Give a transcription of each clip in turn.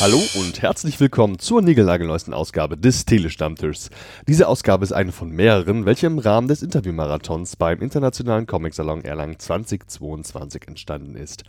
Hallo und herzlich willkommen zur niegelnagelneuesten Ausgabe des Telestammtischs. Diese Ausgabe ist eine von mehreren, welche im Rahmen des Interviewmarathons beim Internationalen Comic-Salon Erlangen 2022 entstanden ist.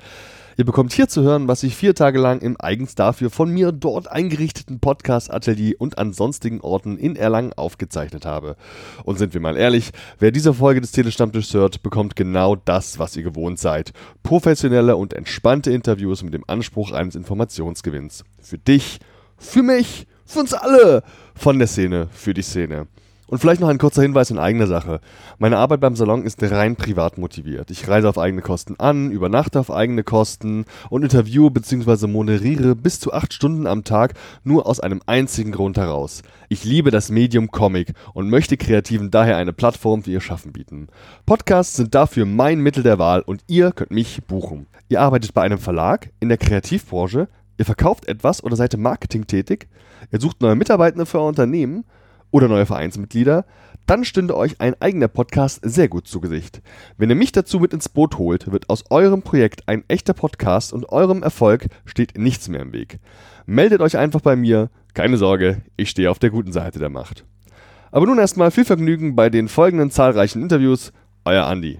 Ihr bekommt hier zu hören, was ich vier Tage lang im eigens dafür von mir dort eingerichteten Podcast-Atelier und an sonstigen Orten in Erlangen aufgezeichnet habe. Und sind wir mal ehrlich, wer diese Folge des Telestammtischs hört, bekommt genau das, was ihr gewohnt seid. Professionelle und entspannte Interviews mit dem Anspruch eines Informationsgewinns. Für dich, für mich, für uns alle. Von der Szene, für die Szene. Und vielleicht noch ein kurzer Hinweis in eigener Sache. Meine Arbeit beim Salon ist rein privat motiviert. Ich reise auf eigene Kosten an, übernachte auf eigene Kosten und interviewe bzw. moderiere bis zu acht Stunden am Tag nur aus einem einzigen Grund heraus. Ich liebe das Medium Comic und möchte Kreativen daher eine Plattform für ihr Schaffen bieten. Podcasts sind dafür mein Mittel der Wahl und ihr könnt mich buchen. Ihr arbeitet bei einem Verlag, in der Kreativbranche, ihr verkauft etwas oder seid im Marketing tätig, ihr sucht neue Mitarbeitende für euer Unternehmen, oder neue Vereinsmitglieder, dann stünde euch ein eigener Podcast sehr gut zu Gesicht. Wenn ihr mich dazu mit ins Boot holt, wird aus eurem Projekt ein echter Podcast und eurem Erfolg steht nichts mehr im Weg. Meldet euch einfach bei mir, keine Sorge, ich stehe auf der guten Seite der Macht. Aber nun erstmal viel Vergnügen bei den folgenden zahlreichen Interviews. Euer Andi.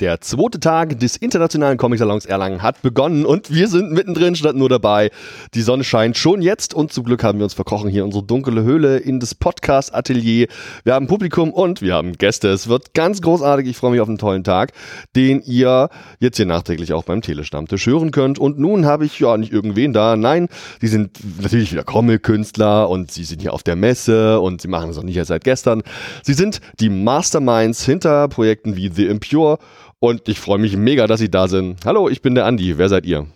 Der zweite Tag des Internationalen Comic-Salons Erlangen hat begonnen und wir sind mittendrin statt nur dabei. Die Sonne scheint schon jetzt und zum Glück haben wir uns verkrochen hier in unsere dunkle Höhle in das Podcast-Atelier. Wir haben Publikum und wir haben Gäste. Es wird ganz großartig. Ich freue mich auf einen tollen Tag, den ihr jetzt hier nachträglich auch beim Telestammtisch hören könnt. Und nun habe ich ja nicht irgendwen da. Nein, die sind natürlich wieder Comic-Künstler und sie sind hier auf der Messe und sie machen das auch nicht erst seit gestern. Sie sind die Masterminds hinter Projekten wie The Impure und ich freue mich mega, dass Sie da sind. Hallo, ich bin der Andi. Wer seid ihr?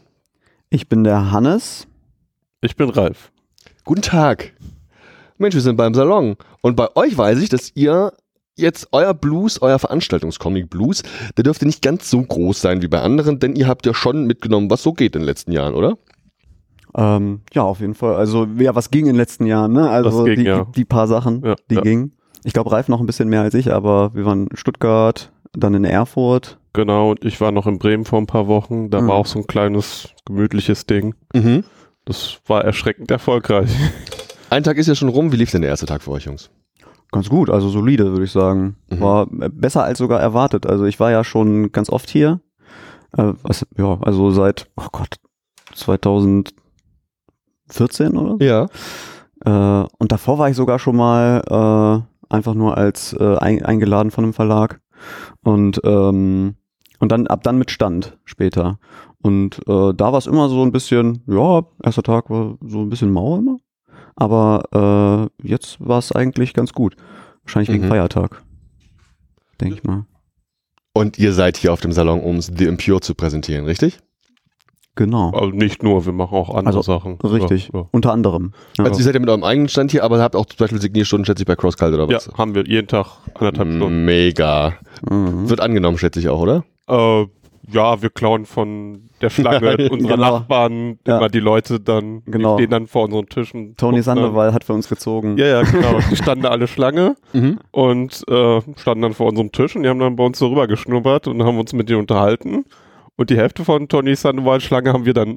Ich bin der Hannes. Ich bin Ralf. Guten Tag. Mensch, wir sind beim Salon. Und bei euch weiß ich, dass ihr jetzt euer Blues, euer Veranstaltungscomic Blues, der dürfte nicht ganz so groß sein wie bei anderen, denn ihr habt ja schon mitgenommen, was so geht in den letzten Jahren, oder? Ähm, ja, auf jeden Fall. Also, ja, was ging in den letzten Jahren, ne? Also, ging, die, ja. die, die paar Sachen, Ja, die ja. gingen. Ich glaube, Ralf noch ein bisschen mehr als ich, aber wir waren in Stuttgart, dann in Erfurt. Genau, und ich war noch in Bremen vor ein paar Wochen. Da Mhm. war auch so ein kleines, gemütliches Ding. Mhm. Das war erschreckend erfolgreich. Ein Tag ist ja schon rum. Wie lief denn der erste Tag für euch, Jungs? Ganz gut, also solide, würde ich sagen. Mhm. War äh, besser als sogar erwartet. Also, ich war ja schon ganz oft hier. Äh, was, ja, also seit, oh Gott, 2014 oder? so. Ja. Äh, und davor war ich sogar schon mal äh, einfach nur als ein, eingeladen von einem Verlag. Und, ähm, und dann ab dann mit Stand später. Und äh, da war es immer so ein bisschen, ja, erster Tag war so ein bisschen mau immer. Aber äh, jetzt war es eigentlich ganz gut. Wahrscheinlich wegen Mhm. Feiertag. Denke ich mal. Und ihr seid hier auf dem Salon, um The Impure zu präsentieren, richtig? Genau. Also nicht nur, wir machen auch andere Also, Sachen. Richtig. Ja, ja. Unter anderem. Ja. Also ihr seid ja mit eurem eigenen Stand hier, aber habt auch zum Beispiel Signierstunden, schätze ich, bei CrossCult oder ja, was? haben wir jeden Tag anderthalb Stunden. Mega. Mhm. Wird angenommen, schätze ich auch, oder? Äh, ja, wir klauen von der Schlange unserer Genau. Nachbarn Ja. immer die Leute dann, Genau. die stehen dann vor unseren Tischen. Dann- Sandoval hat für uns gezogen. Ja, ja, genau. Die standen alle Schlange Mhm. und äh, standen dann vor unserem Tisch und die haben dann bei uns so rüber geschnuppert und haben uns mit denen unterhalten. Und die Hälfte von Tony Sandoval Schlange haben wir dann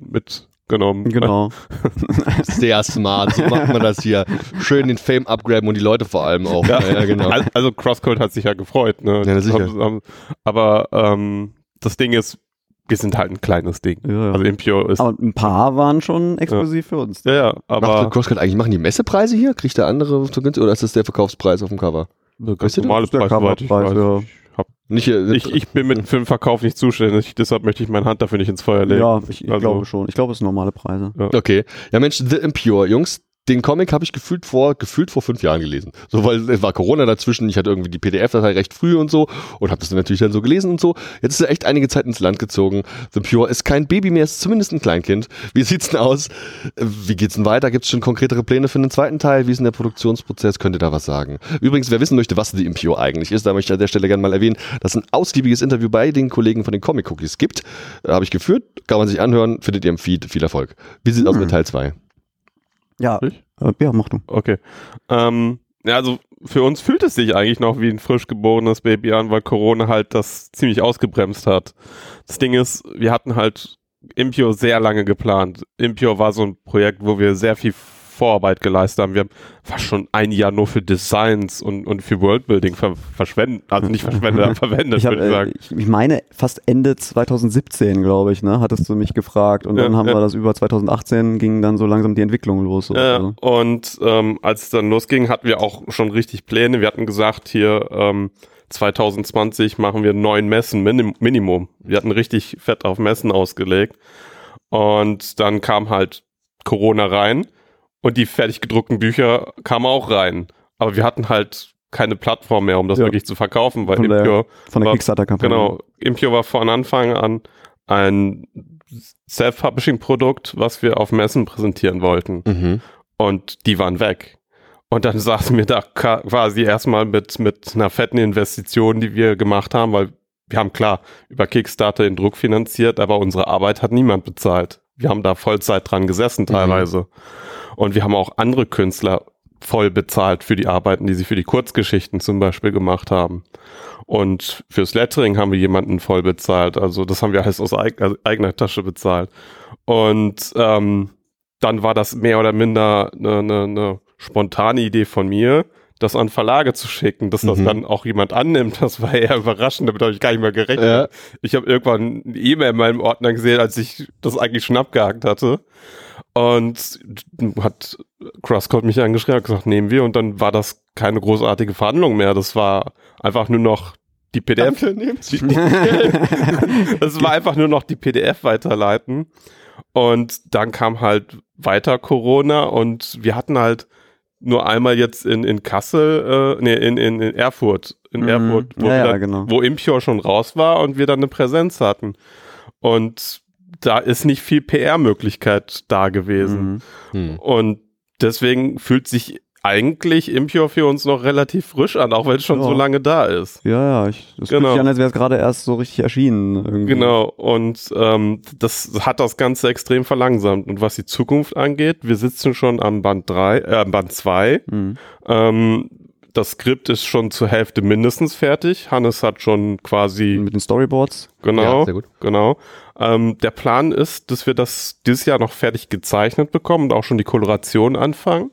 mitgenommen. Genau. Sehr smart. So macht man das hier. Schön den Fame upgraben und die Leute vor allem auch. Ja, ja genau. Al- Also Crosscode hat sich ja gefreut, ne? Ja, sicher. Aber ähm, das Ding ist, wir sind halt ein kleines Ding. Ja, ja. Also Impio ist. Aber ein paar waren schon exklusiv für uns. ja, ja, Macht aber CrossCult eigentlich, machen die Messepreise hier? Kriegt der andere so günstig oder ist das der Verkaufspreis auf dem Cover? ganz Weißt du normales Der Preis, Coverpreis, weiß. ja. Ich, Nicht, ich, ich bin mit für den Verkauf nicht zuständig, deshalb möchte ich meine Hand dafür nicht ins Feuer legen. Ja, ich, ich Also- glaube schon. Ich glaube, es sind normale Preise. Okay. Ja, Mensch, The Impure, Jungs, den Comic habe ich gefühlt vor, gefühlt vor fünf Jahren gelesen. So, weil es war Corona dazwischen, ich hatte irgendwie die PDF-Datei recht früh und so und habe das dann natürlich dann so gelesen und so. Jetzt ist er echt einige Zeit ins Land gezogen. The Impure ist kein Baby mehr, ist zumindest ein Kleinkind. Wie sieht's denn aus? Äh, Wie geht's denn weiter? Gibt's schon konkretere Pläne für den zweiten Teil? Wie ist denn der Produktionsprozess? Könnt ihr da was sagen? Übrigens, wer wissen möchte, was The Impure eigentlich ist, da möchte ich an der Stelle gerne mal erwähnen, dass es ein ausgiebiges Interview bei den Kollegen von den Comic Cookies gibt. Äh, habe ich geführt, kann man sich anhören, findet ihr im Feed. Viel Erfolg. Wie sieht's aus Hm. mit Teil 2? Ja, Ich? äh, ja, mach du. Okay. Ähm, ja, also für uns fühlt es sich eigentlich noch wie ein frisch geborenes Baby an, weil Corona halt das ziemlich ausgebremst hat. Das Ding ist, wir hatten halt Impio sehr lange geplant. Impio war so ein Projekt, wo wir sehr viel Vorarbeit geleistet haben. Wir haben fast schon ein Jahr nur für Designs und, und für Worldbuilding ver verschwendet, also nicht verschwendet, aber verwendet, Ich, hab, würde ich äh, sagen. ich, ich meine, fast Ende 2017, glaube ich, ne, hattest du mich gefragt. Und Ja, dann haben ja. wir das über 2018, ging dann so langsam die Entwicklung los. Äh, so. und ähm, als es dann losging, hatten wir auch schon richtig Pläne. Wir hatten gesagt, hier ähm, 2020 machen wir neun Messen Minim Minimum. Wir hatten richtig fett auf Messen ausgelegt. Und dann kam halt Corona rein und die fertig gedruckten Bücher kamen auch rein. Aber wir hatten halt keine Plattform mehr, um das Ja. wirklich zu verkaufen, weil Von der Impure Von der Kickstarter-Kampagne. Genau. Impure war von Anfang an ein Self-Publishing-Produkt, was wir auf Messen präsentieren wollten. Mhm. Und die waren weg. Und dann saßen wir da quasi erstmal mit, mit einer fetten Investition, die wir gemacht haben, weil wir haben klar über Kickstarter den Druck finanziert, aber unsere Arbeit hat niemand bezahlt. Wir haben da Vollzeit dran gesessen teilweise. Und wir haben auch andere Künstler voll bezahlt für die Arbeiten, die sie für die Kurzgeschichten zum Beispiel gemacht haben. Und fürs Lettering haben wir jemanden voll bezahlt. Also das haben wir alles aus eig also eigener Tasche bezahlt. Und ähm, dann war das mehr oder minder eine, eine, eine spontane Idee von mir, das an Verlage zu schicken, dass das Mhm. dann auch jemand annimmt. Das war eher überraschend, damit habe ich gar nicht mehr gerechnet. Ja. Ich habe irgendwann eine E-Mail in meinem Ordner gesehen, als ich das eigentlich schon abgehakt hatte. Und hat Crosscode mich angeschrieben, hat gesagt, nehmen wir. Und dann war das keine großartige Verhandlung mehr. Das war einfach nur noch die PDF. Die, das war einfach nur noch die PDF weiterleiten. Und dann kam halt weiter Corona und wir hatten halt nur einmal jetzt in, in Kassel, äh, nee, in, in, in Erfurt, in Mhm. Erfurt, wo, Ja, ja, dann, genau. wo Impure schon raus war und wir dann eine Präsenz hatten. Und da ist nicht viel PR-Möglichkeit da gewesen. Mhm. Hm. Und deswegen fühlt sich eigentlich Impure für uns noch relativ frisch an, auch wenn es schon Ja. so lange da ist. Ja, ja, ich, das Genau. fühlt sich an, als wäre es gerade erst so richtig erschienen. Irgendwie. Genau, und ähm, das hat das Ganze extrem verlangsamt. Und was die Zukunft angeht, wir sitzen schon am Band 3, äh, Band 2. Mhm. Ähm, das Skript ist schon zur Hälfte mindestens fertig. Hannes hat schon quasi, Mit den Storyboards. genau, Ja, sehr gut. genau. Ähm, der Plan ist, dass wir das dieses Jahr noch fertig gezeichnet bekommen und auch schon die Koloration anfangen.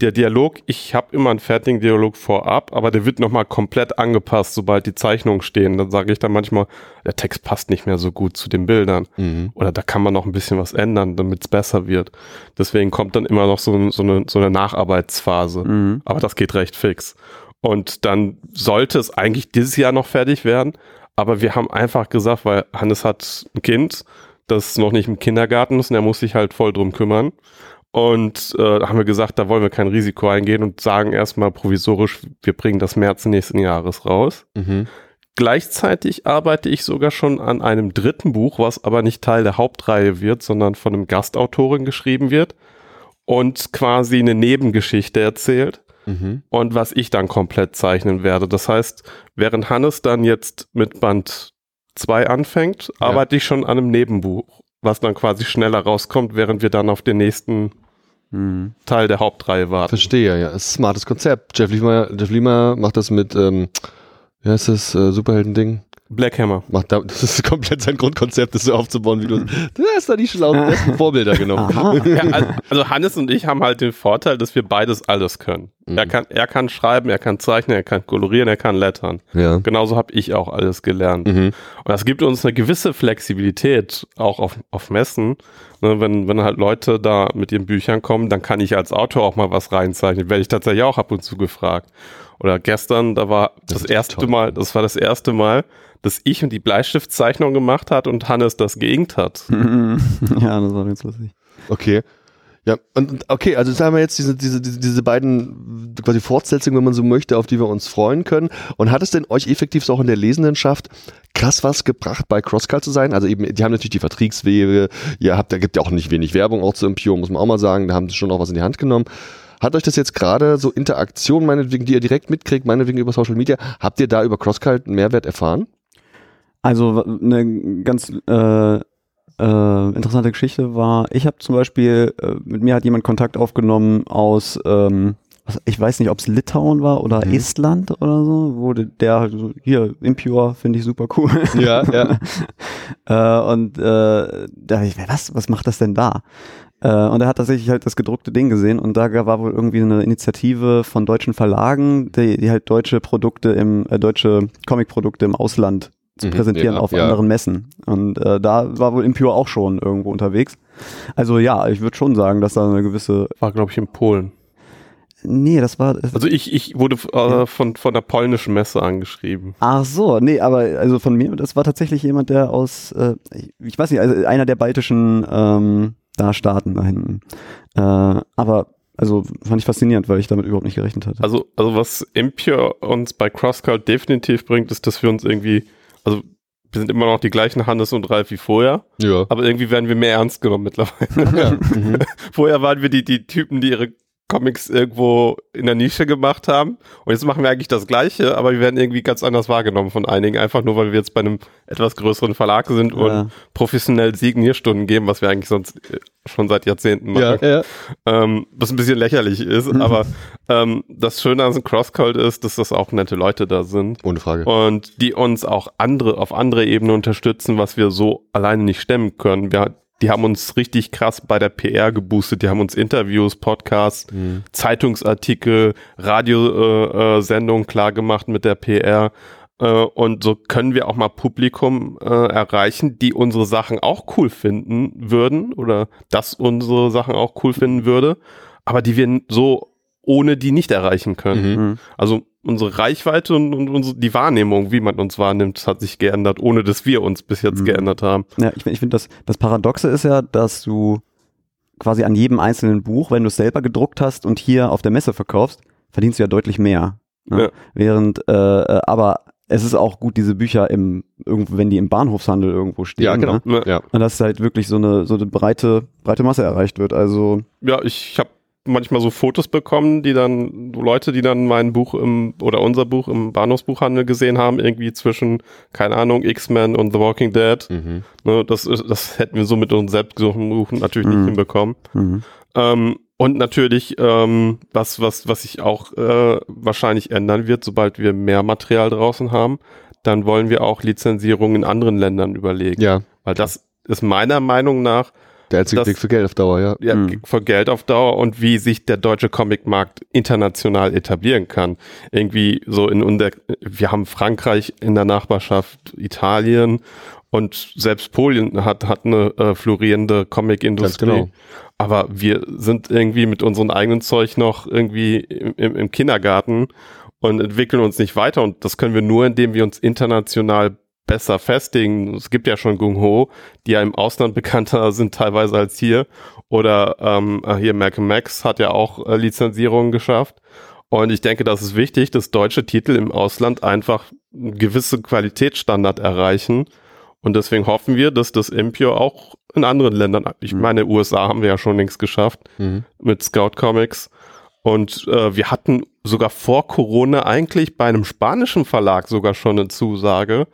Der Dialog, ich habe immer einen fertigen Dialog vorab, aber der wird nochmal komplett angepasst, sobald die Zeichnungen stehen. Dann sage ich dann manchmal, der Text passt nicht mehr so gut zu den Bildern. Mhm. Oder da kann man noch ein bisschen was ändern, damit es besser wird. Deswegen kommt dann immer noch so, so, eine, so eine Nacharbeitsphase. Mhm. Aber das geht recht fix. Und dann sollte es eigentlich dieses Jahr noch fertig werden. Aber wir haben einfach gesagt, weil Hannes hat ein Kind, das noch nicht im Kindergarten ist und er muss sich halt voll drum kümmern. Und äh, da haben wir gesagt, da wollen wir kein Risiko eingehen und sagen erstmal provisorisch, wir bringen das März nächsten Jahres raus. Mhm. Gleichzeitig arbeite ich sogar schon an einem dritten Buch, was aber nicht Teil der Hauptreihe wird, sondern von einem Gastautorin geschrieben wird und quasi eine Nebengeschichte erzählt Mhm. und was ich dann komplett zeichnen werde. Das heißt, während Hannes dann jetzt mit Band 2 anfängt, Ja. arbeite ich schon an einem Nebenbuch, was dann quasi schneller rauskommt, während wir dann auf den nächsten Mhm. Teil der Hauptreihe warten. Verstehe, ja. Ist ein smartes Konzept. Jeff Lima, Jeff Lima macht das mit, ähm, wie heißt das, äh, Superhelden-Ding? Black Hammer. Macht da, das ist komplett sein Grundkonzept, das so aufzubauen, wie du. Du hast da die schlauen besten Vorbilder genommen. Ja, al- also Hannes und ich haben halt den Vorteil, dass wir beides alles können. Mhm. Er, kann, er kann schreiben, er kann zeichnen, er kann kolorieren, er kann lettern. Ja. Genauso habe ich auch alles gelernt. Mhm. Und das gibt uns eine gewisse Flexibilität, auch auf, auf Messen. Ne, wenn, wenn halt Leute da mit ihren Büchern kommen, dann kann ich als Autor auch mal was reinzeichnen. Werde ich tatsächlich auch ab und zu gefragt. Oder gestern, da war Das das, erste toll. Mal, das war das erste Mal, dass ich und die Bleistiftzeichnung gemacht hat und Hannes das geinkt hat. ja, das war ganz lustig. Okay. Ja, und okay, also jetzt haben wir jetzt diese, diese, diese, diese beiden quasi Fortsetzungen, wenn man so möchte, auf die wir uns freuen können. Und hat es denn euch effektiv so auch in der Lesendenschaft krass was gebracht, bei Crosscut zu sein? Also eben, die haben natürlich die Vertriebswege, ihr habt, da gibt ja auch nicht wenig Werbung auch zu Impio, muss man auch mal sagen, da haben sie schon auch was in die Hand genommen. Hat euch das jetzt gerade so Interaktion, meinetwegen, die ihr direkt mitkriegt, meinetwegen über Social Media, habt ihr da über Crosscut einen Mehrwert erfahren? Also eine ganz, äh, äh, interessante Geschichte war, ich habe zum Beispiel, äh, mit mir hat jemand Kontakt aufgenommen aus, ähm, ich weiß nicht, ob es Litauen war oder Mhm. Estland oder so, wo der- halt so, hier, Impure finde ich super cool. Ja, ja. äh, und äh, da dachte ich, was, was macht das denn da? Äh, und er hat tatsächlich halt das gedruckte Ding gesehen und da war wohl irgendwie eine Initiative von deutschen Verlagen, die, die halt deutsche Produkte im, äh, deutsche Comicprodukte im Ausland zu Mhm, präsentieren ja, auf ja. anderen Messen. Und äh, da war wohl Impure auch schon irgendwo unterwegs. Also ja, ich würde schon sagen, dass da eine gewisse. War, glaube ich, in Polen. Nee, das war. Das Also ich, ich wurde äh, von, von der polnischen Messe angeschrieben. Ach so, nee, aber also von mir, das war tatsächlich jemand, der aus, äh, ich, ich weiß nicht, also einer der baltischen ähm, da Staaten da hinten. Äh, aber also fand ich faszinierend, weil ich damit überhaupt nicht gerechnet hatte. Also, also was Impure uns bei CrossCult definitiv bringt, ist, dass wir uns irgendwie, also wir sind immer noch die gleichen Hannes und Ralf wie vorher, Ja. aber irgendwie werden wir mehr ernst genommen mittlerweile. ja. Mhm. vorher waren wir die, die Typen, die ihre Comics irgendwo in der Nische gemacht haben. Und jetzt machen wir eigentlich das Gleiche, aber wir werden irgendwie ganz anders wahrgenommen von einigen. Einfach nur, weil wir jetzt bei einem etwas größeren Verlag sind und Ja. professionell Signierstunden geben, was wir eigentlich sonst äh, schon seit Jahrzehnten machen. ja, ja. Ähm, was ein bisschen lächerlich ist, aber ähm, das Schöne an so einem Crosscult ist, dass das auch nette Leute da sind Ohne Frage. und die uns auch andere auf andere Ebene unterstützen, was wir so alleine nicht stemmen können. Wir, die haben uns richtig krass bei der PR geboostet. Die haben uns Interviews, Podcasts, Mhm. Zeitungsartikel, Radiosendungen äh, äh, klar gemacht mit der PR. Äh, und so können wir auch mal Publikum äh, erreichen, die unsere Sachen auch cool finden würden oder das unsere Sachen auch cool finden würde, aber die wir so ohne die nicht erreichen können. Mhm. Also unsere Reichweite und, und unsere, die Wahrnehmung, wie man uns wahrnimmt, hat sich geändert, ohne dass wir uns bis jetzt Mhm. geändert haben. Ja, ich, ich finde, das, das Paradoxe ist ja, dass du quasi an jedem einzelnen Buch, wenn du es selber gedruckt hast und hier auf der Messe verkaufst, verdienst du ja deutlich mehr. Ne? Ja. Während, äh, äh, aber es ist auch gut, diese Bücher im, irgendwo, wenn die im Bahnhofshandel irgendwo stehen. Ja, genau. Ne? Ja. Und dass halt wirklich so eine, so eine breite, breite Masse erreicht wird. Also, Ja, ich habe manchmal so Fotos bekommen, die dann Leute, die dann mein Buch im oder unser Buch im Bahnhofsbuchhandel gesehen haben, irgendwie zwischen keine Ahnung X-Men und The Walking Dead. Mhm. Ne, das das hätten wir so mit uns selbst gesuchten Buchen natürlich Mhm. nicht hinbekommen. mhm. Ähm, und natürlich, ähm, was, was, was sich auch äh, wahrscheinlich ändern wird, sobald wir mehr Material draußen haben, dann wollen wir auch Lizenzierungen in anderen Ländern überlegen. ja. Weil das ist meiner Meinung nach Der einzige Weg für Geld auf Dauer, ja. ja, Mhm. für Geld auf Dauer und wie sich der deutsche Comicmarkt international etablieren kann. Irgendwie so in unser, wir haben Frankreich in der Nachbarschaft, Italien und selbst Polen hat, hat eine äh, florierende Comicindustrie. Genau. Aber wir sind irgendwie mit unserem eigenen Zeug noch irgendwie im, im, im Kindergarten und entwickeln uns nicht weiter. Und das können wir nur, indem wir uns international besser festigen. Es gibt ja schon Gung Ho, die ja im Ausland bekannter sind teilweise als hier. Oder ähm, äh, hier Malcolm Max hat ja auch äh, Lizenzierungen geschafft. Und ich denke, das ist wichtig, dass deutsche Titel im Ausland einfach einen gewissen Qualitätsstandard erreichen. Und deswegen hoffen wir, dass das Impure auch in anderen Ländern, ich Mhm. meine, USA haben wir ja schon längst geschafft Mhm. mit Scout Comics. Und äh, wir hatten sogar vor Corona eigentlich bei einem spanischen Verlag sogar schon eine Zusage.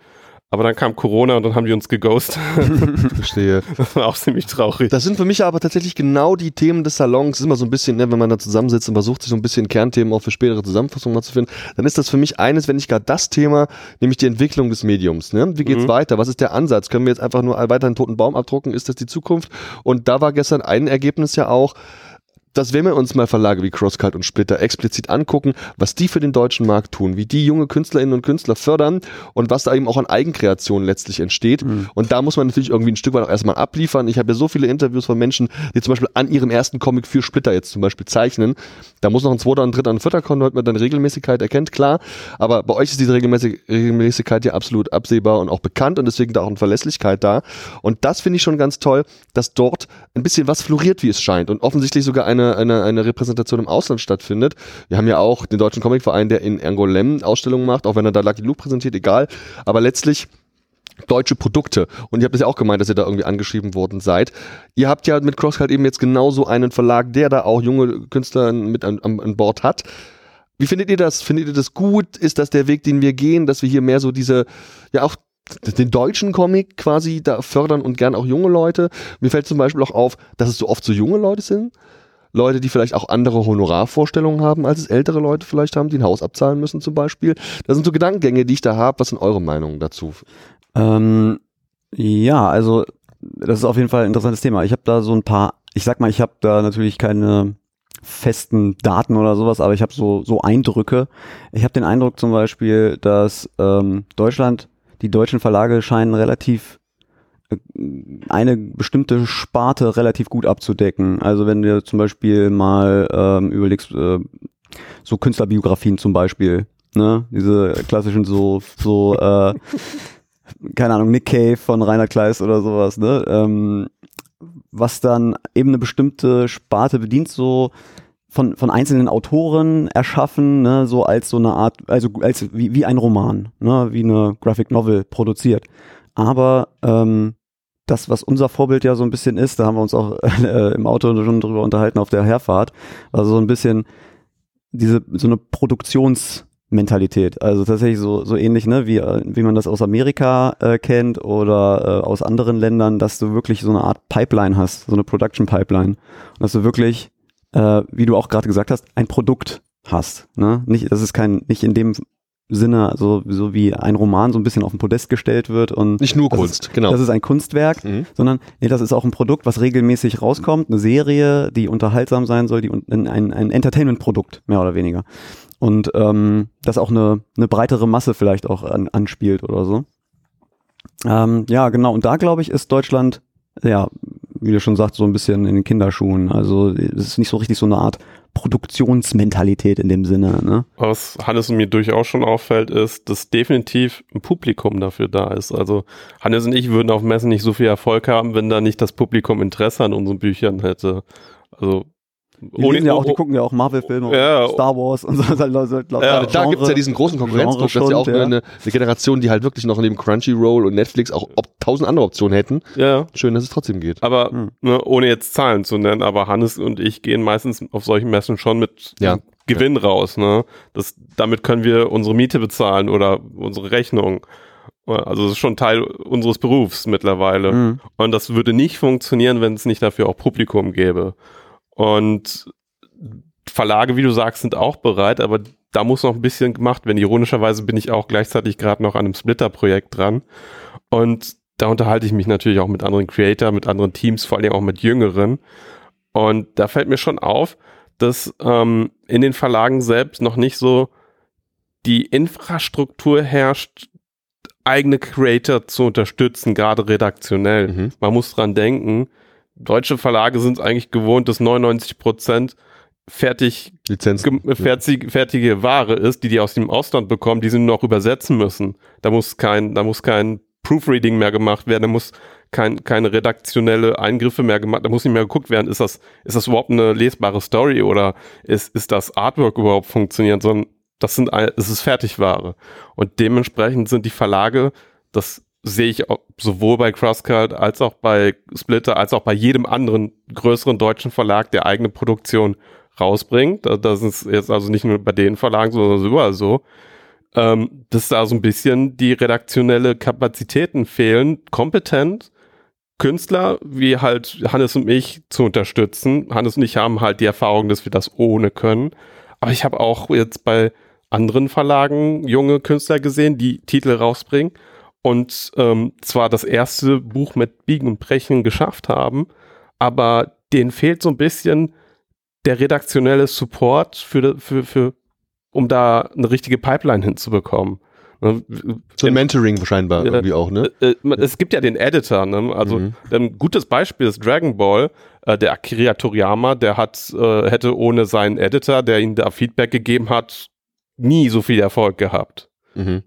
Aber dann kam Corona und dann haben die uns geghostet. Verstehe. Das war auch ziemlich traurig. Das sind für mich aber tatsächlich genau die Themen des Salons. Es ist immer so ein bisschen, ne, wenn man da zusammensitzt und versucht, sich so ein bisschen Kernthemen auch für spätere Zusammenfassungen mal zu finden, dann ist das für mich eines, wenn nicht gar das Thema, nämlich die Entwicklung des Mediums. Ne? Wie geht's Mhm. weiter? Was ist der Ansatz? Können wir jetzt einfach nur weiter einen toten Baum abdrucken? Ist das die Zukunft? Und da war gestern ein Ergebnis ja auch, dass wenn wir uns mal Verlage wie Crosscut und Splitter explizit angucken, was die für den deutschen Markt tun, wie die junge Künstlerinnen und Künstler fördern und was da eben auch an Eigenkreation letztlich entsteht. Mhm. Und da muss man natürlich irgendwie ein Stück weit auch erstmal abliefern. Ich habe ja so viele Interviews von Menschen, die zum Beispiel an ihrem ersten Comic für Splitter jetzt zum Beispiel zeichnen. Da muss noch ein zweiter, ein dritter, ein vierter kommen, damit man dann Regelmäßigkeit erkennt, klar. Aber bei euch ist diese Regelmäßig Regelmäßigkeit ja absolut absehbar und auch bekannt und deswegen da auch eine Verlässlichkeit da. Und das finde ich schon ganz toll, dass dort ein bisschen was floriert, wie es scheint und offensichtlich sogar eine, eine, eine Repräsentation im Ausland stattfindet. Wir haben ja auch den Deutschen Comicverein, der in Angoulême Ausstellungen macht, auch wenn er da Lucky Luke präsentiert, egal. Aber letztlich deutsche Produkte. Und ihr habt das ja auch gemeint, dass ihr da irgendwie angeschrieben worden seid. Ihr habt ja mit Crosscut eben jetzt genauso einen Verlag, der da auch junge Künstler mit an, an Bord hat. Wie findet ihr das? Findet ihr das gut? Ist das der Weg, den wir gehen, dass wir hier mehr so diese, ja auch den deutschen Comic quasi da fördern und gern auch junge Leute. Mir fällt zum Beispiel auch auf, dass es so oft so junge Leute sind. Leute, die vielleicht auch andere Honorarvorstellungen haben, als es ältere Leute vielleicht haben, die ein Haus abzahlen müssen zum Beispiel. Das sind so Gedankengänge, die ich da habe. Was sind eure Meinungen dazu? Ähm, ja, also das ist auf jeden Fall ein interessantes Thema. Ich habe da so ein paar, ich sag mal, ich habe da natürlich keine festen Daten oder sowas, aber ich habe so, so Eindrücke. Ich habe den Eindruck zum Beispiel, dass ähm, Deutschland, die deutschen Verlage scheinen relativ eine bestimmte Sparte relativ gut abzudecken. Also wenn du zum Beispiel mal ähm, überlegst, äh, so Künstlerbiografien zum Beispiel, ne, diese klassischen so, so, äh, keine Ahnung, Nick Cave von Rainer Kleist oder sowas, ne, ähm, was dann eben eine bestimmte Sparte bedient, so von, von einzelnen Autoren erschaffen, ne, so als so eine Art, also als wie, wie ein Roman, ne, wie eine Graphic Novel produziert. Aber ähm, das, was unser Vorbild ja so ein bisschen ist, da haben wir uns auch äh, im Auto schon drüber unterhalten auf der Herfahrt, also so ein bisschen diese so eine Produktionsmentalität, also tatsächlich so so ähnlich, ne, wie wie man das aus Amerika äh, kennt oder äh, aus anderen Ländern, dass du wirklich so eine Art Pipeline hast, so eine Production Pipeline, und dass du wirklich, äh, wie du auch gerade gesagt hast, ein Produkt hast, ne, nicht, das ist kein nicht in dem Sinne, so, so wie ein Roman so ein bisschen auf den Podest gestellt wird und Nicht nur Kunst, ist, genau. Das ist ein Kunstwerk, Mhm. sondern nee, das ist auch ein Produkt, was regelmäßig rauskommt, eine Serie, die unterhaltsam sein soll, die ein, ein Entertainment-Produkt, mehr oder weniger. Und ähm, das auch eine, eine breitere Masse vielleicht auch an, anspielt oder so. Ähm, ja, genau. Und da glaube ich, ist Deutschland, ja, wie du schon sagst, so ein bisschen in den Kinderschuhen. Also es ist nicht so richtig so eine Art Produktionsmentalität in dem Sinne. Ne? Was Hannes und mir durchaus schon auffällt, ist, dass definitiv ein Publikum dafür da ist. Also Hannes und ich würden auf Messen nicht so viel Erfolg haben, wenn da nicht das Publikum Interesse an unseren Büchern hätte. Also Die, ja auch, die gucken ja auch Marvel-Filme, Ja. und Star Wars und so. Also, also, Ja, Gerade da gibt es ja diesen großen Konkurrenzdruck, dass ja auch eine, eine Generation, die halt wirklich noch neben Crunchyroll und Netflix auch ob, tausend andere Optionen hätten. ja, Schön, dass es trotzdem geht. aber Hm. ne, ohne jetzt Zahlen zu nennen, aber Hannes und ich gehen meistens auf solchen Messen schon mit Ja. Gewinn raus. Ne? Das, damit können wir unsere Miete bezahlen oder unsere Rechnung. Also das ist schon Teil unseres Berufs mittlerweile. Mhm. Und das würde nicht funktionieren, wenn es nicht dafür auch Publikum gäbe. Und Verlage, wie du sagst, sind auch bereit, aber da muss noch ein bisschen gemacht werden. Ironischerweise bin ich auch gleichzeitig gerade noch an einem Splitter-Projekt dran. Und da unterhalte ich mich natürlich auch mit anderen Creator, mit anderen Teams, vor allem auch mit Jüngeren. Und da fällt mir schon auf, dass ähm, in den Verlagen selbst noch nicht so die Infrastruktur herrscht, eigene Creator zu unterstützen, gerade redaktionell. Mhm. Man muss dran denken, deutsche Verlage sind es eigentlich gewohnt, dass 99 Prozent fertig, gem- fertig, fertige Ware ist, die die aus dem Ausland bekommen, die sie nur noch übersetzen müssen. Da muss kein, da muss kein Proofreading mehr gemacht werden, da muss kein, keine redaktionelle Eingriffe mehr gemacht, da muss nicht mehr geguckt werden, ist das, ist das überhaupt eine lesbare Story oder ist, ist das Artwork überhaupt funktioniert, sondern das sind, es ist Fertigware. Und dementsprechend sind die Verlage, das sehe ich sowohl bei Crosscut als auch bei Splitter, als auch bei jedem anderen größeren deutschen Verlag, der eigene Produktion rausbringt. Da- Das ist jetzt also nicht nur bei den Verlagen, sondern überall so. Ähm, dass da so ein bisschen die redaktionelle Kapazitäten fehlen, kompetent Künstler wie halt Hannes und mich zu unterstützen. Hannes und ich haben halt die Erfahrung, dass wir das ohne können. Aber ich habe auch jetzt bei anderen Verlagen junge Künstler gesehen, die Titel rausbringen und ähm, zwar das erste Buch mit Biegen und Brechen geschafft haben, aber denen fehlt so ein bisschen der redaktionelle Support für, für, für um da eine richtige Pipeline hinzubekommen. Ne, So ein Mentoring scheinbar Ja. irgendwie auch, ne? äh, äh, es gibt ja den Editor, ne? also Mhm. ein gutes Beispiel ist Dragon Ball. Äh, der Akira Toriyama, der hat, äh, hätte ohne seinen Editor, der ihm da Feedback gegeben hat, nie so viel Erfolg gehabt. Mhm.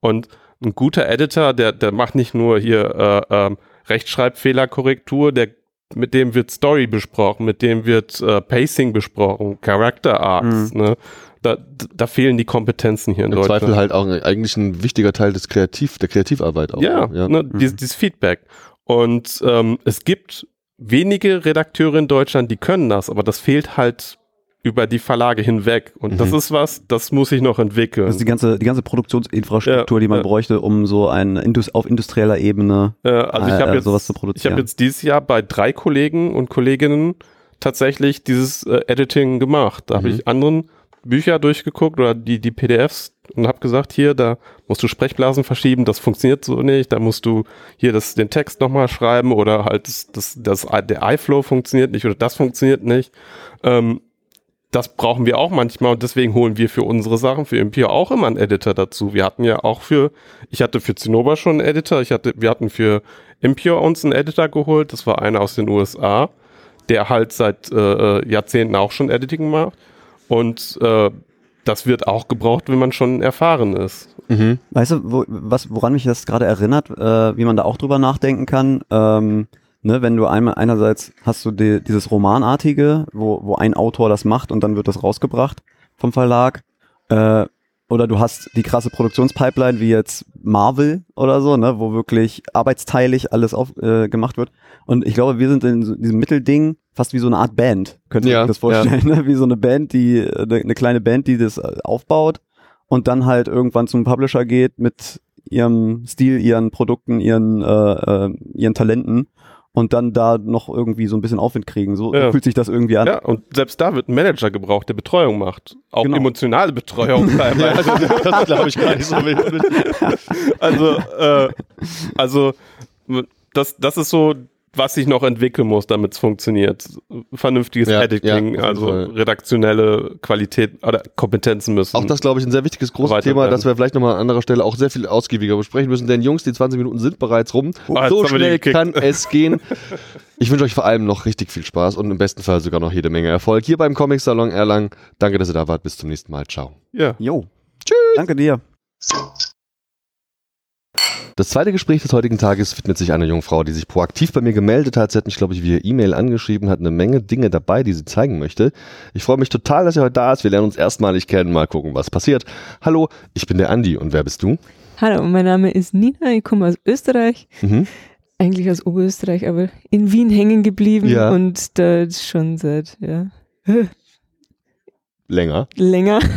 Und ein guter Editor, der, der macht nicht nur hier äh, ähm, Rechtschreibfehlerkorrektur, der mit dem wird Story besprochen, mit dem wird äh, Pacing besprochen, Character Arcs. Ne? Da, da fehlen die Kompetenzen hier in Im Deutschland. Zweifel halt auch eigentlich ein wichtiger Teil des Kreativ, der Kreativarbeit auch. Ja, ja. Ne, dieses, dieses Feedback. Und ähm, es gibt wenige Redakteure in Deutschland, die können das, aber das fehlt halt über die Verlage hinweg. Und Mhm. das ist was, das muss ich noch entwickeln. Das ist die ganze, die ganze Produktionsinfrastruktur, Ja, die man ja. bräuchte, um so ein Indus auf industrieller Ebene Äh, also ich äh, habe jetzt, sowas zu ich produzieren. habe jetzt dieses Jahr bei drei Kollegen und Kolleginnen tatsächlich dieses äh, Editing gemacht. Da habe Mhm. ich anderen Bücher durchgeguckt oder die, die PDFs und habe gesagt, hier, da musst du Sprechblasen verschieben, das funktioniert so nicht, da musst du hier das, den Text nochmal schreiben oder halt das, das, das, der iFlow funktioniert nicht oder das funktioniert nicht. Ähm, das brauchen wir auch manchmal und deswegen holen wir für unsere Sachen, für Impio auch immer einen Editor dazu. Wir hatten ja auch für, ich hatte für Zinnober schon einen Editor, ich hatte, wir hatten für Impio uns einen Editor geholt, das war einer aus den USA, der halt seit äh, Jahrzehnten auch schon Editing macht und äh, das wird auch gebraucht, wenn man schon erfahren ist. Mhm. Weißt du, wo, was, woran mich das gerade erinnert, äh, wie man da auch drüber nachdenken kann? Ähm, ne, wenn du einmal einerseits hast du die, dieses Romanartige, wo, wo ein Autor das macht und dann wird das rausgebracht vom Verlag. Äh, oder du hast die krasse Produktionspipeline wie jetzt Marvel oder so, ne, wo wirklich arbeitsteilig alles auf, äh, gemacht wird. Und ich glaube, wir sind in so diesem Mittelding fast wie so eine Art Band. Könnt ihr Ja, euch das vorstellen? Ne? Wie so eine Band, die eine eine kleine Band, die das äh, aufbaut und dann halt irgendwann zum Publisher geht mit ihrem Stil, ihren Produkten, ihren, äh, äh, ihren Talenten und dann da noch irgendwie so ein bisschen Aufwind kriegen. So Ja. fühlt sich das irgendwie an. Ja, und selbst da wird ein Manager gebraucht, der Betreuung macht. Auch Genau. emotionale Betreuung teilweise. das glaube ich gar nicht so wild. Also, äh, also das, das ist so, was sich noch entwickeln muss, damit es funktioniert. Vernünftiges Ja, Editing, ja, also Fall. redaktionelle Qualität oder Kompetenzen müssen. Auch das, glaube ich, ein sehr wichtiges großes Thema, das wir vielleicht nochmal an anderer Stelle auch sehr viel ausgiebiger besprechen müssen, denn Jungs, die 20 Minuten sind bereits rum. Jetzt so schnell kann es gehen. Ich wünsche euch vor allem noch richtig viel Spaß und im besten Fall sogar noch jede Menge Erfolg hier beim Comic Salon Erlangen. Danke, dass ihr da wart. Bis zum nächsten Mal. Ciao. ja. Jo. Tschüss. Danke dir. Das zweite Gespräch des heutigen Tages widmet sich einer jungen Frau, die sich proaktiv bei mir gemeldet hat. Sie hat mich, glaube ich, via E-Mail angeschrieben, hat eine Menge Dinge dabei, die sie zeigen möchte. Ich freue mich total, dass sie heute da ist. Wir lernen uns erstmalig kennen, mal gucken, was passiert. Hallo, ich bin der Andi und wer bist du? Hallo, mein Name ist Nina, ich komme aus Österreich, Mhm. eigentlich aus Oberösterreich, aber in Wien hängen geblieben Ja. und da schon seit ja, Länger. länger.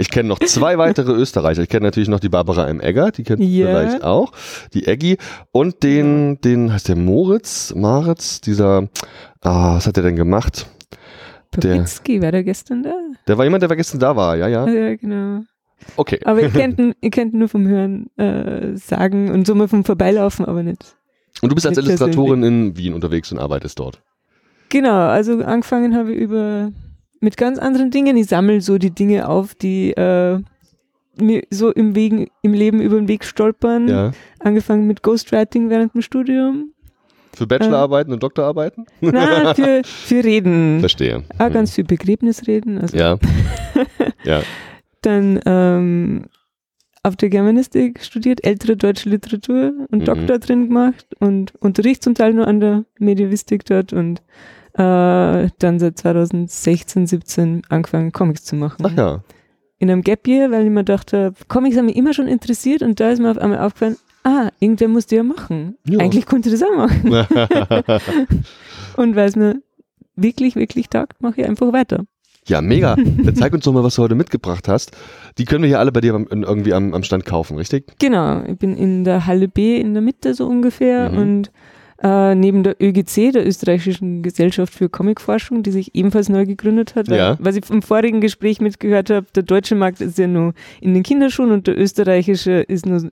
Ich kenne noch zwei weitere Österreicher. Ich kenne natürlich noch die Barbara M. Egger, die kennt Ja. vielleicht auch. Die Eggi und den, den heißt der Moritz, Maritz, dieser, ah, was hat der denn gemacht? Der- Papitzky war der gestern da? Der war jemand, der gestern da war, ja, ja. Ja, genau. Okay. Aber ihr kennt ihr kennt nur vom Hören äh, sagen und so mal vom Vorbeilaufen, aber nicht. Und du bist als Illustratorin in Wien unterwegs und arbeitest dort. Genau, also angefangen habe ich über mit ganz anderen Dingen. Ich sammle so die Dinge auf, die äh, mir so im, Wegen, im Leben über den Weg stolpern. Ja. Angefangen mit Ghostwriting während dem Studium. Für Bachelorarbeiten und Doktorarbeiten? Na, für, für Reden. Verstehe. Ah, ganz viel Begräbnisreden. Also Ja. ja. Dann ähm, auf der Germanistik studiert, ältere deutsche Literatur und Mhm. Doktor drin gemacht und Unterricht zum Teil nur an der Medievistik dort und äh, dann seit 2016, 17 angefangen Comics zu machen. Ach ja. In einem Gap Year, weil ich mir dachte, Comics haben mich immer schon interessiert und da ist mir auf einmal aufgefallen, ah, irgendwer muss die ja machen. Ja. Eigentlich konnte ich das auch machen. und weil es mir wirklich, wirklich taugt, mache ich einfach weiter. ja, mega. Dann zeig uns doch mal, was du heute mitgebracht hast. Die können wir hier alle bei dir irgendwie am, am Stand kaufen, richtig? Genau, ich bin in der Halle B in der Mitte so ungefähr Mhm. und äh, neben der ÖGC, der Österreichischen Gesellschaft für Comicforschung, die sich ebenfalls neu gegründet hat, weil, Ja. was ich im vorigen Gespräch mitgehört habe, der deutsche Markt ist ja nur in den Kinderschuhen und der österreichische ist nur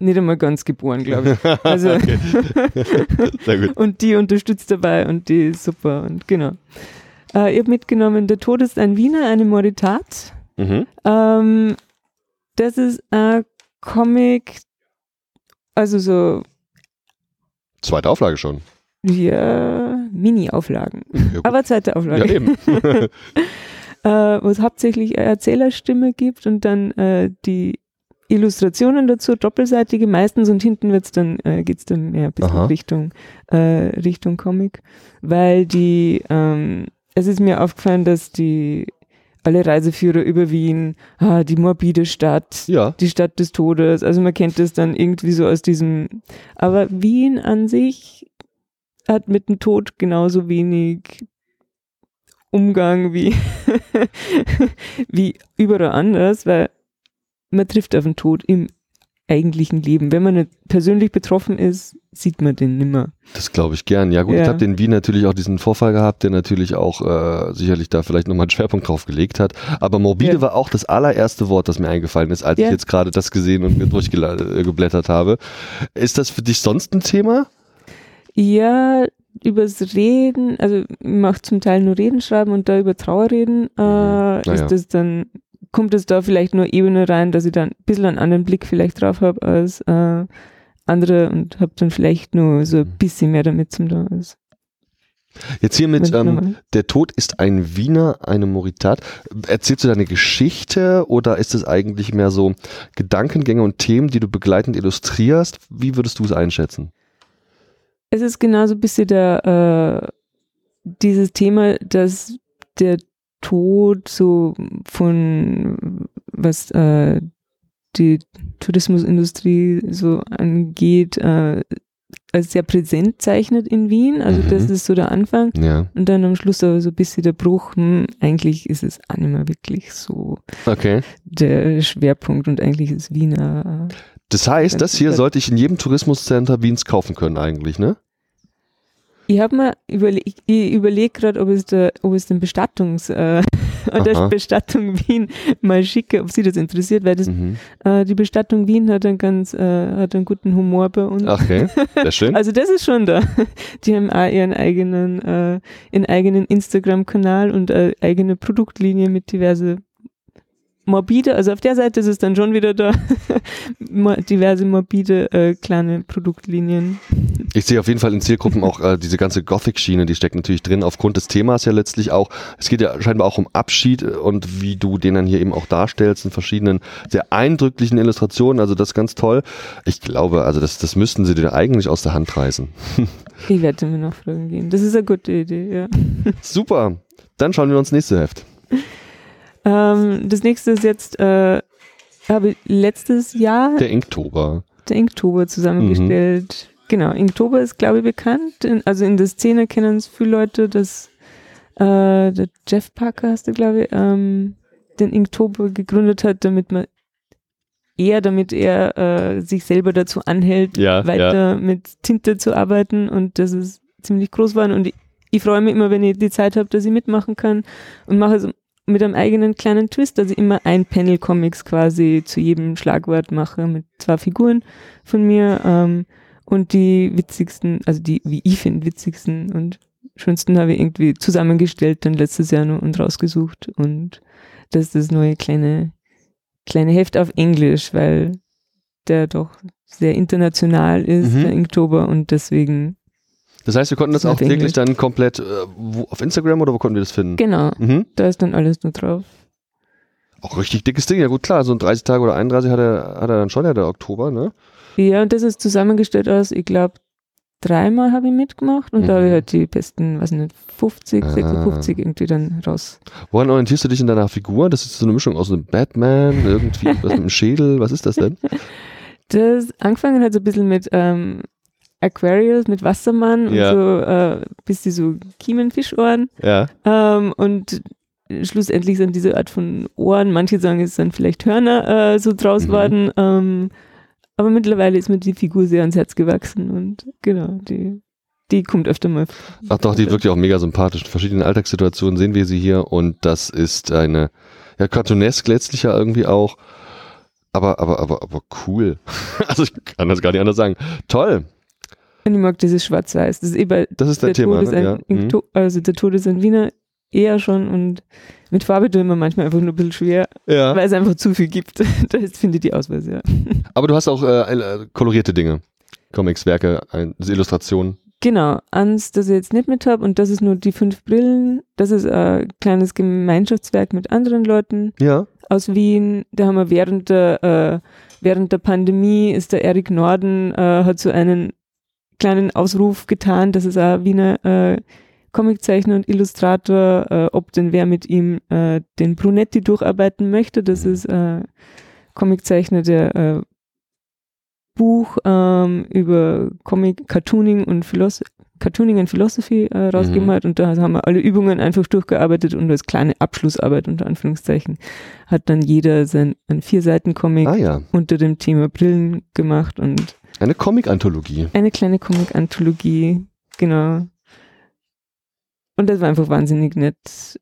nicht einmal ganz geboren, glaube ich. Also. Sehr gut. und die unterstützt dabei und die ist super und genau. Äh, ich habe mitgenommen, der Tod ist ein Wiener, eine Moritat. Mhm. Ähm, das ist ein Comic, also so, Zweite Auflage schon. ja, Mini-Auflagen. Ja. Aber zweite Auflage. ja eben. äh, wo es hauptsächlich Erzählerstimme gibt und dann äh, die Illustrationen dazu, doppelseitige meistens und hinten wird's dann, äh, geht's dann mehr ein bisschen Aha. Richtung, äh, Richtung Comic, weil die, ähm, es ist mir aufgefallen, dass die alle Reiseführer über Wien, ah, die morbide Stadt, ja. die Stadt des Todes. Also man kennt das dann irgendwie so aus diesem. Aber Wien an sich hat mit dem Tod genauso wenig Umgang wie, wie überall anders, weil man trifft auf den Tod im eigentlichen Leben. Wenn man nicht persönlich betroffen ist, sieht man den nimmer. Das glaube ich gern. Ja gut, Ja. ich habe in Wien natürlich auch diesen Vorfall gehabt, der natürlich auch äh, sicherlich da vielleicht nochmal einen Schwerpunkt drauf gelegt hat. Aber morbide Ja. war auch das allererste Wort, das mir eingefallen ist, als Ja. ich jetzt gerade das gesehen und mir durchgeblättert habe. Ist das für dich sonst ein Thema? Ja, übers Reden, also ich mache zum Teil nur Reden schreiben und da über Trauer reden, äh, Mhm. ja. ist das dann, kommt es da vielleicht nur Ebene rein, dass ich dann ein bisschen einen anderen Blick vielleicht drauf habe als äh, andere und habe dann vielleicht nur so ein bisschen mehr damit zum tun. als Jetzt hier mit ähm. Der Tod ist ein Wiener, eine Moritat. Erzählst du deine Geschichte oder ist es eigentlich mehr so Gedankengänge und Themen, die du begleitend illustrierst? Wie würdest du es einschätzen? Es ist genauso ein bisschen der, äh, dieses Thema, dass der Tod so von, was äh, die Tourismusindustrie so angeht, äh, als sehr präsent zeichnet in Wien. Also Mhm. das ist so der Anfang. Ja, Und dann am Schluss aber so ein bisschen der Bruch, hm, eigentlich ist es auch nicht mehr wirklich so okay. der Schwerpunkt und eigentlich ist Wiener. Das heißt, das hier sollte ich in jedem Tourismuscenter Wiens kaufen können eigentlich, ne? Ich habe mir überlegt, ich überlege gerade, ob es der, ob es den Bestattungs, äh, an der. Bestattung Wien mal schicke, ob sie das interessiert, weil das, Mhm. äh, die Bestattung Wien hat einen ganz, äh, hat einen guten Humor bei uns. Okay, sehr schön. Also das ist schon da. Die haben auch ihren eigenen, äh, ihren eigenen Instagram-Kanal und äh, eigene Produktlinie mit diverse morbide, also auf der Seite ist es dann schon wieder da, diverse morbide äh, kleine Produktlinien. Ich sehe auf jeden Fall in Zielgruppen auch äh, diese ganze Gothic-Schiene, die steckt natürlich drin, aufgrund des Themas ja letztlich auch. Es geht ja scheinbar auch um Abschied äh, und wie du den dann hier eben auch darstellst in verschiedenen sehr eindrücklichen Illustrationen. Also das ist ganz toll. Ich glaube, also das, das müssten sie dir eigentlich aus der Hand reißen. Ich werde mir noch fragen gehen. Das ist eine gute Idee, ja. Super. Dann schauen wir uns das nächste Heft. Ähm, das nächste ist jetzt, äh, habe letztes Jahr Der Inktober. der Inktober zusammengestellt. Genau, Inktober ist, glaube ich, bekannt. In, also in der Szene kennen es viele Leute, dass äh, der Jeff Parker, hast du, glaube ich, ähm, den Inktober gegründet hat, damit man eher, damit er äh, sich selber dazu anhält, Ja, weiter mit Tinte zu arbeiten und das ist ziemlich groß geworden und ich, ich freue mich immer, wenn ich die Zeit habe, dass ich mitmachen kann und mache es mit einem eigenen kleinen Twist, dass ich immer ein Panel Comics quasi zu jedem Schlagwort mache mit zwei Figuren von mir ähm, und die witzigsten, also die, wie ich finde, witzigsten und schönsten habe ich irgendwie zusammengestellt dann letztes Jahr noch und rausgesucht und das ist das neue kleine kleine Heft auf Englisch, weil der doch sehr international ist, Mhm. der Inktober und deswegen Das heißt, wir konnten das Auf auch wirklich Englisch. dann komplett äh, wo, auf Instagram oder wo konnten wir das finden? genau, Mhm. da ist dann alles nur drauf. Auch richtig dickes Ding. Ja gut, klar, so ein 30 Tage oder 31 hat er, hat er dann schon, ja, der Oktober, ne? Ja, und das ist zusammengestellt aus, ich glaube, dreimal habe ich mitgemacht und da habe ich Mhm. halt die besten, was nicht, 50, Ah. 56 irgendwie dann raus. Woran orientierst du dich in deiner Figur? Das ist so eine Mischung aus einem Batman, irgendwie was mit dem Schädel. Was ist das denn? Das angefangen hat so ein bisschen mit ähm, Aquarius, mit Wassermann Ja. und so, äh, bis die so Kiemenfischohren. Ja. Ähm, und schlussendlich sind diese Art von Ohren, manche sagen, es sind vielleicht Hörner äh, so draus Mhm. worden. Ähm, aber mittlerweile ist mir die Figur sehr ans Herz gewachsen und genau, die, die kommt öfter mal. Ach doch, die wirkt ja auch mega sympathisch. In verschiedenen Alltagssituationen sehen wir sie hier und das ist eine, ja, cartoonesk letztlich ja irgendwie auch. Aber, aber, aber, aber cool. Also ich kann das gar nicht anders sagen. Toll. Und ich mag dieses Schwarz-Weiß. Das ist eh bei Das ist der Thema, Tod ist ne? Ja. Mhm. Inkto- also der Tod ist ein Wiener eher schon und mit Farbe tut man manchmal einfach nur ein bisschen schwer, ja. weil es einfach zu viel gibt. da ist, finde ich die Auswahl sehr. Aber du hast auch äh, äh, kolorierte Dinge. Comics, Werke, ein, Illustrationen. Genau, eins, das ich jetzt nicht mit habe und das ist nur die fünf Brillen. Das ist ein kleines Gemeinschaftswerk mit anderen Leuten Ja. aus Wien. Da haben wir während der, äh, während der Pandemie ist der Erik Norden, äh, hat so einen kleinen Ausruf getan, das ist ein Wiener äh, Comiczeichner und Illustrator, äh, ob denn wer mit ihm äh, den Brunetti durcharbeiten möchte. Das ist äh, Comiczeichner, der äh, Buch ähm, über Comic, Cartooning und Philos Cartooning and Philosophy äh, rausgegeben Mhm. hat und da haben wir alle Übungen einfach durchgearbeitet und als kleine Abschlussarbeit unter Anführungszeichen hat dann jeder sein ein vier Seiten Comic Ah ja, unter dem Thema Brillen gemacht und eine Comic-Anthologie. eine kleine Comic-Anthologie, genau. Und das war einfach wahnsinnig nett,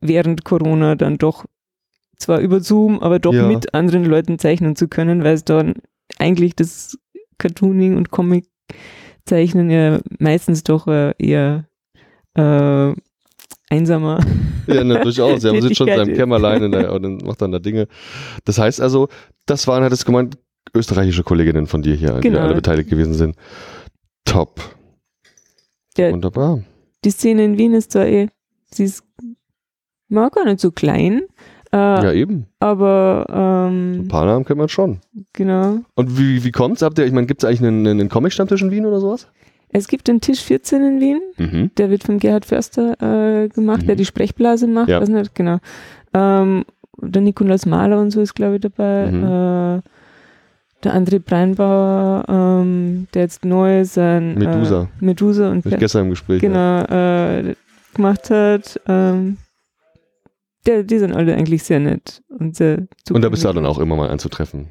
während Corona dann doch zwar über Zoom, aber doch Ja. mit anderen Leuten zeichnen zu können, weil es dann eigentlich das Cartooning und Comic-Zeichnen ja meistens doch äh, eher äh, einsamer. Ja, ne, durchaus. Ja, man sitzt schon in seinem Kämmerlein in der, und macht dann da Dinge. Das heißt also, das waren, hat es gemeint, österreichische Kolleginnen von dir hier, die Genau. da alle beteiligt gewesen sind. Top. Ja. Wunderbar. Die Szene in Wien ist zwar eh, sie ist war gar nicht so klein, äh, Ja, eben. aber Ein ähm, paar Namen kennt man schon. genau. Und wie, wie kommt's? Habt ihr, ich meine, gibt es eigentlich einen, einen Comic-Stammtisch in Wien oder sowas? Es gibt den Tisch 14 in Wien, Mhm. der wird von Gerhard Förster äh, gemacht, Mhm. der die Sprechblase macht, Ja. weiß nicht, genau. Ähm, der Nikolaus Mahler und so ist, glaube ich, dabei. Mhm. Äh, der André Breinbauer, ähm, der jetzt neu sein Medusa. Äh, Medusa und ja, gestern im Gespräch. Ja. genau äh, gemacht hat. Ähm, der, die sind alle eigentlich sehr nett und sehr Und da bist du dann auch immer mal anzutreffen.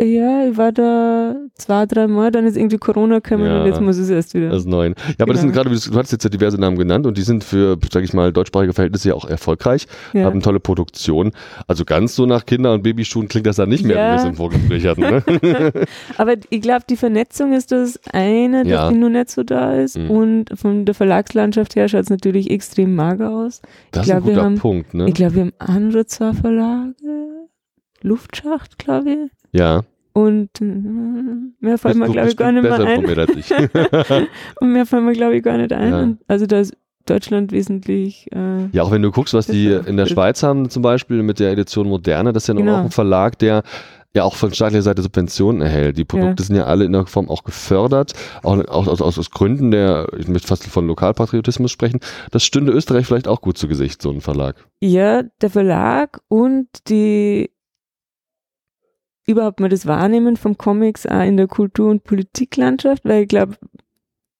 Ja, ich war da zwei, drei Mal, dann ist irgendwie Corona gekommen Ja. und jetzt muss es erst wieder. Das ist neu. Ja, aber das sind Genau. gerade, du hattest jetzt ja diverse Namen genannt und die sind für, sag ich mal, deutschsprachige Verhältnisse ja auch erfolgreich, ja. haben tolle Produktion. Also ganz so nach Kinder- und Babyschuhen klingt das dann nicht mehr, Ja. wie wir es im Vorgespräch hatten. Ne? Aber ich glaube, die Vernetzung ist das eine, dass Ja. die nur nicht so da ist. Mhm. Und von der Verlagslandschaft her schaut es natürlich extrem mager aus. Das Ich ist ein glaub, guter haben- Punkt, ne? Ich glaube, wir haben andere zwei Verlage. Luftschacht, glaube ich. Ja. Und äh, mehr fallen mir, glaube ich, gar nicht mehr ein. Und mehr fallen mir, glaube ich, gar nicht ein. Ja. Also da ist Deutschland wesentlich. Äh, Ja, auch wenn du guckst, was die in der Schweiz haben, zum Beispiel mit der Edition Moderne, das ist ja Genau. auch ein Verlag, der ja auch von staatlicher Seite Subventionen erhält. Die Produkte sind ja alle in der Form auch gefördert, auch, auch aus, aus, aus Gründen der, ich möchte fast von Lokalpatriotismus sprechen. Das stünde Österreich vielleicht auch gut zu Gesicht, so ein Verlag. Ja, der Verlag und die überhaupt mal das Wahrnehmen von Comics auch in der Kultur- und Politiklandschaft, weil ich glaube,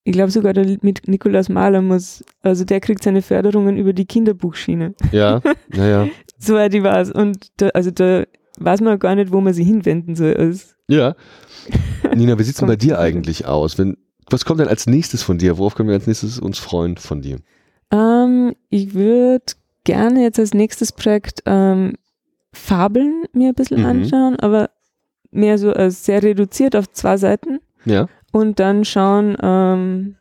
ich glaube sogar der mit Nikolaus Mahler muss, also der kriegt seine Förderungen über die Kinderbuchschiene. Ja, naja. Soweit ich weiß. Und da, also da weiß man gar nicht, wo man sich hinwenden soll. Also, Ja. Nina, wie sieht's denn bei dir eigentlich aus? Wenn, was kommt denn als nächstes von dir? Worauf können wir als nächstes uns freuen von dir? ähm, ich würde gerne jetzt als nächstes Projekt ähm, Fabeln mir ein bisschen Mhm. anschauen, aber mehr so als sehr reduziert auf zwei Seiten. Ja. und dann schauen, ähm,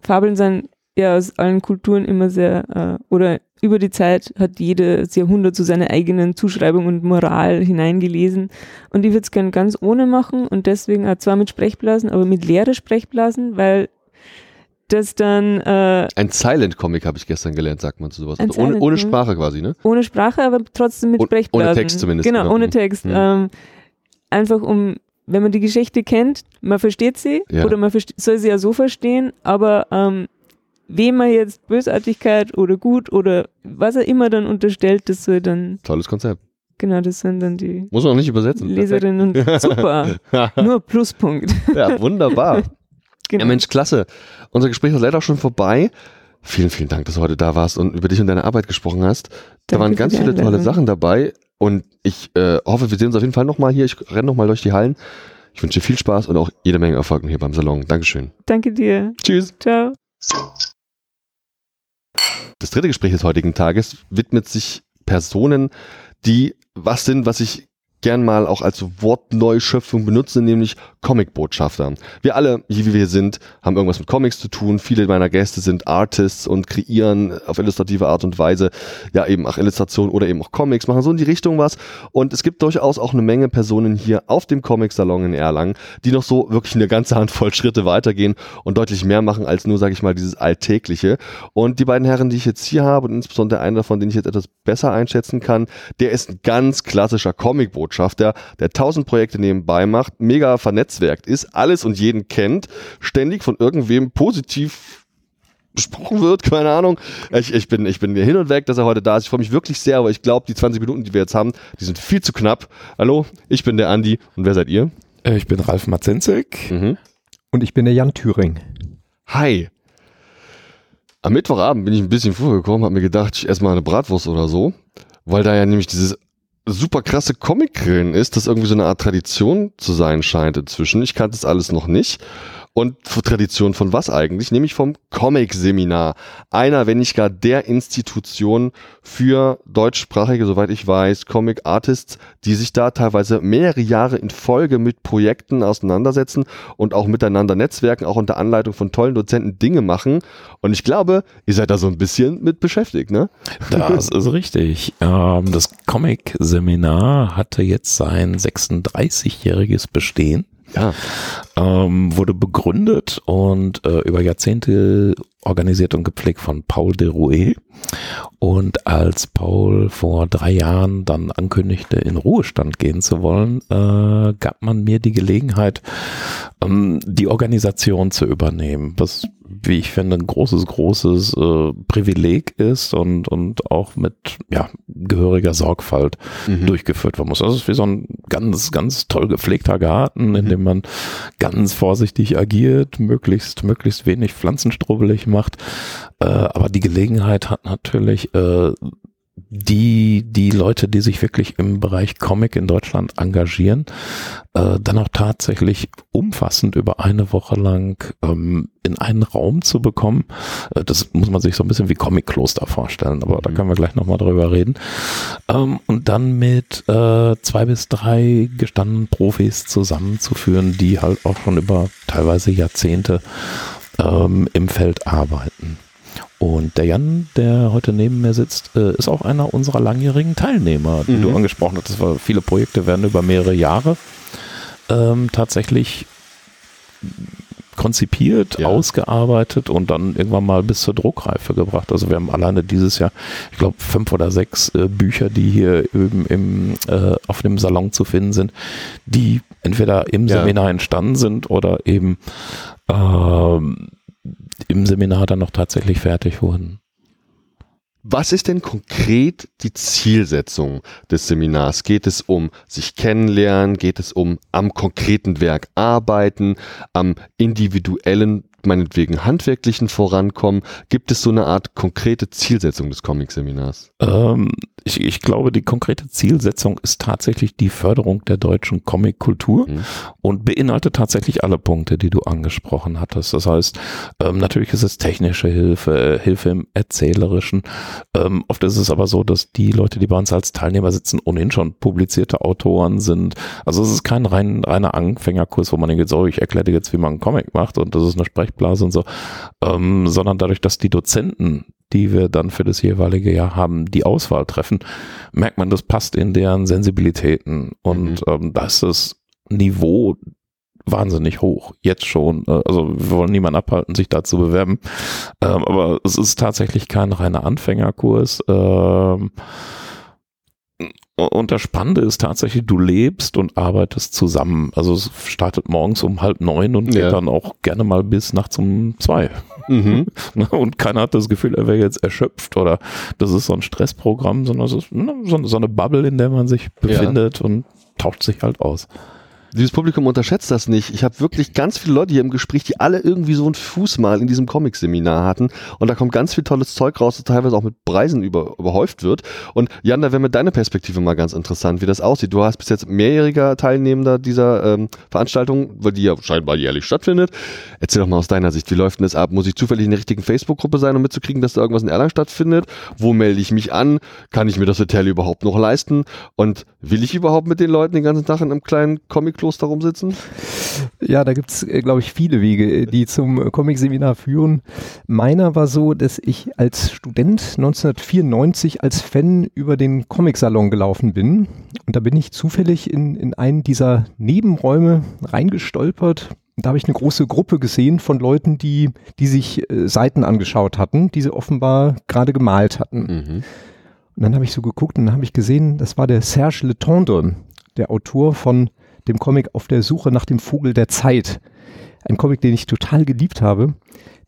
Fabeln sind ja aus allen Kulturen immer sehr, äh, oder über die Zeit hat jedes Jahrhundert so seine eigenen Zuschreibung und Moral hineingelesen. Und ich würde es gerne ganz ohne machen und deswegen auch zwar mit Sprechblasen, aber mit leere Sprechblasen, weil das dann äh, Ein Silent Comic habe ich gestern gelernt, sagt man zu sowas. Also ohne, ohne. Sprache quasi, ne? ohne Sprache, aber trotzdem mit Und- ohne Sprechblasen. Text zumindest, Genau, genau. ohne Mhm. Text. Mhm. Ähm, einfach um, wenn man die Geschichte kennt, man versteht sie Ja. oder man soll sie ja so verstehen, aber ähm, wem man jetzt Bösartigkeit oder gut oder was er immer dann unterstellt, das soll dann, Tolles Konzept. genau, das sind dann die Muss man auch nicht übersetzen. Leserinnen und super. Nur Pluspunkt. ja, wunderbar. Genau. Ja, Mensch, klasse. Unser Gespräch ist leider auch schon vorbei. Vielen, vielen Dank, dass du heute da warst und über dich und deine Arbeit gesprochen hast. da Danke waren für ganz viele tolle. Sachen dabei und ich äh, hoffe, wir sehen uns auf jeden Fall nochmal hier. Ich renne nochmal durch die Hallen. Ich wünsche dir viel Spaß und auch jede Menge Erfolg hier beim Salon. Dankeschön. Danke dir. Tschüss. Ciao. Das dritte Gespräch des heutigen Tages widmet sich Personen, die was sind, was ich gern mal auch als Wortneuschöpfung benutze, nämlich Comicbotschafter. Wir alle, hier wie wir sind, haben irgendwas mit Comics zu tun. Viele meiner Gäste sind Artists und kreieren auf illustrative Art und Weise ja eben auch Illustration oder eben auch Comics, machen so in die Richtung was. Und es gibt durchaus auch eine Menge Personen hier auf dem Comic-Salon in Erlangen, die noch so wirklich eine ganze Handvoll Schritte weitergehen und deutlich mehr machen als nur, sage ich mal, dieses Alltägliche. Und die beiden Herren, die ich jetzt hier habe und insbesondere einer davon, den ich jetzt etwas besser einschätzen kann, der ist ein ganz klassischer Comicbotschafter, der tausend Projekte nebenbei macht, mega vernetzwerkt ist, alles und jeden kennt, ständig von irgendwem positiv besprochen wird, keine Ahnung. Ich, ich, bin, ich bin hin und weg, dass er heute da ist. Ich freue mich wirklich sehr, aber ich glaube, die 20 Minuten, die wir jetzt haben, die sind viel zu knapp. Hallo, ich bin der Andi und wer seid ihr? Äh, Ich bin Ralf Matzenzig. Mhm. Und ich bin der Jan Thüring. Hi. Am Mittwochabend bin ich ein bisschen vorgekommen, habe mir gedacht, ich esse mal eine Bratwurst oder so, weil da ja nämlich dieses super krasse Comic-Grillen ist, das irgendwie so eine Art Tradition zu sein scheint inzwischen. Ich kannte das alles noch nicht. Und Tradition von was eigentlich? Nämlich vom Comic-Seminar. Einer, wenn nicht gar der Institution für deutschsprachige, soweit ich weiß, Comic-Artists, die sich da teilweise mehrere Jahre in Folge mit Projekten auseinandersetzen und auch miteinander netzwerken, auch unter Anleitung von tollen Dozenten Dinge machen. Und ich glaube, ihr seid da so ein bisschen mit beschäftigt, ne? Das ist richtig. Ähm, das Comic-Seminar hatte jetzt sein 36-jähriges Bestehen. Ja. Ähm, wurde begründet und äh, über Jahrzehnte organisiert und gepflegt von Paul de Rouet. Und als Paul vor drei Jahren dann ankündigte, in Ruhestand gehen zu wollen, äh, gab man mir die Gelegenheit, ähm, die Organisation zu übernehmen, was, wie ich finde, ein großes, großes äh, Privileg ist und, und auch mit ja, gehöriger Sorgfalt Mhm. durchgeführt werden muss. Das ist wie so ein ganz, ganz toll gepflegter Garten, in Mhm. dem man ganz vorsichtig agiert, möglichst, möglichst wenig pflanzenstrubbelig macht. Äh, aber die Gelegenheit hat natürlich äh, die, die Leute, die sich wirklich im Bereich Comic in Deutschland engagieren, äh, dann auch tatsächlich umfassend über eine Woche lang ähm, in einen Raum zu bekommen. Äh, das muss man sich so ein bisschen wie Comic-Kloster vorstellen, aber da Mhm. können wir gleich nochmal drüber reden. Ähm, und dann mit äh, zwei bis drei gestandenen Profis zusammenzuführen, die halt auch schon über teilweise Jahrzehnte ähm, im Feld arbeiten. Und der Jan, der heute neben mir sitzt, äh, ist auch einer unserer langjährigen Teilnehmer, die Mhm. du angesprochen hattest. Weil viele Projekte werden über mehrere Jahre ähm, tatsächlich konzipiert, Ja. ausgearbeitet und dann irgendwann mal bis zur Druckreife gebracht. Also wir haben alleine dieses Jahr, ich glaube, fünf oder sechs äh, Bücher, die hier eben im, äh, auf dem Salon zu finden sind, die entweder im Ja. Seminar entstanden sind oder eben ähm, im Seminar dann noch tatsächlich fertig wurden. Was ist denn konkret die Zielsetzung des Seminars? Geht es um sich kennenlernen? Geht es um am konkreten Werk arbeiten? Am individuellen, meinetwegen handwerklichen Vorankommen? Gibt es so eine Art konkrete Zielsetzung des Comic-Seminars? Ähm, ich, ich glaube, die konkrete Zielsetzung ist tatsächlich die Förderung der deutschen Comic-Kultur Mhm. und beinhaltet tatsächlich alle Punkte, die du angesprochen hattest. Das heißt, ähm, natürlich ist es technische Hilfe, Hilfe im Erzählerischen. Ähm, oft ist es aber so, dass die Leute, die bei uns als Teilnehmer sitzen, ohnehin schon publizierte Autoren sind. Also es ist kein rein, reiner Anfängerkurs, wo man denkt, so, ich erkläre dir jetzt, wie man einen Comic macht und das ist eine Sprechblase und so, ähm, sondern dadurch, dass die Dozenten die wir dann für das jeweilige Jahr haben, die Auswahl treffen, merkt man, das passt in deren Sensibilitäten. Und ähm, da ist das Niveau wahnsinnig hoch, jetzt schon. Äh, Also wir wollen niemanden abhalten, sich da zu bewerben. Ähm, aber es ist tatsächlich kein reiner Anfängerkurs. Ähm, und das Spannende ist tatsächlich, du lebst und arbeitest zusammen. Also es startet morgens um halb neun und Ja. geht dann auch gerne mal bis nachts um zwei. Mhm. Und keiner hat das Gefühl, er wäre jetzt erschöpft oder das ist so ein Stressprogramm, sondern es ist ne, so, so eine Bubble, in der man sich befindet und tauscht sich halt aus. Dieses Publikum unterschätzt das nicht. Ich habe wirklich ganz viele Leute hier im Gespräch, die alle irgendwie so einen Fuß mal in diesem Comic-Seminar hatten. Und da kommt ganz viel tolles Zeug raus, das teilweise auch mit Preisen über, überhäuft wird. Und Jan, da wäre mir deine Perspektive mal ganz interessant, wie das aussieht. Du hast bis jetzt mehrjähriger Teilnehmender dieser ähm, Veranstaltung, weil die ja scheinbar jährlich stattfindet. Erzähl doch mal aus deiner Sicht, wie läuft denn das ab? Muss ich zufällig in der richtigen Facebook-Gruppe sein, um mitzukriegen, dass da irgendwas in Erlangen stattfindet? Wo melde ich mich an? Kann ich mir das Hotel überhaupt noch leisten? Und will ich überhaupt mit den Leuten den ganzen Tag in einem kleinen Comic-Kloster rumsitzen? Ja, da gibt's äh, glaube ich, viele Wege, äh, die zum äh, Comic-Seminar führen. Meiner war so, dass ich als Student 1994 als Fan über den Comic-Salon gelaufen bin. Und da bin ich zufällig in, in einen dieser Nebenräume reingestolpert. Da habe ich eine große Gruppe gesehen von Leuten, die, die sich äh, Seiten angeschaut hatten, die sie offenbar gerade gemalt hatten. Mhm. Und dann habe ich so geguckt und dann habe ich gesehen, das war der Serge Letendre, der Autor von dem Comic Auf der Suche nach dem Vogel der Zeit. Ein Comic, den ich total geliebt habe.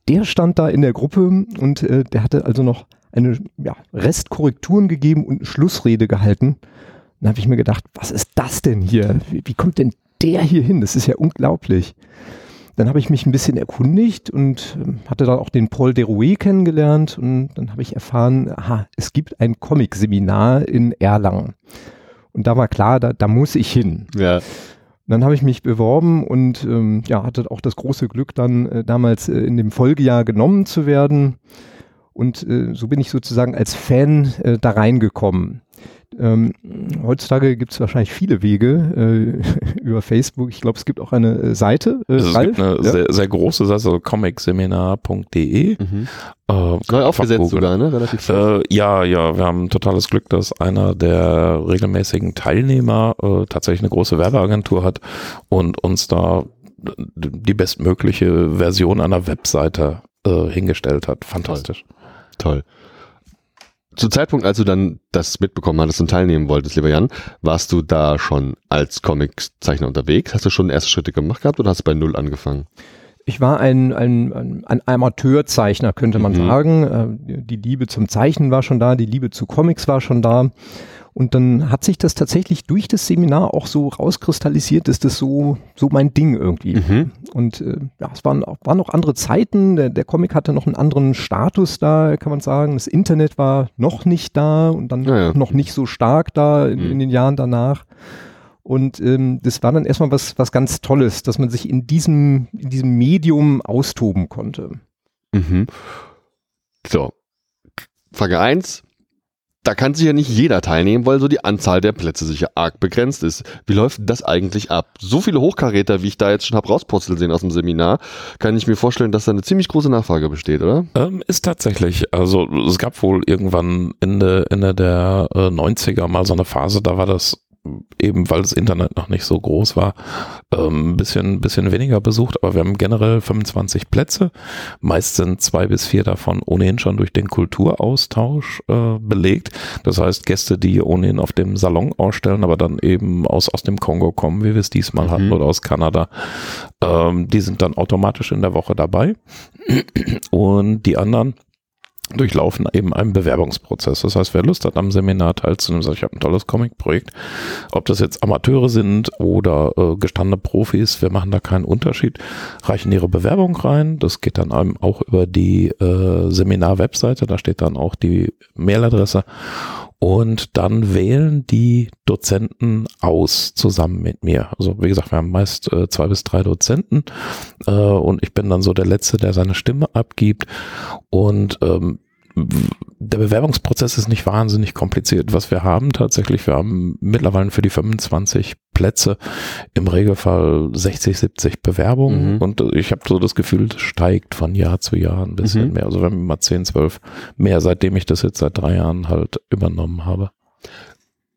Der stand da in der Gruppe und äh, der hatte also noch eine ja, Restkorrekturen gegeben und eine Schlussrede gehalten. Dann habe ich mir gedacht, was ist das denn hier? Wie, wie kommt denn der hier hin? Das ist ja unglaublich. dann habe ich mich ein bisschen erkundigt und ähm, hatte dann auch den Paul Derouet kennengelernt und dann habe ich erfahren, aha, es gibt ein Comic-Seminar in Erlangen. Und da war klar, da, da muss ich hin. Ja. Und dann habe ich mich beworben und ähm, ja, hatte auch das große Glück, dann äh, damals äh, in dem Folgejahr genommen zu werden. Und äh, so bin ich sozusagen als Fan äh, da reingekommen. Ähm, heutzutage gibt es wahrscheinlich viele Wege äh, über Facebook. Ich glaube, es gibt auch eine äh, Seite. Äh, Also es gibt eine ja? sehr, sehr große Seite, also comicseminar.de. Mhm. Äh, Neu aufgesetzt Google. sogar, ne? Relativ. Äh, ja, ja, wir haben totales Glück, dass einer der regelmäßigen Teilnehmer äh, tatsächlich eine große Werbeagentur hat und uns da d- die bestmögliche Version einer Webseite äh, hingestellt hat. Fantastisch. Toll. Zu Zeitpunkt, als du dann das mitbekommen hattest und teilnehmen wolltest, lieber Jan, warst du da schon als Comiczeichner unterwegs? Hast du schon erste Schritte gemacht gehabt oder hast du bei Null angefangen? Ich war ein, ein, ein, Amateurzeichner, könnte man Mhm. sagen. Äh, Die Liebe zum Zeichnen war schon da, die Liebe zu Comics war schon da. Und dann hat sich das tatsächlich durch das Seminar auch so rauskristallisiert, dass das so, so mein Ding irgendwie. Mhm. Und äh, ja, es waren, auch- waren noch andere Zeiten. Der, der Comic hatte noch einen anderen Status da, kann man sagen. Das Internet war noch nicht da und dann Ja, ja. noch nicht so stark da in, Mhm. in den Jahren danach. Und ähm, das war dann erstmal was, was ganz Tolles, dass man sich in diesem, in diesem Medium austoben konnte. Mhm. So. Frage 1. Da kann sich ja nicht jeder teilnehmen, weil so die Anzahl der Plätze sicher arg begrenzt ist. Wie läuft das eigentlich ab? So viele Hochkaräter, wie ich da jetzt schon hab rauspurzeln sehen aus dem Seminar, kann ich mir vorstellen, dass da eine ziemlich große Nachfrage besteht, oder? Ähm, ist tatsächlich, also es gab wohl irgendwann Ende, Ende der äh, 90er mal so eine Phase, da war das eben, weil das Internet noch nicht so groß war, ähm, ein bisschen, bisschen weniger besucht, aber wir haben generell 25 Plätze. Meist sind zwei bis vier davon ohnehin schon durch den Kulturaustausch äh, belegt. Das heißt, Gäste, die ohnehin auf dem Salon ausstellen, aber dann eben aus, aus dem Kongo kommen, wie wir es diesmal Mhm. hatten, oder aus Kanada, ähm, die sind dann automatisch in der Woche dabei. Und die anderen durchlaufen eben einen Bewerbungsprozess. Das heißt, wer Lust hat, am Seminar teilzunehmen, sagt, ich habe ein tolles Comic-Projekt. Ob das jetzt Amateure sind oder äh, gestandene Profis, wir machen da keinen Unterschied, reichen ihre Bewerbung rein. Das geht dann eben auch über die äh, Seminar-Webseite, da steht dann auch die Mailadresse. Und dann wählen die Dozenten aus zusammen mit mir. Also wie gesagt, wir haben meist äh, zwei bis drei Dozenten äh, und ich bin dann so der Letzte, der seine Stimme abgibt. Und ähm, der Bewerbungsprozess ist nicht wahnsinnig kompliziert. Was wir haben tatsächlich, wir haben mittlerweile für die 25 Plätze im Regelfall 60, 70 Bewerbungen Mhm. und ich habe so das Gefühl, das steigt von Jahr zu Jahr ein bisschen Mhm. mehr. Also wir haben immer 10, 12 mehr, seitdem ich das jetzt seit drei Jahren halt übernommen habe.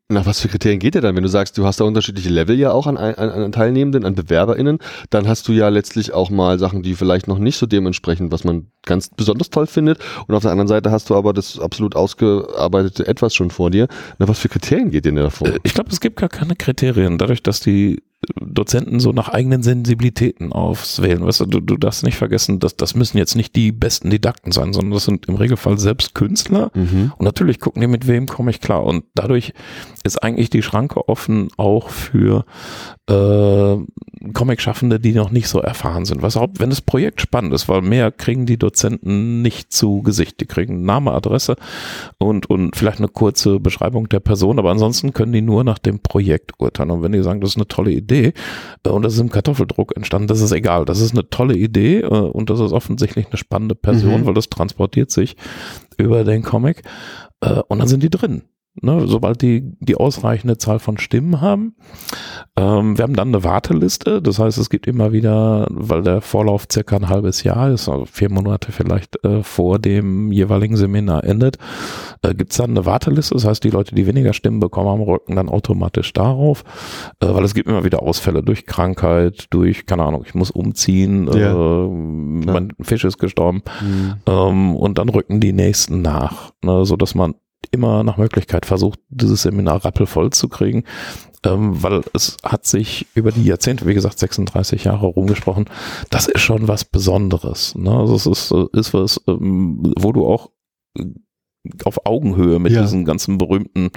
Nach was für Kriterien geht der dann? Wenn du sagst, du hast da unterschiedliche Level ja auch an, an, an Teilnehmenden, an BewerberInnen, dann hast du ja letztlich auch mal Sachen, die vielleicht noch nicht so dementsprechend, was man ganz besonders toll findet. Und auf der anderen Seite hast du aber das absolut ausgearbeitete Etwas schon vor dir. Nach was für Kriterien geht denn da vor? Ich glaube, es gibt gar keine Kriterien, dadurch, dass die Dozenten so nach eigenen Sensibilitäten auswählen. Weißt du, du, du darfst nicht vergessen, dass das müssen jetzt nicht die besten Didakten sein, sondern das sind im Regelfall selbst Künstler. Mhm. Und natürlich gucken die, mit wem komme ich klar. Und dadurch ist eigentlich die Schranke offen auch für äh, Comic-Schaffende, die noch nicht so erfahren sind. Was auch, wenn das Projekt spannend ist, weil mehr kriegen die Dozenten nicht zu Gesicht. Die kriegen Name, Adresse und, und vielleicht eine kurze Beschreibung der Person, aber ansonsten können die nur nach dem Projekt urteilen. Und wenn die sagen, das ist eine tolle Idee äh, und das ist im Kartoffeldruck entstanden, das ist egal. Das ist eine tolle Idee äh, und das ist offensichtlich eine spannende Person, Mhm. weil das transportiert sich über den Comic äh, und dann sind die drin. Ne, sobald die die ausreichende Zahl von Stimmen haben. Ähm, wir haben dann eine Warteliste, das heißt, es gibt immer wieder, weil der Vorlauf circa ein halbes Jahr ist, also vier Monate vielleicht äh, vor dem jeweiligen Seminar endet, äh, gibt es dann eine Warteliste, das heißt, die Leute, die weniger Stimmen bekommen haben, rücken dann automatisch darauf, äh, weil es gibt immer wieder Ausfälle durch Krankheit, durch, keine Ahnung, ich muss umziehen, Ja. äh, mein Fisch ist gestorben, Mhm. ähm, und dann rücken die nächsten nach, ne, so dass man immer nach Möglichkeit versucht, dieses Seminar rappelvoll zu kriegen, ähm, weil es hat sich über die Jahrzehnte, wie gesagt, 36 Jahre rumgesprochen, das ist schon was Besonderes. Ne? Also es ist, äh, ist was, ähm, wo du auch auf Augenhöhe mit Ja. diesen ganzen berühmten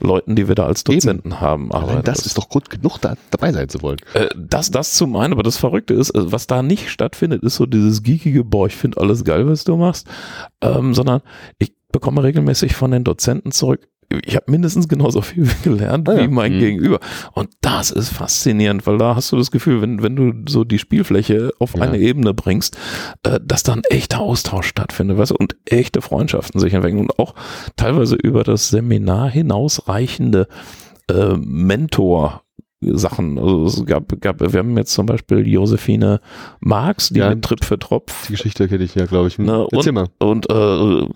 Leuten, die wir da als Dozenten haben. Allein arbeiten. das ist doch Grund genug, da dabei sein zu wollen. Äh, das, das zum einen, aber das Verrückte ist, äh, was da nicht stattfindet, ist so dieses geekige, boah, ich finde alles geil, was du machst, ähm, sondern ich bekomme regelmäßig von den Dozenten zurück, ich habe mindestens genauso viel gelernt Ah ja. wie mein Mhm. Gegenüber. Und das ist faszinierend, weil da hast du das Gefühl, wenn, wenn du so die Spielfläche auf Ja. eine Ebene bringst, äh, dass dann echter Austausch stattfindet, weißt du, und echte Freundschaften sich entwickeln und auch teilweise über das Seminar hinausreichende äh, Mentor Sachen. Also es gab, gab, wir haben jetzt zum Beispiel Josephine Marx, die Ja. mit Trip für Tropf Die Geschichte kenne ich ja, glaube ich. Hm. Erzähl mal. und äh,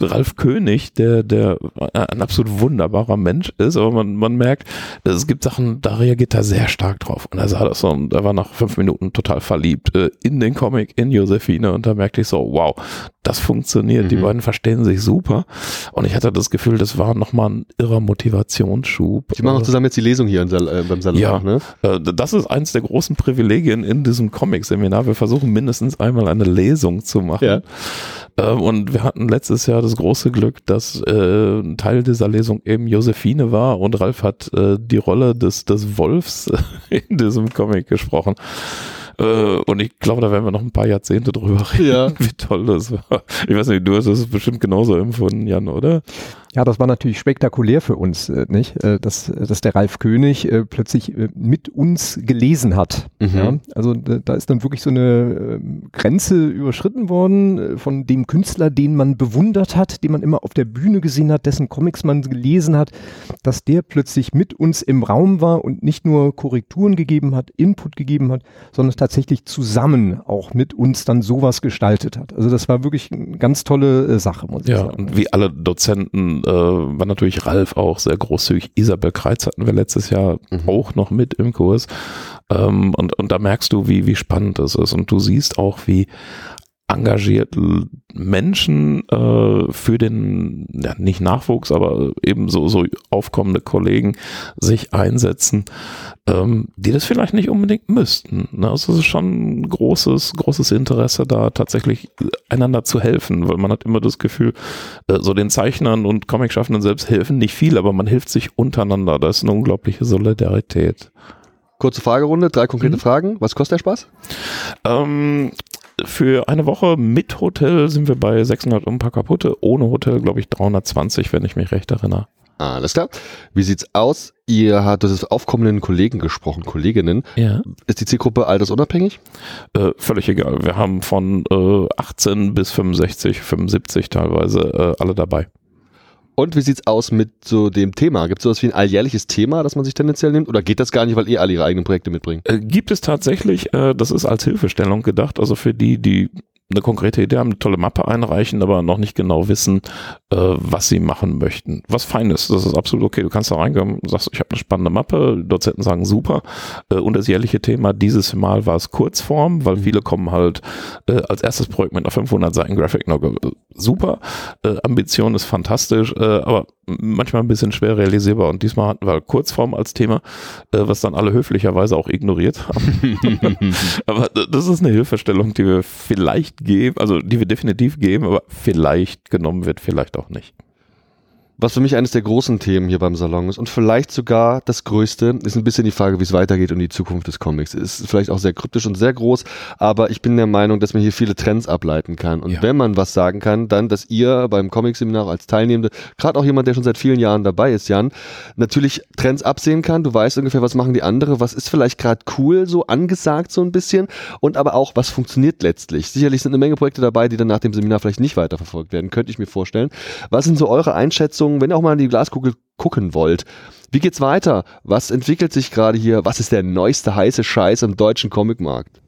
Ralf König, der, der ein absolut wunderbarer Mensch ist, aber man, man merkt, es gibt Sachen, da reagiert er sehr stark drauf. Und er sah das so und er war nach fünf Minuten total verliebt äh, in den Comic, in Josephine und da merkte ich so, wow, das funktioniert, die Mhm. beiden verstehen sich super. Und ich hatte das Gefühl, das war nochmal ein irrer Motivationsschub. Die machen auch zusammen jetzt die Lesung hier im Sal äh, beim Salon. Ja. Ne? Äh, Das ist eins der großen Privilegien in diesem Comic-Seminar. Wir versuchen mindestens einmal eine Lesung zu machen. Ja. Ähm, Und wir hatten letztes Jahr das große Glück, dass äh, ein Teil dieser Lesung eben Josephine war und Ralf hat äh, die Rolle des, des Wolfs in diesem Comic gesprochen. Äh, Und ich glaube, da werden wir noch ein paar Jahrzehnte drüber reden, Ja. wie toll das war. Ich weiß nicht, du hast es bestimmt genauso empfunden, Jan, oder? Ja, das war natürlich spektakulär für uns, äh, nicht? Äh, dass, dass der Ralf König äh, plötzlich äh, mit uns gelesen hat. Mhm. Ja? Also da, ist dann wirklich so eine äh, Grenze überschritten worden äh, von dem Künstler, den man bewundert hat, den man immer auf der Bühne gesehen hat, dessen Comics man gelesen hat, dass der plötzlich mit uns im Raum war und nicht nur Korrekturen gegeben hat, Input gegeben hat, sondern tatsächlich zusammen auch mit uns dann sowas gestaltet hat. Also das war wirklich eine ganz tolle äh, Sache, muss ich Ja, sagen. und wie alle Dozenten äh, war natürlich Ralf auch sehr großzügig. Isabel Kreitz hatten wir letztes Jahr Mhm. auch noch mit im Kurs. Ähm, und, und da merkst du, wie, wie spannend das ist. Und du siehst auch, wie engagiert Menschen äh, für den, ja, nicht Nachwuchs, aber eben so, so aufkommende Kollegen sich einsetzen, ähm, die das vielleicht nicht unbedingt müssten. Ne? Also es ist schon ein großes, großes Interesse da tatsächlich äh, einander zu helfen, weil man hat immer das Gefühl, äh, so den Zeichnern und Comicschaffenden selbst helfen nicht viel, aber man hilft sich untereinander. Da ist eine unglaubliche Solidarität. Kurze Fragerunde, drei konkrete Mhm. Fragen. Was kostet der Spaß? Ähm, für eine Woche mit Hotel sind wir bei 600 und ein paar kaputte. Ohne Hotel, glaube ich, 320, wenn ich mich recht erinnere. Alles klar. Wie sieht's aus? Ihr habt das aufkommenden Kollegen gesprochen, Kolleginnen. Ja. Ist die Zielgruppe altersunabhängig? Äh, völlig egal. Wir haben von äh, 18 bis 65, 75 teilweise äh, alle dabei. Und wie sieht's aus mit so dem Thema? Gibt es sowas wie ein alljährliches Thema, das man sich tendenziell nimmt? Oder geht das gar nicht, weil ihr alle ihre eigenen Projekte mitbringen? Äh, gibt es tatsächlich, äh, das ist als Hilfestellung gedacht, also für die, die eine konkrete Idee haben, eine tolle Mappe einreichen, aber noch nicht genau wissen, was sie machen möchten. Was fein ist, das ist absolut okay. Du kannst da reingehen und sagst, ich habe eine spannende Mappe, Dozenten sagen super. Äh, und das jährliche Thema dieses Mal war es Kurzform, weil viele kommen halt äh, als erstes Projekt mit einer 500 Seiten Graphic Novel. Äh, Super, äh, Ambition ist fantastisch, äh, aber manchmal ein bisschen schwer realisierbar. Und diesmal hatten wir halt Kurzform als Thema, äh, was dann alle höflicherweise auch ignoriert haben. aber das ist eine Hilfestellung, die wir vielleicht geben, also die wir definitiv geben, aber vielleicht genommen wird, vielleicht auch nicht. Was für mich eines der großen Themen hier beim Salon ist und vielleicht sogar das größte, ist ein bisschen die Frage, wie es weitergeht und die Zukunft des Comics. Ist vielleicht auch sehr kryptisch und sehr groß, aber ich bin der Meinung, dass man hier viele Trends ableiten kann. Und Ja. wenn man was sagen kann, dann, dass ihr beim Comic-Seminar als Teilnehmende, gerade auch jemand, der schon seit vielen Jahren dabei ist, Jan, natürlich Trends absehen kann. Du weißt ungefähr, was machen die andere, was ist vielleicht gerade cool, so angesagt so ein bisschen und aber auch, was funktioniert letztlich. Sicherlich sind eine Menge Projekte dabei, die dann nach dem Seminar vielleicht nicht weiterverfolgt werden, könnte ich mir vorstellen. Was sind so eure Einschätzungen, wenn ihr auch mal in die Glaskugel gucken wollt? Wie geht's weiter? Was entwickelt sich gerade hier? Was ist der neueste heiße Scheiß im deutschen Comicmarkt?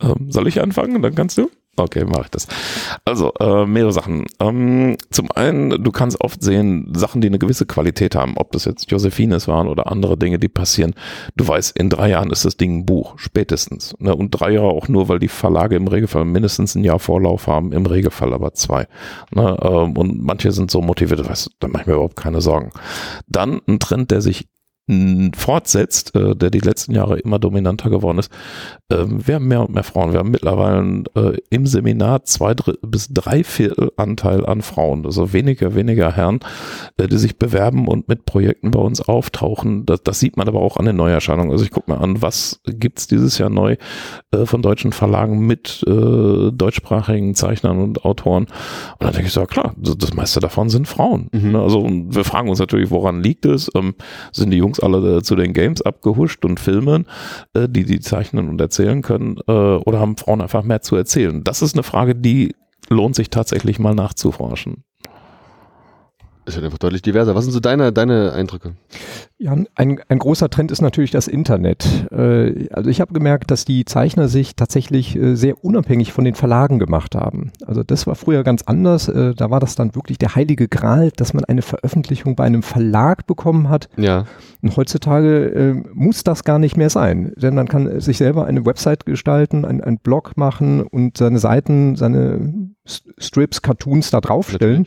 Ähm, soll ich anfangen? Dann kannst du? Okay, mache ich das. Also, äh, mehrere Sachen. Ähm, zum einen, du kannst oft sehen, Sachen, die eine gewisse Qualität haben, ob das jetzt Josephines waren oder andere Dinge, die passieren. Du weißt, in drei Jahren ist das Ding ein Buch, spätestens. Ne? Und drei Jahre auch nur, weil die Verlage im Regelfall mindestens ein Jahr Vorlauf haben, im Regelfall aber zwei. Ne? Ähm, und manche sind so motiviert, weißt da mache ich mir überhaupt keine Sorgen. Dann ein Trend, der sich fortsetzt, äh, der die letzten Jahre immer dominanter geworden ist. Ähm, wir haben mehr und mehr Frauen. Wir haben mittlerweile äh, im Seminar zwei Dr bis drei Viertel Anteil an Frauen, also weniger, weniger Herren, äh, die sich bewerben und mit Projekten bei uns auftauchen. Das, das sieht man aber auch an den Neuerscheinungen. Also ich gucke mir an, was gibt's dieses Jahr neu äh, von deutschen Verlagen mit äh, deutschsprachigen Zeichnern und Autoren. Und dann denke ich so, klar, das, das meiste davon sind Frauen. Mhm. Ne? Also wir fragen uns natürlich, woran liegt es? Ähm, sind die Jungs alle äh, zu den Games abgehuscht und filmen, äh, die die zeichnen und erzählen können, äh, oder haben Frauen einfach mehr zu erzählen? Das ist eine Frage, die lohnt sich tatsächlich mal nachzuforschen. Es wird einfach deutlich diverser. Was sind so deine, deine Eindrücke? Ja, ein, ein großer Trend ist natürlich das Internet. Äh, also ich habe gemerkt, dass die Zeichner sich tatsächlich äh, sehr unabhängig von den Verlagen gemacht haben. Also das war früher ganz anders. Äh, da war das dann wirklich der heilige Gral, dass man eine Veröffentlichung bei einem Verlag bekommen hat. Ja. Und heutzutage muss das gar nicht mehr sein, denn man kann sich selber eine Website gestalten, ein, ein Blog machen und seine Seiten, seine Strips, Cartoons da draufstellen.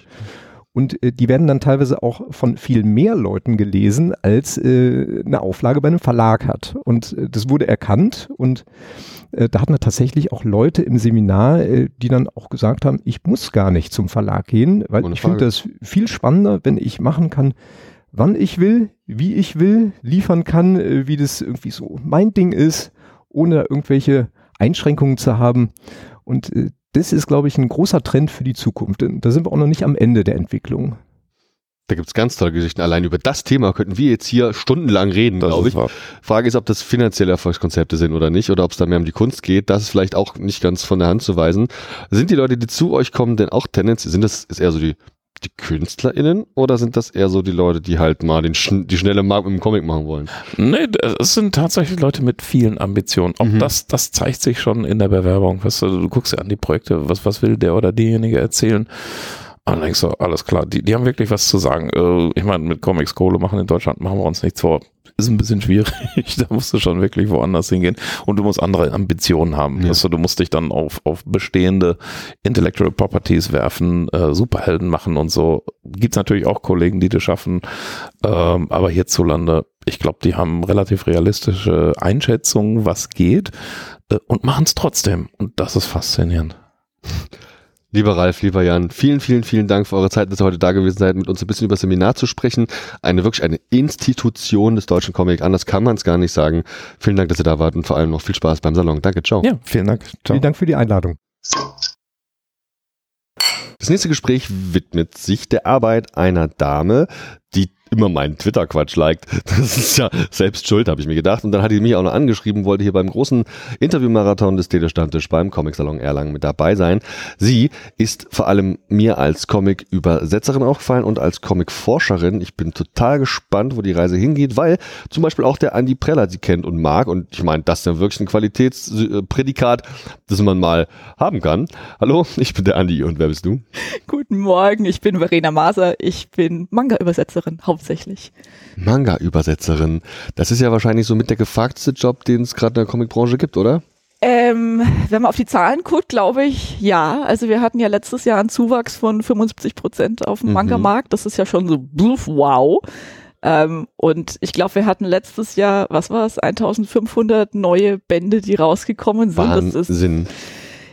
Und äh, die werden dann teilweise auch von viel mehr Leuten gelesen, als äh, eine Auflage bei einem Verlag hat. Und äh, das wurde erkannt und äh, da hatten wir tatsächlich auch Leute im Seminar, äh, die dann auch gesagt haben, ich muss gar nicht zum Verlag gehen, weil Ohne ich finde das viel spannender, wenn ich machen kann, wann ich will, wie ich will, liefern kann, äh, wie das irgendwie so mein Ding ist, ohne irgendwelche Einschränkungen zu haben. Und äh, das ist, glaube ich, ein großer Trend für die Zukunft. Da sind wir auch noch nicht am Ende der Entwicklung. Da gibt's ganz tolle Geschichten. Allein über das Thema könnten wir jetzt hier stundenlang reden, glaube ich. wahr. Frage ist, ob das finanzielle Erfolgskonzepte sind oder nicht, oder ob es da mehr um die Kunst geht. Das ist vielleicht auch nicht ganz von der Hand zu weisen. Sind die Leute, die zu euch kommen, denn auch tendenziell, sind das ist eher so die, die KünstlerInnen oder sind das eher so die Leute, die halt mal den, die schnelle Markt mit dem Comic machen wollen? Nee, es sind tatsächlich Leute mit vielen Ambitionen. Auch Mhm. das, das zeigt sich schon in der Bewerbung. Weißt du, du guckst ja an die Projekte, was, was will der oder diejenige erzählen? Und dann denkst du, alles klar, die, die haben wirklich was zu sagen. Äh, Ich meine, mit Comics Kohle machen in Deutschland machen wir uns nichts vor. Ist ein bisschen schwierig. Da musst du schon wirklich woanders hingehen. Und du musst andere Ambitionen haben. Ja. Du, du musst dich dann auf, auf bestehende Intellectual Properties werfen, äh, Superhelden machen und so. Gibt's natürlich auch Kollegen, die das schaffen. Ähm, aber hierzulande, ich glaube, die haben relativ realistische Einschätzungen, was geht äh, und machen es trotzdem. Und das ist faszinierend. Lieber Ralf, lieber Jan, vielen, vielen, vielen Dank für eure Zeit, dass ihr heute da gewesen seid, mit uns ein bisschen über das Seminar zu sprechen. Eine wirklich eine Institution des deutschen Comic. Anders kann man es gar nicht sagen. Vielen Dank, dass ihr da wart und vor allem noch viel Spaß beim Salon. Danke, ciao. Ja, vielen Dank. Ciao. Vielen Dank für die Einladung. Das nächste Gespräch widmet sich der Arbeit einer Dame, die immer meinen Twitter-Quatsch liked. Das ist ja selbst schuld, habe ich mir gedacht. Und dann hat die mich auch noch angeschrieben, wollte hier beim großen Interviewmarathon des Telestammtisch beim Comic-Salon Erlangen mit dabei sein. Sie ist vor allem mir als Comic-Übersetzerin aufgefallen und als Comic-Forscherin. Ich bin total gespannt, wo die Reise hingeht, weil zum Beispiel auch der Andi Preller sie kennt und mag. Und ich meine, das ist ja wirklich ein Qualitätsprädikat, das man mal haben kann. Hallo, ich bin der Andi und wer bist du? Guten Morgen, ich bin Verena Maser, ich bin Manga-Übersetzerin hauptsächlich. Manga-Übersetzerin. Das ist ja wahrscheinlich so mit der gefragteste Job, den es gerade in der Comicbranche gibt, oder? Ähm, wenn man auf die Zahlen guckt, glaube ich, ja. Also wir hatten ja letztes Jahr einen Zuwachs von 75 Prozent auf dem Mhm. Manga-Markt. Das ist ja schon so bluff, wow. Ähm, und ich glaube, wir hatten letztes Jahr, was war es, 1500 neue Bände, die rausgekommen sind. Das ist Wahnsinn.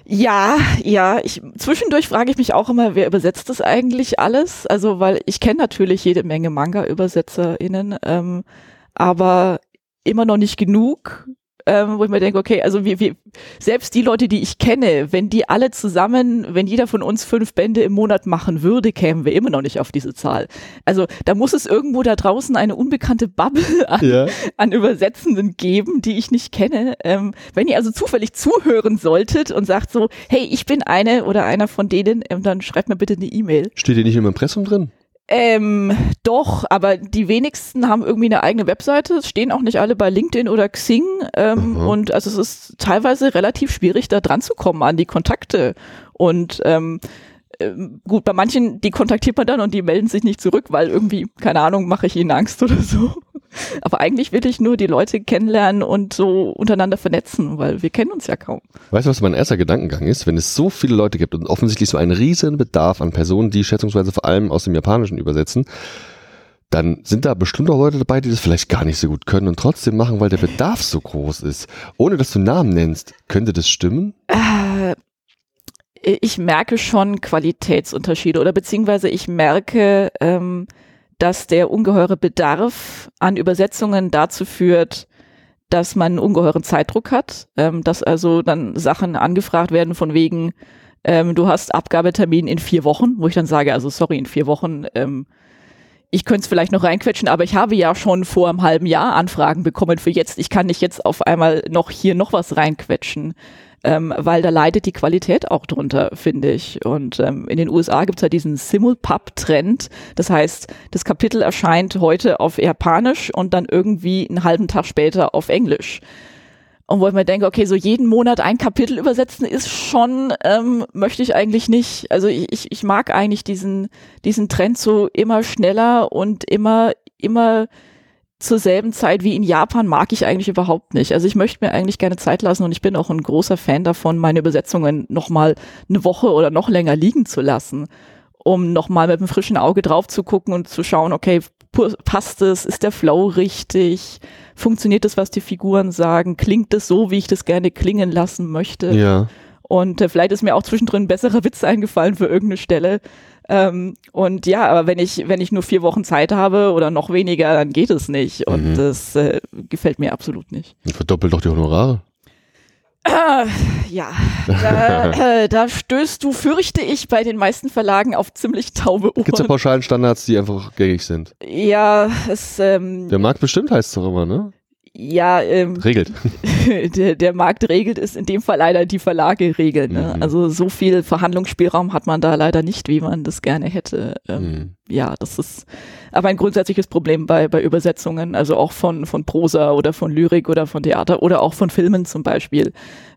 Ja, ja, ich zwischendurch frage ich mich auch immer, wer übersetzt das eigentlich alles? Also, weil ich kenne natürlich jede Menge Manga-ÜbersetzerInnen, ähm, aber immer noch nicht genug, ähm, wo ich mir denke, okay, also wir, wir, selbst die Leute, die ich kenne, wenn die alle zusammen, wenn jeder von uns fünf Bände im Monat machen würde, kämen wir immer noch nicht auf diese Zahl. Also da muss es irgendwo da draußen eine unbekannte Bubble an, Ja. an Übersetzenden geben, die ich nicht kenne. Ähm, wenn ihr also zufällig zuhören solltet und sagt so, hey, ich bin eine oder einer von denen, ähm, dann schreibt mir bitte eine E-Mail. Steht hier nicht im Impressum drin? Ähm, doch, aber die wenigsten haben irgendwie eine eigene Webseite, stehen auch nicht alle bei LinkedIn oder Xing ähm, Aha. und also es ist teilweise relativ schwierig, da dran zu kommen an die Kontakte und ähm, ähm, gut, bei manchen, die kontaktiert man dann und die melden sich nicht zurück, weil irgendwie, keine Ahnung, mache ich ihnen Angst oder so. Aber eigentlich will ich nur die Leute kennenlernen und so untereinander vernetzen, weil wir kennen uns ja kaum. Weißt du, was mein erster Gedankengang ist? Wenn es so viele Leute gibt und offensichtlich so einen riesen Bedarf an Personen, die schätzungsweise vor allem aus dem Japanischen übersetzen, dann sind da bestimmt auch Leute dabei, die das vielleicht gar nicht so gut können und trotzdem machen, weil der Bedarf so groß ist. Ohne dass du Namen nennst, könnte das stimmen? Äh, ich merke schon Qualitätsunterschiede oder beziehungsweise ich merke, ähm, dass der ungeheure Bedarf an Übersetzungen dazu führt, dass man einen ungeheuren Zeitdruck hat, ähm, dass also dann Sachen angefragt werden von wegen, ähm, du hast Abgabetermin in vier Wochen, wo ich dann sage, also sorry, in vier Wochen, ähm, ich könnte es vielleicht noch reinquetschen, aber ich habe ja schon vor einem halben Jahr Anfragen bekommen für jetzt. Ich kann nicht jetzt auf einmal noch hier noch was reinquetschen ähm, weil da leidet die Qualität auch drunter, finde ich. Und ähm, in den USA gibt es ja diesen Simulpub-Trend. Das heißt, das Kapitel erscheint heute auf Japanisch und dann irgendwie einen halben Tag später auf Englisch. Und wo ich mir denke, okay, so jeden Monat ein Kapitel übersetzen ist schon, ähm, möchte ich eigentlich nicht. Also ich, ich mag eigentlich diesen, diesen Trend so immer schneller und immer, immer zur selben Zeit wie in Japan mag ich eigentlich überhaupt nicht. Also ich möchte mir eigentlich gerne Zeit lassen und ich bin auch ein großer Fan davon, meine Übersetzungen nochmal eine Woche oder noch länger liegen zu lassen, um nochmal mit einem frischen Auge drauf zu gucken und zu schauen, okay, passt es, ist der Flow richtig, funktioniert das, was die Figuren sagen, klingt es so, wie ich das gerne klingen lassen möchte. Ja. Und äh, vielleicht ist mir auch zwischendrin ein besserer Witz eingefallen für irgendeine Stelle. Ähm, und ja, aber wenn ich, wenn ich nur vier Wochen Zeit habe oder noch weniger, dann geht es nicht. Und Mhm. das äh, gefällt mir absolut nicht. Verdoppelt doch die Honorare. Ah, ja, da, äh, da stößt du, fürchte ich, bei den meisten Verlagen auf ziemlich taube Gibt es Ohren. pauschalen Standards, die einfach gängig sind? Ja, es, ähm, Der Markt bestimmt heißt es doch immer, ne? Ja, ähm, Regelt. der, der Markt regelt es in dem Fall leider die Verlage regeln. Ne? Mhm. Also so viel Verhandlungsspielraum hat man da leider nicht, wie man das gerne hätte. Ähm, Hm. ja, das ist aber ein grundsätzliches Problem bei, bei Übersetzungen, also auch von, von Prosa oder von Lyrik oder von Theater oder auch von Filmen zum Beispiel,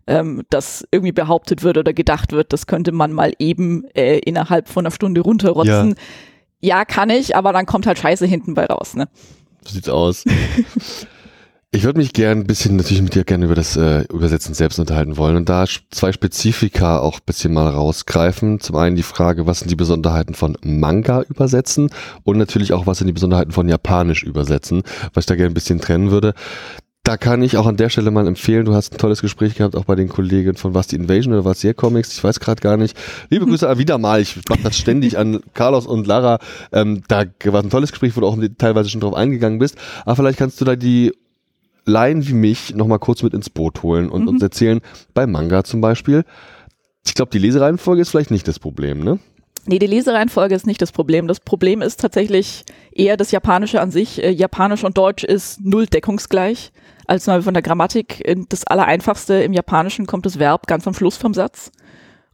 ähm, dass irgendwie behauptet wird oder gedacht wird, das könnte man mal eben äh, innerhalb von einer Stunde runterrotzen. Ja. kann ich, aber dann kommt halt Scheiße hinten bei raus. Ne? So sieht's aus. Ich würde mich gern ein bisschen natürlich mit dir gerne über das äh, Übersetzen selbst unterhalten wollen und da zwei Spezifika auch ein bisschen mal rausgreifen. Zum einen die Frage, was sind die Besonderheiten von Manga übersetzen und natürlich auch, was sind die Besonderheiten von Japanisch übersetzen, was ich da gerne ein bisschen trennen würde. Da kann ich auch an der Stelle mal empfehlen, du hast ein tolles Gespräch gehabt, auch bei den Kollegen von Was die Invasion oder Was ihr Comics, ich weiß gerade gar nicht. Liebe Grüße wieder mal, ich mache das ständig an Carlos und Lara. Ähm, da war ein tolles Gespräch, wo du auch teilweise schon drauf eingegangen bist. Aber vielleicht kannst du da die Laien wie mich nochmal kurz mit ins Boot holen und Mhm. uns erzählen, bei Manga zum Beispiel. Ich glaube, die Lesereihenfolge ist vielleicht nicht das Problem, ne? Nee, die Lesereihenfolge ist nicht das Problem. Das Problem ist tatsächlich eher das Japanische an sich. Äh, Japanisch und Deutsch ist null deckungsgleich. Also mal von der Grammatik, das Allereinfachste im Japanischen kommt das Verb ganz am Schluss vom Satz.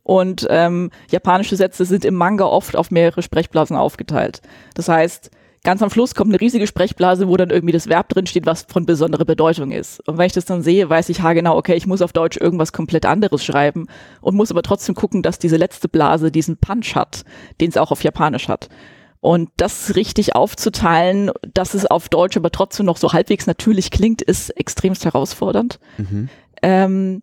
Und ähm, japanische Sätze sind im Manga oft auf mehrere Sprechblasen aufgeteilt. Das heißt, ganz am Schluss kommt eine riesige Sprechblase, wo dann irgendwie das Verb drin steht, was von besonderer Bedeutung ist. Und wenn ich das dann sehe, weiß ich haargenau, okay, ich muss auf Deutsch irgendwas komplett anderes schreiben und muss aber trotzdem gucken, dass diese letzte Blase diesen Punch hat, den es auch auf Japanisch hat. Und das richtig aufzuteilen, dass es auf Deutsch aber trotzdem noch so halbwegs natürlich klingt, ist extremst herausfordernd. Ähm,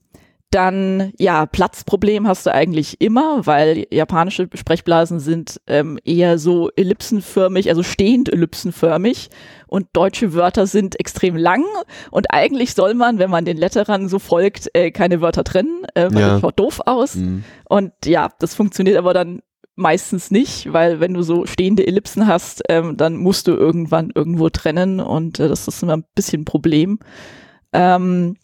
dann, ja, Platzproblem hast du eigentlich immer, weil japanische Sprechblasen sind ähm, eher so ellipsenförmig, also stehend ellipsenförmig und deutsche Wörter sind extrem lang und eigentlich soll man, wenn man den Letterern so folgt, äh, keine Wörter trennen, äh, weil Ja. das schaut doof aus. Mhm. Und ja, das funktioniert aber dann meistens nicht, weil wenn du so stehende Ellipsen hast, ähm, dann musst du irgendwann irgendwo trennen und äh, das ist immer ein bisschen ein Problem. Ähm,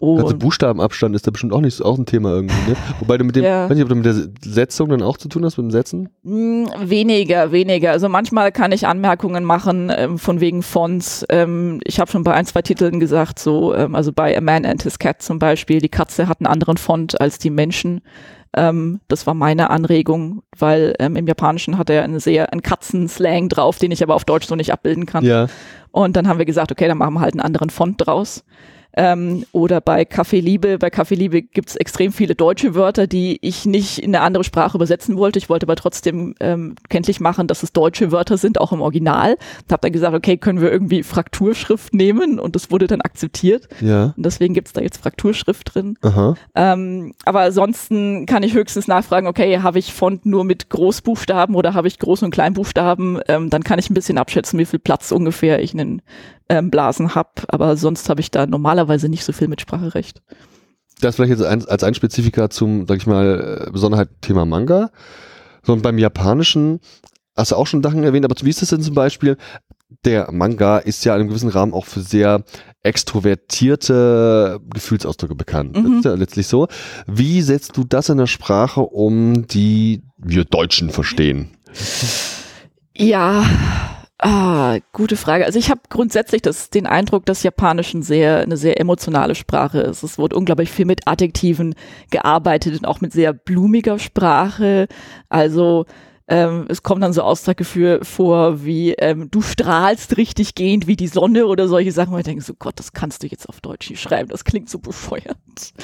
Also und Buchstabenabstand ist da bestimmt auch nicht auch ein Thema irgendwie, ne? Wobei du mit dem, Ja. weiß nicht, ob du mit der Setzung dann auch zu tun hast, mit dem Setzen? mh, weniger, weniger. Also manchmal kann ich Anmerkungen machen ähm, von wegen Fonts. Ähm, ich habe schon bei ein, zwei Titeln gesagt, so, ähm, also bei A Man and His Cat zum Beispiel, die Katze hat einen anderen Font als die Menschen. Ähm, das war meine Anregung, weil ähm, im Japanischen hat er einen sehr einen Katzenslang drauf, den ich aber auf Deutsch so nicht abbilden kann. Ja. Und dann haben wir gesagt, okay, dann machen wir halt einen anderen Font draus. Ähm, oder bei Kaffee Liebe. Bei Kaffee Liebe gibt es extrem viele deutsche Wörter, die ich nicht in eine andere Sprache übersetzen wollte. Ich wollte aber trotzdem ähm, kenntlich machen, dass es deutsche Wörter sind, auch im Original. Ich habe dann gesagt, okay, können wir irgendwie Frakturschrift nehmen? Und das wurde dann akzeptiert. Ja. Und deswegen gibt es da jetzt Frakturschrift drin. Aha. Ähm, aber ansonsten kann ich höchstens nachfragen, okay, habe ich Font nur mit Großbuchstaben oder habe ich Groß- und Kleinbuchstaben? Ähm, dann kann ich ein bisschen abschätzen, wie viel Platz ungefähr ich in den ähm, Blasen habe. Aber sonst habe ich da normalerweise nicht so viel mit Spracherecht. Das vielleicht jetzt ein, als ein Spezifika zum, sag ich mal, äh, Besonderheit Thema Manga. So, und beim Japanischen hast du auch schon Sachen erwähnt, aber wie ist das denn zum Beispiel? Der Manga ist ja in einem gewissen Rahmen auch für sehr extrovertierte Gefühlsausdrücke bekannt. Das Mhm. ist ja letztlich so. Wie setzt du das in der Sprache um, die wir Deutschen verstehen? Ja, ah, gute Frage. Also ich habe grundsätzlich das, den Eindruck, dass Japanisch ein sehr, eine sehr emotionale Sprache ist. Es wird unglaublich viel mit Adjektiven gearbeitet und auch mit sehr blumiger Sprache. Also ähm, es kommen dann so Ausdrücke für, vor wie ähm, du strahlst richtig gehend wie die Sonne oder solche Sachen, wo ich denke so Gott, das kannst du jetzt auf Deutsch nicht schreiben, das klingt so bescheuert.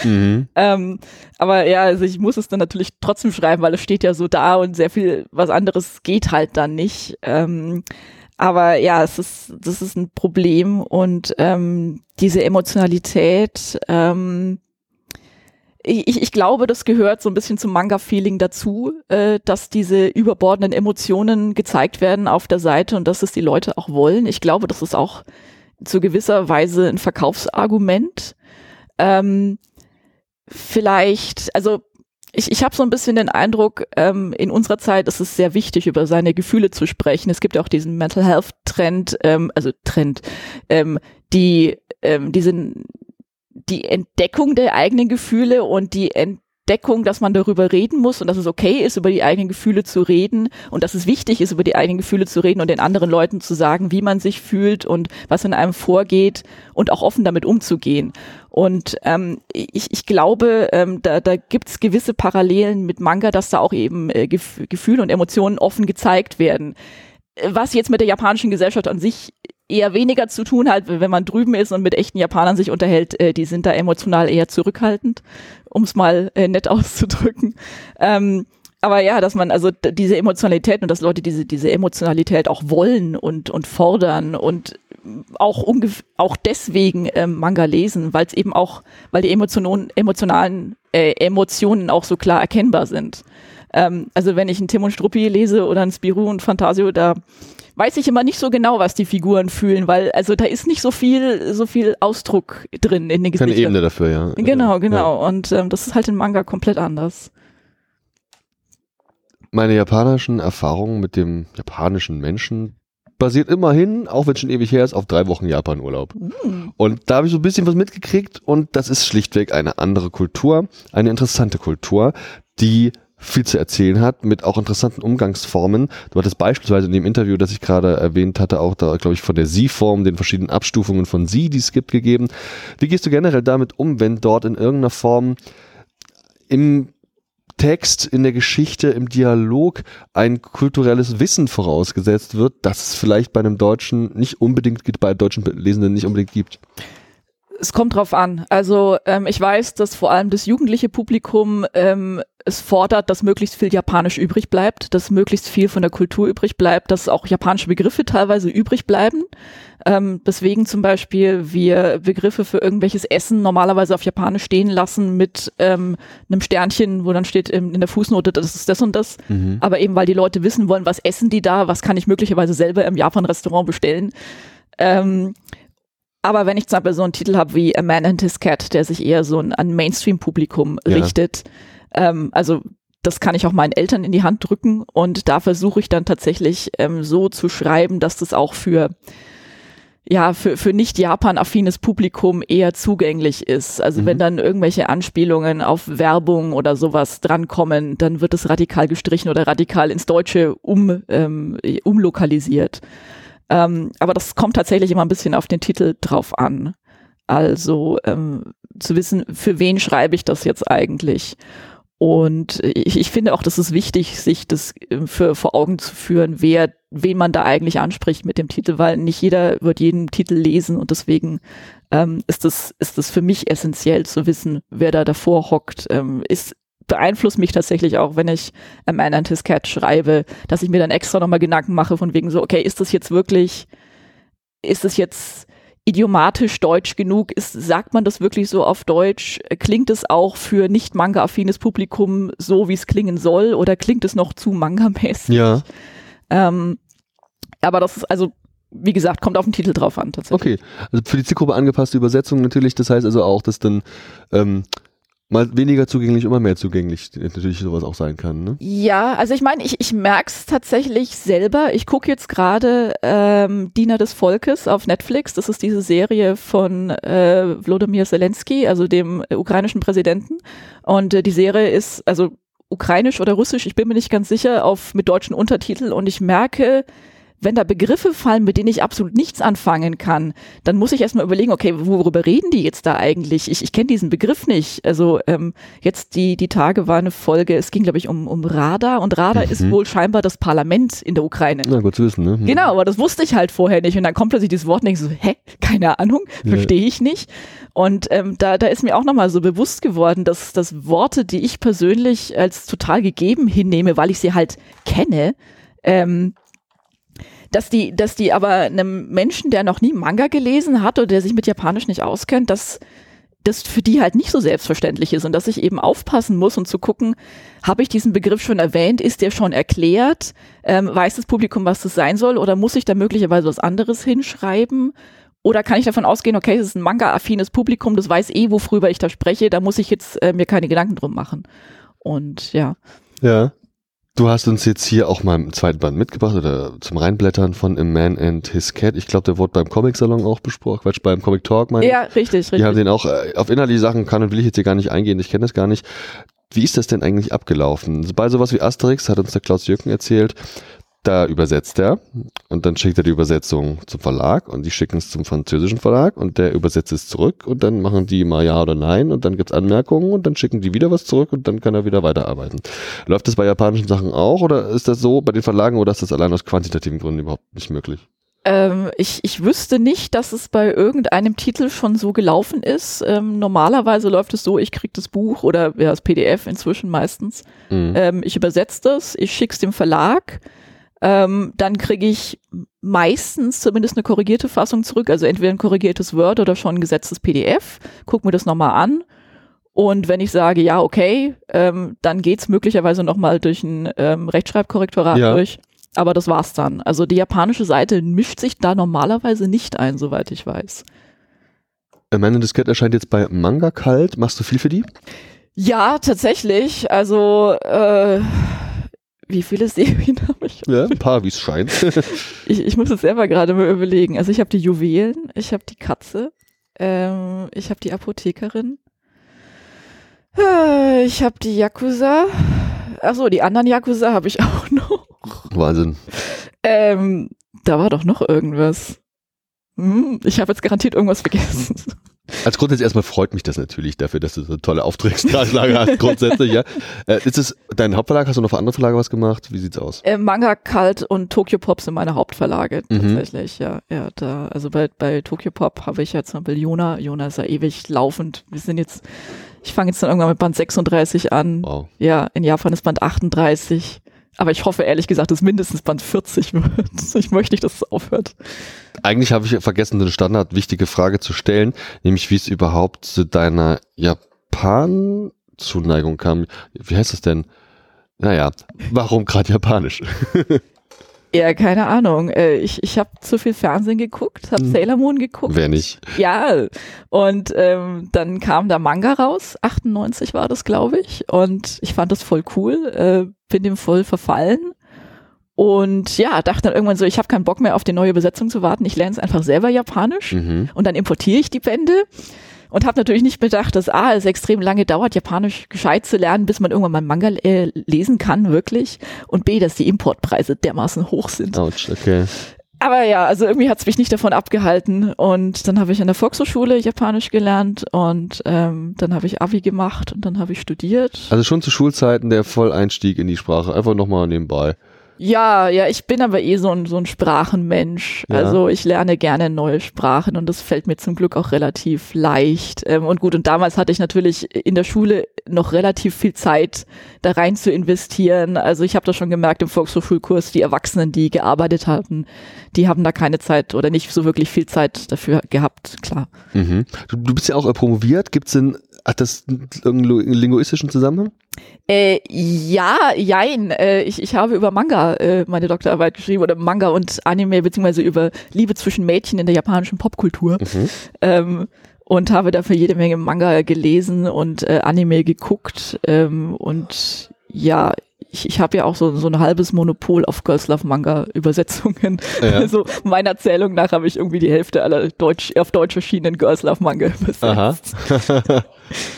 Mhm. Ähm, aber ja, also ich muss es dann natürlich trotzdem schreiben, weil es steht ja so da und sehr viel was anderes geht halt dann nicht. Ähm, aber ja, es ist, das ist ein Problem und ähm, diese Emotionalität, ähm, ich, ich glaube, das gehört so ein bisschen zum Manga-Feeling dazu, äh, dass diese überbordenden Emotionen gezeigt werden auf der Seite und dass es die Leute auch wollen. Ich glaube, das ist auch zu gewisser Weise ein Verkaufsargument. Ähm, vielleicht, also ich, ich habe so ein bisschen den Eindruck, ähm, in unserer Zeit ist es sehr wichtig, über seine Gefühle zu sprechen. Es gibt ja auch diesen Mental Health Trend, ähm, also Trend, ähm, die ähm, diesen die Entdeckung der eigenen Gefühle und die Entdeckung, dass man darüber reden muss und dass es okay ist, über die eigenen Gefühle zu reden und dass es wichtig ist, über die eigenen Gefühle zu reden und den anderen Leuten zu sagen, wie man sich fühlt und was in einem vorgeht und auch offen damit umzugehen. Und ähm, ich, ich glaube, ähm, da, da gibt es gewisse Parallelen mit Manga, dass da auch eben äh, Gef Gefühle und Emotionen offen gezeigt werden. Was jetzt mit der japanischen Gesellschaft an sich eher weniger zu tun hat, wenn man drüben ist und mit echten Japanern sich unterhält, äh, die sind da emotional eher zurückhaltend, um es mal äh, nett auszudrücken. Ähm, aber ja, dass man also diese Emotionalität und dass Leute diese, diese Emotionalität auch wollen und, und fordern und auch auch deswegen ähm, Manga lesen, weil es eben auch, weil die Emotionen, emotionalen äh, Emotionen auch so klar erkennbar sind. Ähm, also wenn ich einen Tim und Struppi lese oder einen Spirou und Fantasio, da weiß ich immer nicht so genau, was die Figuren fühlen, weil also da ist nicht so viel, so viel Ausdruck drin in den Keine Gesichtern. Ebene dafür, ja. Genau, Ja. genau. Und ähm, das ist halt in Manga komplett anders. Meine japanischen Erfahrungen mit dem japanischen Menschen basiert immerhin, auch wenn es schon ewig her ist, auf drei Wochen Japan-Urlaub. Und da habe ich so ein bisschen was mitgekriegt und das ist schlichtweg eine andere Kultur, eine interessante Kultur, die viel zu erzählen hat, mit auch interessanten Umgangsformen. Du hattest beispielsweise in dem Interview, das ich gerade erwähnt hatte, auch da, glaube ich, von der Sie-Form, den verschiedenen Abstufungen von Sie, die es gibt, gegeben. Wie gehst du generell damit um, wenn dort in irgendeiner Form im Text, in der Geschichte, im Dialog ein kulturelles Wissen vorausgesetzt wird, das es vielleicht bei einem Deutschen nicht unbedingt bei deutschen Lesenden nicht unbedingt gibt. Es kommt drauf an. Also ähm, ich weiß, dass vor allem das jugendliche Publikum ähm, es fordert, dass möglichst viel Japanisch übrig bleibt, dass möglichst viel von der Kultur übrig bleibt, dass auch japanische Begriffe teilweise übrig bleiben. Ähm, deswegen zum Beispiel wir Begriffe für irgendwelches Essen normalerweise auf Japanisch stehen lassen mit ähm, einem Sternchen, wo dann steht ähm, in der Fußnote, das ist das und das. Aber eben weil die Leute wissen wollen, was essen die da, was kann ich möglicherweise selber im Japan-Restaurant bestellen. Ähm, aber wenn ich zum Beispiel so einen Titel habe wie A Man and His Cat, der sich eher so ein, an Mainstream-Publikum Ja. richtet, ähm, also das kann ich auch meinen Eltern in die Hand drücken und da versuche ich dann tatsächlich ähm, so zu schreiben, dass das auch für ja, für, für nicht Japan-affines Publikum eher zugänglich ist. Also Mhm. wenn dann irgendwelche Anspielungen auf Werbung oder sowas drankommen, dann wird es radikal gestrichen oder radikal ins Deutsche um, ähm, umlokalisiert. Ähm, aber das kommt tatsächlich immer ein bisschen auf den Titel drauf an. Also ähm, zu wissen, für wen schreibe ich das jetzt eigentlich. Und ich, ich finde auch, das ist wichtig, sich das äh, für vor Augen zu führen, wer, wen man da eigentlich anspricht mit dem Titel, weil nicht jeder wird jeden Titel lesen und deswegen ähm, ist das ist das für mich essentiell zu wissen, wer da davor hockt. Ähm, ist beeinflusst mich tatsächlich auch, wenn ich A Man and His Cat schreibe, dass ich mir dann extra nochmal Gedanken mache von wegen so, okay, ist das jetzt wirklich, ist das jetzt idiomatisch deutsch genug? Ist, sagt man das wirklich so auf Deutsch? Klingt es auch für nicht manga-affines Publikum so, wie es klingen soll? Oder klingt es noch zu manga-mäßig? Ja. Ähm, aber das ist also, wie gesagt, kommt auf den Titel drauf an tatsächlich. Okay, also für die Zielgruppe angepasste Übersetzung natürlich, das heißt also auch, dass dann ähm, mal weniger zugänglich, immer mehr zugänglich natürlich sowas auch sein kann. Ne? Ja, also ich meine, ich, ich merke es tatsächlich selber. Ich gucke jetzt gerade ähm, Diener des Volkes auf Netflix. Das ist diese Serie von äh, Wladimir Zelensky, also dem äh, ukrainischen Präsidenten. Und äh, die Serie ist also ukrainisch oder russisch, ich bin mir nicht ganz sicher, auf mit deutschen Untertiteln. Und ich merke, wenn da Begriffe fallen, mit denen ich absolut nichts anfangen kann, dann muss ich erstmal überlegen, okay, worüber reden die jetzt da eigentlich? Ich, ich kenne diesen Begriff nicht. Also ähm, jetzt die, die Tage war eine Folge, es ging, glaube ich, um, um Rada und Rada Mhm. ist wohl scheinbar das Parlament in der Ukraine. Na gut zu wissen, ne? Hm. Genau, aber das wusste ich halt vorher nicht. Und dann kommt plötzlich dieses Wort und ich so, hä, keine Ahnung, verstehe ich nicht. Und ähm, da, da ist mir auch nochmal so bewusst geworden, dass, dass Worte, die ich persönlich als total gegeben hinnehme, weil ich sie halt kenne, ähm, dass die, dass die aber einem Menschen, der noch nie Manga gelesen hat oder der sich mit Japanisch nicht auskennt, dass das für die halt nicht so selbstverständlich ist und dass ich eben aufpassen muss und zu gucken, habe ich diesen Begriff schon erwähnt, ist der schon erklärt, ähm, weiß das Publikum, was das sein soll oder muss ich da möglicherweise was anderes hinschreiben? Oder kann ich davon ausgehen, okay, es ist ein Manga-affines Publikum, das weiß eh, worüber ich da spreche, da muss ich jetzt äh, mir keine Gedanken drum machen. Und ja. Ja. Du hast uns jetzt hier auch mal im zweiten Band mitgebracht oder zum Reinblättern von A Man and His Cat. Ich glaube, der wurde beim Comic-Salon auch besprochen. Quatsch, beim Comic Talk, meine ich. Ja, richtig, Die haben richtig. den auch äh, auf innerliche Sachen kann und will ich jetzt hier gar nicht eingehen. Ich kenne das gar nicht. Wie ist das denn eigentlich abgelaufen? Bei sowas wie Asterix hat uns der Klaus Jürgen erzählt, da übersetzt er und dann schickt er die Übersetzung zum Verlag und die schicken es zum französischen Verlag und der übersetzt es zurück und dann machen die mal ja oder nein und dann gibt's Anmerkungen und dann schicken die wieder was zurück und dann kann er wieder weiterarbeiten. Läuft das bei japanischen Sachen auch oder ist das so bei den Verlagen oder ist das allein aus quantitativen Gründen überhaupt nicht möglich? Ähm, ich, ich wüsste nicht, dass es bei irgendeinem Titel schon so gelaufen ist. Ähm, normalerweise läuft es so, ich krieg das Buch oder ja, das PDF inzwischen meistens. Mhm. Ähm, ich übersetze das, ich schick's dem Verlag. Ähm, dann kriege ich meistens zumindest eine korrigierte Fassung zurück, also entweder ein korrigiertes Word oder schon ein gesetztes PDF. Guck mir das nochmal an. Und wenn ich sage, ja, okay, ähm, dann geht's möglicherweise nochmal durch ein ähm, Rechtschreibkorrektorat Ja. durch. Aber das war's dann. Also die japanische Seite mischt sich da normalerweise nicht ein, soweit ich weiß. The Cat erscheint jetzt bei Manga Kalt. Machst du viel für die? Ja, tatsächlich. Also, äh, wie viele Serien habe ich? Ja, ein paar, wie es scheint. Ich, ich muss es selber gerade mal überlegen. Also ich habe die Juwelen, ich habe die Katze, ähm, ich habe die Apothekerin, äh, ich habe die Yakuza. Achso, die anderen Yakuza habe ich auch noch. Wahnsinn. Ähm, da war doch noch irgendwas. Hm, ich habe jetzt garantiert irgendwas vergessen. Als grundsätzlich erstmal freut mich das natürlich dafür, dass du so eine tolle Auftragslage hast, grundsätzlich, ja. Äh, ist es dein Hauptverlag? Hast du noch für andere Verlage was gemacht? Wie sieht's aus? Äh, Manga Kalt und Tokyo Pop sind meine Hauptverlage Mhm. tatsächlich, ja. Ja, da, also bei, bei Tokyo Pop habe ich ja zum Beispiel Jona. Jona ist ja ewig laufend. Wir sind jetzt, ich fange jetzt dann irgendwann mit Band 36 an. Wow. Ja, in Japan ist Band 38. Aber ich hoffe ehrlich gesagt, dass mindestens Band 40 wird. Ich möchte nicht, dass es aufhört. Eigentlich habe ich vergessen, eine standard wichtige Frage zu stellen, nämlich wie es überhaupt zu deiner Japan-Zuneigung kam. Wie heißt das denn? Naja, warum gerade Japanisch? Ja, keine Ahnung. Äh, Ich, ich habe zu viel Fernsehen geguckt, habe Hm. Sailor Moon geguckt. Wer nicht? Ja, und ähm, dann kam da Manga raus, 98 war das, glaube ich, und ich fand das voll cool, äh, bin dem voll verfallen und ja, dachte dann irgendwann so, ich habe keinen Bock mehr auf die neue Übersetzung zu warten, ich lerne es einfach selber Japanisch Mhm. und dann importiere ich die Bände und habe natürlich nicht bedacht, dass A, es extrem lange dauert, Japanisch gescheit zu lernen, bis man irgendwann mal Manga äh, lesen kann, wirklich, und B, dass die Importpreise dermaßen hoch sind. Autsch, okay. aber ja, also irgendwie hat's mich nicht davon abgehalten. Und dann habe ich an der Volkshochschule Japanisch gelernt und ähm, dann habe ich Abi gemacht und dann habe ich studiert. Also schon zu Schulzeiten der Volleinstieg in die Sprache. Einfach nochmal nebenbei. Ja, ja, ich bin aber eh so ein, so ein Sprachenmensch. Ja. Also ich lerne gerne neue Sprachen und das fällt mir zum Glück auch relativ leicht. Ähm, und gut, und damals hatte ich natürlich in der Schule noch relativ viel Zeit, da rein zu investieren. Also ich habe das schon gemerkt im Volkshochschulkurs, die Erwachsenen, die gearbeitet haben, die haben da keine Zeit oder nicht so wirklich viel Zeit dafür gehabt, klar. Mhm. Du, du bist ja auch promoviert. Gibt's denn, hat das irgendeinen linguistischen Zusammenhang? Äh, ja, jein. Äh, ich, ich habe über Manga äh, meine Doktorarbeit geschrieben oder Manga und Anime, beziehungsweise über Liebe zwischen Mädchen in der japanischen Popkultur. Mhm. Ähm, und habe dafür jede Menge Manga gelesen und äh, Anime geguckt. Ähm, und ja, ich, ich habe ja auch so, so ein halbes Monopol auf Girls Love Manga Übersetzungen. Ja. Also meiner Erzählung nach habe ich irgendwie die Hälfte aller Deutsch, auf Deutsch erschienenen Girls Love Manga übersetzt. Aha.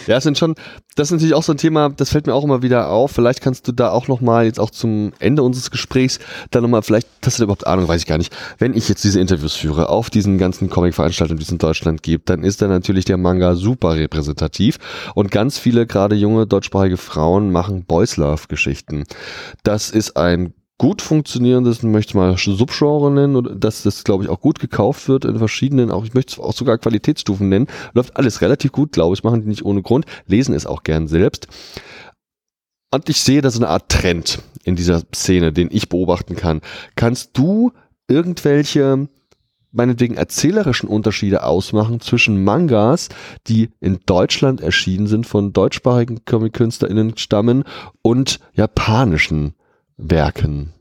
ja, es sind schon, das ist natürlich auch so ein Thema, das fällt mir auch immer wieder auf. Vielleicht kannst du da auch nochmal, jetzt auch zum Ende unseres Gesprächs, dann nochmal, vielleicht hast du da überhaupt Ahnung, weiß ich gar nicht. Wenn ich jetzt diese Interviews führe auf diesen ganzen Comic-Veranstaltungen, die es in Deutschland gibt, dann ist da natürlich der Manga super repräsentativ und ganz viele, gerade junge deutschsprachige Frauen machen Boys Love-Geschichten. Das ist ein gut funktionierendes, möchte ich mal Subgenre nennen, dass das, glaube ich, auch gut gekauft wird in verschiedenen, auch ich möchte es auch sogar Qualitätsstufen nennen. Läuft alles relativ gut, glaube ich, machen die nicht ohne Grund, lesen es auch gern selbst. Und ich sehe da so eine Art Trend in dieser Szene, den ich beobachten kann. Kannst du irgendwelche meinetwegen erzählerischen Unterschiede ausmachen zwischen Mangas, die in Deutschland erschienen sind, von deutschsprachigen Comic-KünstlerInnen stammen und japanischen Werken?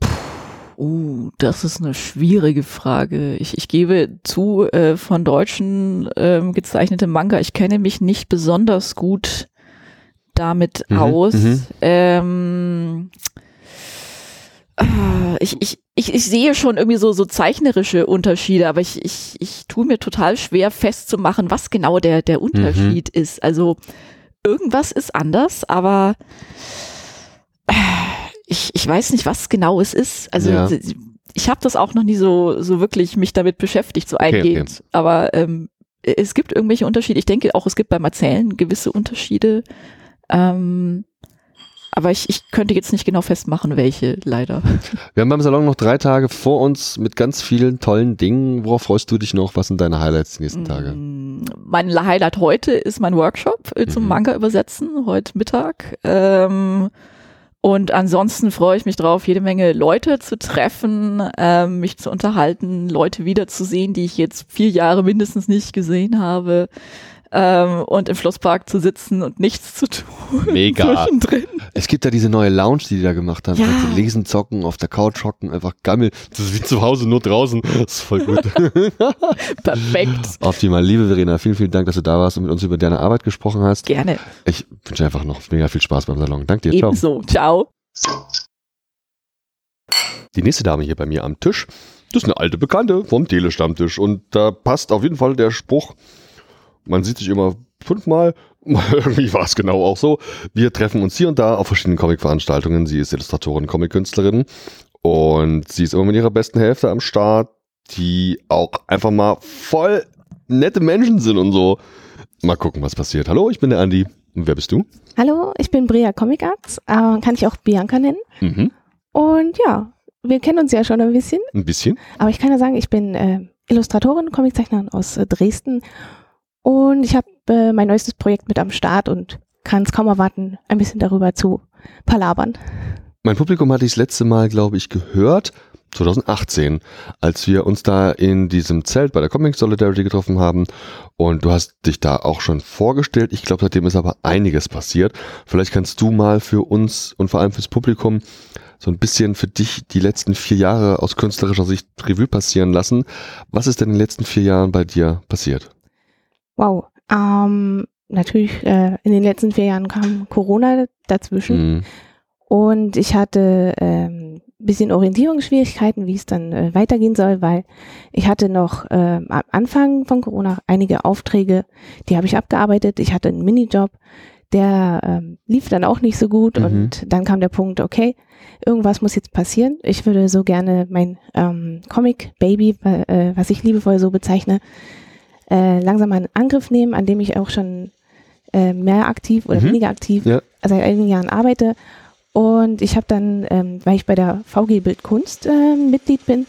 Uh, das ist eine schwierige Frage. Ich, ich gebe zu, äh, von deutschen ähm, gezeichnete Manga, ich kenne mich nicht besonders gut damit Mhm, aus. mhm. Ähm, ah, ich, ich, ich, ich sehe schon irgendwie so, so zeichnerische Unterschiede, aber ich, ich, ich tue mir total schwer festzumachen, was genau der, der Unterschied ist. Also irgendwas ist anders, aber äh, ich, ich weiß nicht, was genau es ist. Also Ja. ich habe das auch noch nie so, so wirklich mich damit beschäftigt, so Okay, eingehend. okay. Aber ähm, es gibt irgendwelche Unterschiede. Ich denke auch, es gibt beim Erzählen gewisse Unterschiede. Ähm, aber ich, ich könnte jetzt nicht genau festmachen, welche, leider. Wir haben beim Salon noch drei Tage vor uns mit ganz vielen tollen Dingen. Worauf freust du dich noch? Was sind deine Highlights die nächsten Tage? Mm, Mein Highlight heute ist mein Workshop äh, zum Mhm. Manga übersetzen, heute Mittag. Ähm, und ansonsten freue ich mich drauf, jede Menge Leute zu treffen, ähm, mich zu unterhalten, Leute wiederzusehen, die ich jetzt vier Jahre mindestens nicht gesehen habe. Ähm, und im Schlosspark zu sitzen und nichts zu tun. Mega. Zwischendrin. Es gibt da diese neue Lounge, die die da gemacht haben. Ja. Kannst du lesen, zocken, auf der Couch hocken, einfach gammel. Das ist wie zu Hause, nur draußen. Das ist voll gut. Perfekt. Optimal. Liebe Verena, vielen, vielen Dank, dass du da warst und mit uns über deine Arbeit gesprochen hast. Gerne. Ich wünsche einfach noch mega viel Spaß beim Salon. Danke dir. Ciao. Ebenso. Ciao. Die nächste Dame hier bei mir am Tisch, das ist eine alte Bekannte vom Telestammtisch. Und da passt auf jeden Fall der Spruch, man sieht sich immer fünfmal, irgendwie war es genau auch so. Wir treffen uns hier und da auf verschiedenen Comic-Veranstaltungen. Sie ist Illustratorin, Comic-Künstlerin und sie ist immer mit ihrer besten Hälfte am Start, die auch einfach mal voll nette Menschen sind und so. Mal gucken, was passiert. Hallo, ich bin der Andi. Und wer bist du? Hallo, ich bin Brea Comic Arts, äh, kann ich auch Bianca nennen. Mhm. Und ja, wir kennen uns ja schon ein bisschen, Ein bisschen. aber ich kann ja sagen, ich bin äh, Illustratorin, Comiczeichnerin aus äh, Dresden und ich habe äh, mein neuestes Projekt mit am Start und kann es kaum erwarten, ein bisschen darüber zu palabern. Mein Publikum hatte ich das letzte Mal, glaube ich, gehört, 2018, als wir uns da in diesem Zelt bei der Comic Solidarity getroffen haben. Und du hast dich da auch schon vorgestellt. Ich glaube, seitdem ist aber einiges passiert. Vielleicht kannst du mal für uns und vor allem fürs Publikum so ein bisschen für dich die letzten vier Jahre aus künstlerischer Sicht Revue passieren lassen. Was ist denn in den letzten vier Jahren bei dir passiert? Wow. Ähm, natürlich, äh, in den letzten vier Jahren kam Corona dazwischen. Mhm. Und ich hatte ähm, bisschen Orientierungsschwierigkeiten, wie es dann äh, weitergehen soll, weil ich hatte noch ähm, am Anfang von Corona einige Aufträge, die habe ich abgearbeitet. Ich hatte einen Minijob, Der ähm, lief dann auch nicht so gut Mhm. und dann kam der Punkt, okay, irgendwas muss jetzt passieren. Ich würde so gerne mein ähm, Comic-Baby, äh, was ich liebevoll so bezeichne, äh, langsam mal in Angriff nehmen, an dem ich auch schon äh, mehr aktiv oder Mhm. weniger aktiv Ja. seit einigen Jahren arbeite. Und ich habe dann, ähm, weil ich bei der VG Bildkunst äh, Mitglied bin,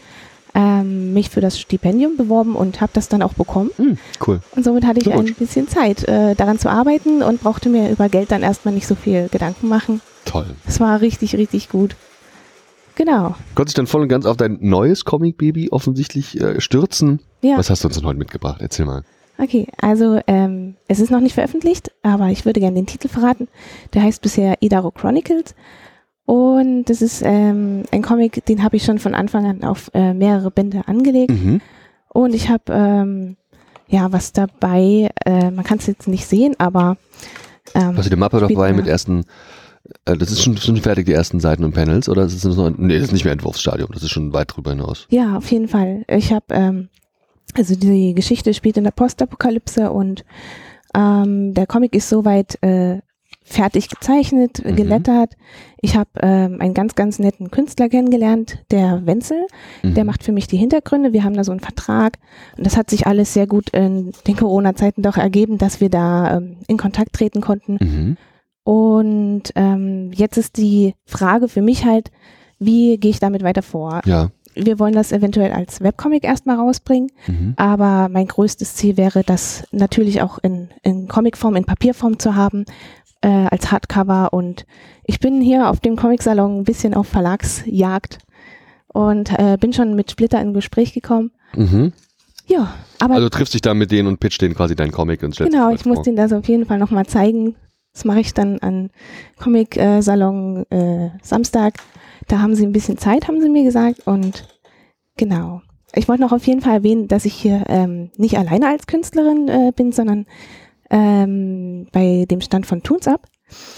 ähm, mich für das Stipendium beworben und habe das dann auch bekommen. Hm, cool. Und somit hatte ich ein bisschen Zeit, äh, daran zu arbeiten und brauchte mir über Geld dann erstmal nicht so viel Gedanken machen. Toll. Es war richtig, richtig gut. Genau. Konntest dich dann voll und ganz auf dein neues Comic-Baby offensichtlich äh, stürzen. Ja. Was hast du uns denn heute mitgebracht? Erzähl mal. Okay, also ähm, es ist noch nicht veröffentlicht, aber ich würde gerne den Titel verraten. Der heißt bisher Idaro Chronicles. Und das ist ähm, ein Comic, den habe ich schon von Anfang an auf äh, mehrere Bände angelegt. Mhm. Und ich habe ähm, ja was dabei, äh, man kann es jetzt nicht sehen, aber ähm, Hast du die Mappe dabei mit ersten, äh, das ist schon, schon fertig, die ersten Seiten und Panels, oder ist es noch, nee, das ist nicht mehr Entwurfsstadium, das ist schon weit drüber hinaus. Ja, auf jeden Fall. Ich habe, ähm, also die Geschichte spielt in der Postapokalypse und ähm, der Comic ist soweit äh, fertig gezeichnet, Mhm. gelettert. Ich habe ähm, einen ganz, ganz netten Künstler kennengelernt, der Wenzel. Der Mhm. macht für mich die Hintergründe. Wir haben da so einen Vertrag und das hat sich alles sehr gut in den Corona-Zeiten doch ergeben, dass wir da ähm, in Kontakt treten konnten. Mhm. Und ähm, jetzt ist die Frage für mich halt, wie gehe ich damit weiter vor? Ja. Wir wollen das eventuell als Webcomic erstmal rausbringen, Mhm. aber mein größtes Ziel wäre, das natürlich auch in, in Comicform, in Papierform zu haben, äh, als Hardcover. Und ich bin hier auf dem Comicsalon ein bisschen auf Verlagsjagd und äh, bin schon mit Splitter in Gespräch gekommen. Mhm. Ja, aber Also triffst dich da mit denen und pitcht denen quasi deinen Comic und genau, ich muss denen das auf jeden Fall nochmal zeigen. Das mache ich dann an Comic-Salon äh, Samstag. Da haben sie ein bisschen Zeit, haben sie mir gesagt. Und genau. Ich wollte noch auf jeden Fall erwähnen, dass ich hier ähm, nicht alleine als Künstlerin äh, bin, sondern ähm, bei dem Stand von Toons Up.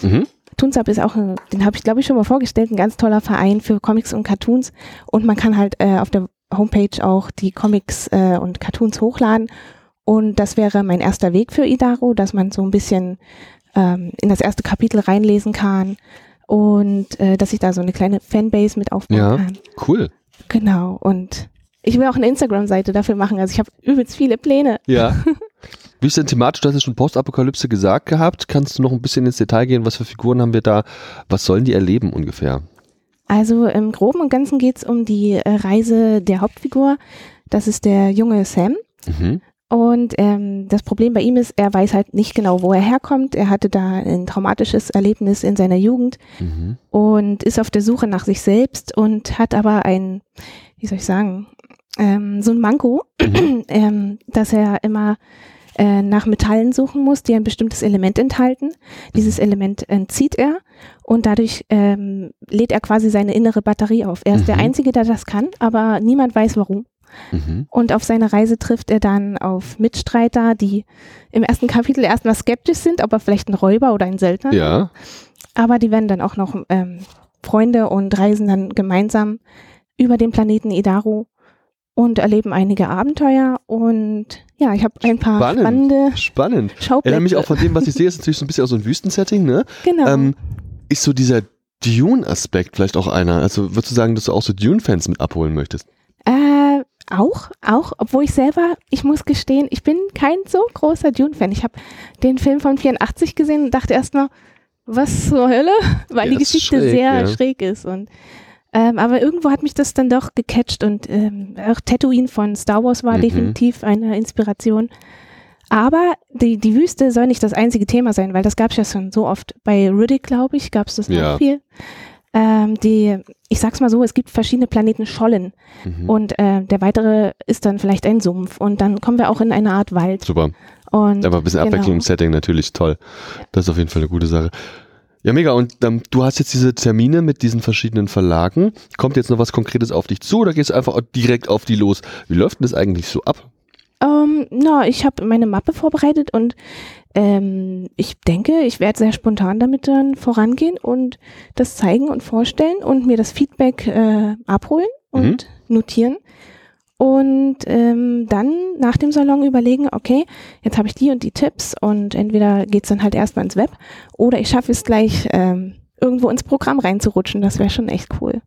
Mhm. Toons Up ist auch, ein- den habe ich glaube ich schon mal vorgestellt, ein ganz toller Verein für Comics und Cartoons. Und man kann halt äh, auf der Homepage auch die Comics äh, und Cartoons hochladen. Und das wäre mein erster Weg für Idaro, dass man so ein bisschen ähm, in das erste Kapitel reinlesen kann und äh, dass ich da so eine kleine Fanbase mit aufbauen Ja. kann. Cool. Genau. Und ich will auch eine Instagram-Seite dafür machen. Also ich habe übelst viele Pläne. Ja. Wie ist denn thematisch? Du hast ja schon Postapokalypse gesagt gehabt. Kannst du noch ein bisschen ins Detail gehen? Was für Figuren haben wir da? Was sollen die erleben ungefähr? Also im Groben und Ganzen geht es um die äh, Reise der Hauptfigur. Das ist der junge Sam. Mhm. Und ähm, das Problem bei ihm ist, er weiß halt nicht genau, wo er herkommt. Er hatte da ein traumatisches Erlebnis in seiner Jugend Mhm. und ist auf der Suche nach sich selbst und hat aber ein, wie soll ich sagen, ähm, so ein Manko, ähm, dass er immer äh, nach Metallen suchen muss, die ein bestimmtes Element enthalten. Dieses Element entzieht er und dadurch ähm, lädt er quasi seine innere Batterie auf. Er ist der Mhm. Einzige, der das kann, aber niemand weiß warum. Mhm. Und auf seiner Reise trifft er dann auf Mitstreiter, die im ersten Kapitel erstmal skeptisch sind, ob er vielleicht ein Räuber oder ein Söldner ist. Ja. Aber die werden dann auch noch ähm, Freunde und reisen dann gemeinsam über den Planeten Idaru und erleben einige Abenteuer. Und ja, ich habe ein paar Spannend. spannende Spannend. Schauplätze. Erinnere mich auch von dem, was ich sehe, ist natürlich so ein bisschen auch so ein Wüstensetting, ne? Genau. Ähm, ist so dieser Dune-Aspekt vielleicht auch einer? Also würdest du sagen, dass du auch so Dune-Fans mit abholen möchtest? Äh, auch, auch, obwohl ich selber, ich muss gestehen, ich bin kein so großer Dune-Fan. Ich habe den Film von 84 gesehen und dachte erstmal, was zur Hölle? Weil Ja, die Geschichte schräg, sehr ja. schräg ist. Und ähm, aber irgendwo hat mich das dann doch gecatcht und ähm, auch Tatooine von Star Wars war Mhm. definitiv eine Inspiration. Aber die, die Wüste soll nicht das einzige Thema sein, weil das gab es ja schon so oft. Bei Riddick, glaube ich, gab es das Ja. noch viel. Ähm, die, ich sag's mal so, es gibt verschiedene Planeten Schollen. Mhm. Und äh, der weitere ist dann vielleicht ein Sumpf und dann kommen wir auch in eine Art Wald. Super. Und Aber ein bisschen genau. Abwechslung im Setting natürlich toll. Das ist auf jeden Fall eine gute Sache. Ja, mega. Und ähm, du hast jetzt diese Termine mit diesen verschiedenen Verlagen. Kommt jetzt noch was Konkretes auf dich zu oder gehst du einfach direkt auf die los? Wie läuft denn das eigentlich so ab? Ähm, na, ich habe meine Mappe vorbereitet und ähm, ich denke, ich werde sehr spontan damit dann vorangehen und das zeigen und vorstellen und mir das Feedback äh, abholen und notieren. und ähm, dann nach dem Salon überlegen, okay, jetzt habe ich die und die Tipps und entweder geht's dann halt erstmal ins Web oder ich schaffe es gleich ähm, irgendwo ins Programm reinzurutschen. Das wäre schon echt cool.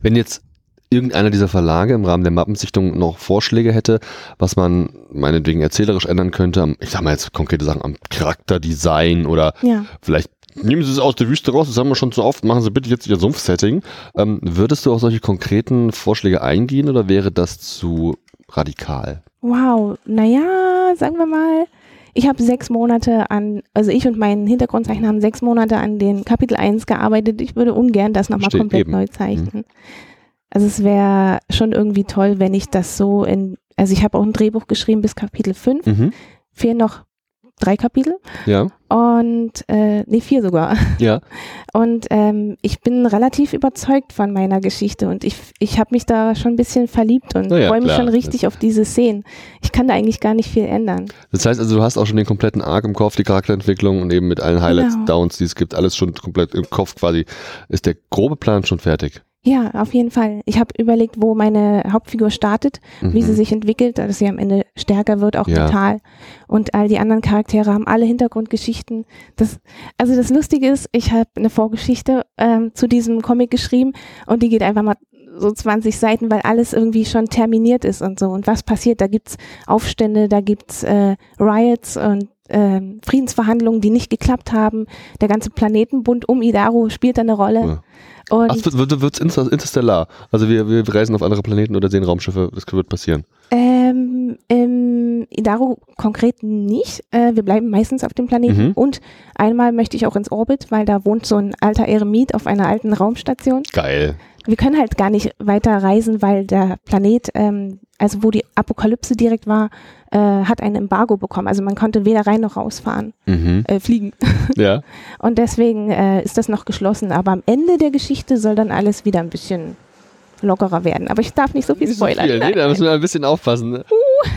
Wenn jetzt irgendeiner dieser Verlage im Rahmen der Mappensichtung noch Vorschläge hätte, was man meinetwegen erzählerisch ändern könnte, ich sag mal jetzt konkrete Sachen am Charakterdesign oder Ja. vielleicht nehmen Sie es aus der Wüste raus, das haben wir schon so oft, machen Sie bitte jetzt Ihr Sumpfsetting. Ähm, würdest du auf solche konkreten Vorschläge eingehen oder wäre das zu radikal? Wow, naja, sagen wir mal, ich habe sechs Monate an, also ich und mein Hintergrundzeichner haben sechs Monate an den Kapitel 1 gearbeitet. Ich würde ungern das nochmal komplett eben. Mhm. neu zeichnen. Also es wäre schon irgendwie toll, wenn ich das so in, also ich habe auch ein Drehbuch geschrieben bis Kapitel 5, Mhm. fehlen noch drei Kapitel Ja, und, äh, nee, vier sogar. ja. Und ähm, ich bin relativ überzeugt von meiner Geschichte und ich, ich habe mich da schon ein bisschen verliebt und ja, freue mich schon richtig auf diese Szenen. Ich kann da eigentlich gar nicht viel ändern. Das heißt also, du hast auch schon den kompletten Arc im Kopf, die Charakterentwicklung und eben mit allen Highlights, Genau. Downs, die es gibt, alles schon komplett im Kopf quasi. Ist der grobe Plan schon fertig? Ja, auf jeden Fall. Ich habe überlegt, wo meine Hauptfigur startet, wie Mhm. sie sich entwickelt, dass sie am Ende stärker wird, auch Ja. mental. Und all die anderen Charaktere haben alle Hintergrundgeschichten. Das, also das Lustige ist, ich habe eine Vorgeschichte ähm, zu diesem Comic geschrieben und die geht einfach mal so 20 Seiten, weil alles irgendwie schon terminiert ist und so. Und was passiert? Da gibt's Aufstände, da gibt's äh, Riots und ähm, Friedensverhandlungen, die nicht geklappt haben. Der ganze Planetenbund um Idaru spielt da eine Rolle. Ja. Und Ach, es wird, wird, wird's inter- interstellar. Also wir, wir reisen auf andere Planeten oder sehen Raumschiffe, das wird passieren. Ähm, ähm, Idaru konkret nicht. Äh, wir bleiben meistens auf dem Planeten. Mhm. Und einmal möchte ich auch ins Orbit, weil da wohnt so ein alter Eremit auf einer alten Raumstation. Geil. Wir können halt gar nicht weiter reisen, weil der Planet, ähm, also wo die Apokalypse direkt war, äh, hat ein Embargo bekommen. Also man konnte weder rein noch rausfahren, Mhm. äh, fliegen. Ja. Und deswegen äh, ist das noch geschlossen. Aber am Ende der Geschichte soll dann alles wieder ein bisschen lockerer werden. Aber ich darf nicht so viel Nicht so spoilern. viel. Nee, da müssen wir ein bisschen aufpassen. ne?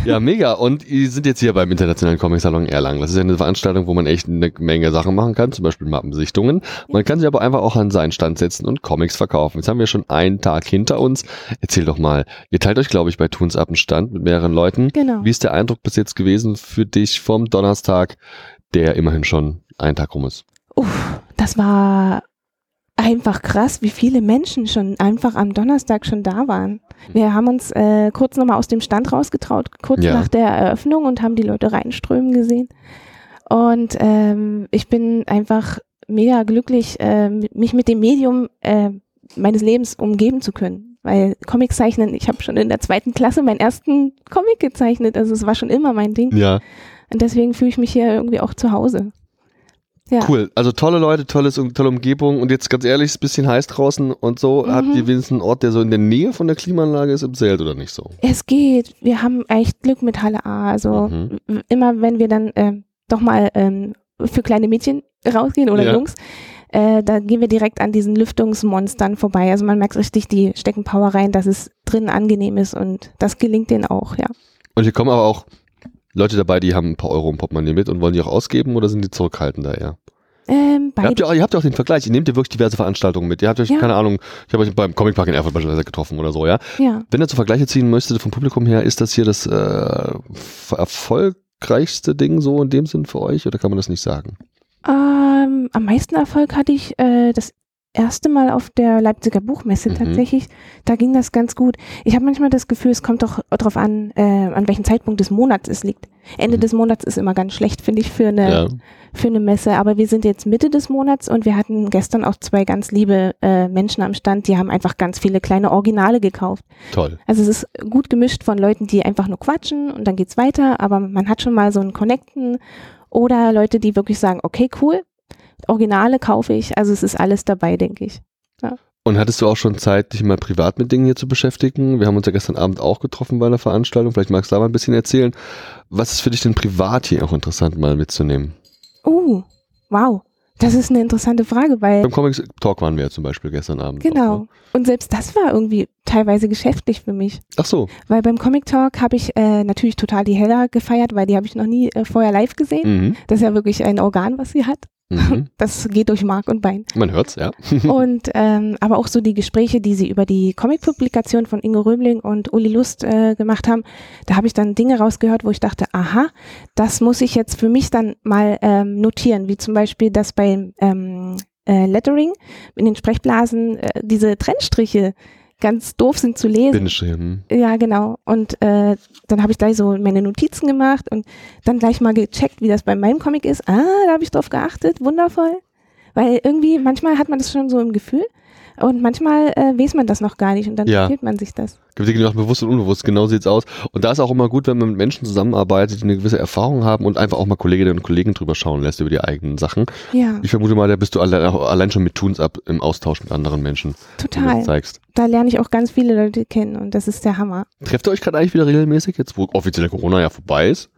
Ja, mega. Und ihr sind jetzt hier beim Internationalen Comic-Salon Erlangen. Das ist ja eine Veranstaltung, wo man echt eine Menge Sachen machen kann, zum Beispiel Mappensichtungen. Man kann sich aber einfach auch an seinen Stand setzen und Comics verkaufen. Jetzt haben wir schon einen Tag hinter uns. Erzähl doch mal, ihr teilt euch, glaube ich, bei Toons Up einen Stand mit mehreren Leuten. Genau. Wie ist der Eindruck bis jetzt gewesen für dich vom Donnerstag, der immerhin schon einen Tag rum ist? Uff, das war einfach krass, wie viele Menschen schon einfach am Donnerstag schon da waren. Wir haben uns äh, kurz nochmal aus dem Stand rausgetraut, kurz Ja. nach der Eröffnung und haben die Leute reinströmen gesehen. Und ähm, ich bin einfach mega glücklich, äh, mich mit dem Medium äh, meines Lebens umgeben zu können. Weil Comics zeichnen, ich habe schon in der zweiten Klasse meinen ersten Comic gezeichnet. Also es war schon immer mein Ding. Ja, Und deswegen fühle ich mich hier irgendwie auch zu Hause. Ja. cool. Also tolle Leute, tolles, tolle Umgebung und jetzt ganz ehrlich, ist ein bisschen heiß draußen und so. Mhm. Habt ihr wenigstens einen Ort, der so in der Nähe von der Klimaanlage ist im Zelt oder nicht so? Es geht. Wir haben echt Glück mit Halle A. Also Mhm. immer wenn wir dann ähm, doch mal ähm, für kleine Mädchen rausgehen oder Ja. Jungs, äh, da gehen wir direkt an diesen Lüftungsmonstern vorbei. Also man merkt richtig, die stecken Power rein, dass es drinnen angenehm ist und das gelingt denen auch, ja. Und hier kommen aber auch Leute dabei, die haben ein paar Euro im Portemonnaie mit und wollen die auch ausgeben oder sind die zurückhaltender eher? Ähm, Ihr habt, ja, auch- ihr habt ja auch den Vergleich, ihr nehmt ja wirklich diverse Veranstaltungen mit. Ihr habt euch, Ja. keine Ahnung, ich habe euch beim Comic Park in Erfurt beispielsweise getroffen oder so, ja. Ja. Wenn ihr zu Vergleiche ziehen müsstet vom Publikum her, ist das hier das äh, erfolgreichste Ding so in dem Sinn für euch oder kann man das nicht sagen? Ähm, am meisten Erfolg hatte ich äh, das erste Mal auf der Leipziger Buchmesse Mhm. tatsächlich. Da ging das ganz gut. Ich habe manchmal das Gefühl, es kommt doch darauf an, äh, an welchem Zeitpunkt des Monats es liegt. Ende Mhm. des Monats ist immer ganz schlecht, finde ich, für eine, Ja. für eine Messe. Aber wir sind jetzt Mitte des Monats und wir hatten gestern auch zwei ganz liebe äh, Menschen am Stand, die haben einfach ganz viele kleine Originale gekauft. Toll. Also es ist gut gemischt von Leuten, die einfach nur quatschen und dann geht's weiter, aber man hat schon mal so ein Connecten oder Leute, die wirklich sagen, okay, cool, Originale kaufe ich. Also es ist alles dabei, denke ich. Und hattest du auch schon Zeit, dich mal privat mit Dingen hier zu beschäftigen? Wir haben uns ja gestern Abend auch getroffen bei einer Veranstaltung. Vielleicht magst du da mal ein bisschen erzählen. Was ist für dich denn privat hier auch interessant mal mitzunehmen? Uh, wow. Das ist eine interessante Frage, weil Beim Comics Talk waren wir ja zum Beispiel gestern Abend. Auch, genau. ne? Und selbst das war irgendwie teilweise geschäftlich für mich. Ach so. Weil beim Comic Talk habe ich äh, natürlich total die Hella gefeiert, weil die habe ich noch nie äh, vorher live gesehen. Mhm. Das ist ja wirklich ein Organ, was sie hat. Mhm. Das geht durch Mark und Bein. Man hört's, ja. und ähm, aber auch so die Gespräche, die sie über die Comic-Publikation von Ingo Röbling und Uli Lust äh, gemacht haben, da habe ich dann Dinge rausgehört, wo ich dachte, aha, das muss ich jetzt für mich dann mal ähm, notieren, wie zum Beispiel, dass beim ähm, äh, Lettering in den Sprechblasen äh, diese Trennstriche ganz doof sind zu lesen. Bindestrich. hm. Ja, genau. Und äh, dann habe ich gleich so meine Notizen gemacht und dann gleich mal gecheckt, wie das bei meinem Comic ist. Ah, da habe ich drauf geachtet. Wundervoll. Weil irgendwie, manchmal hat man das schon so im Gefühl und manchmal äh, weiß man das noch gar nicht und dann Ja. man sich das. Gibt Dinge auch bewusst und unbewusst, genau sieht's aus. Und da ist auch immer gut, wenn man mit Menschen zusammenarbeitet, die eine gewisse Erfahrung haben und einfach auch mal Kolleginnen und Kollegen drüber schauen lässt über die eigenen Sachen. Ja, Ich vermute mal, da bist du allein, allein schon mit Tunes ab im Austausch mit anderen Menschen, total. zeigst. Da lerne ich auch ganz viele Leute kennen und das ist der Hammer. Trefft ihr euch gerade eigentlich wieder regelmäßig, jetzt wo offiziell Corona ja vorbei ist?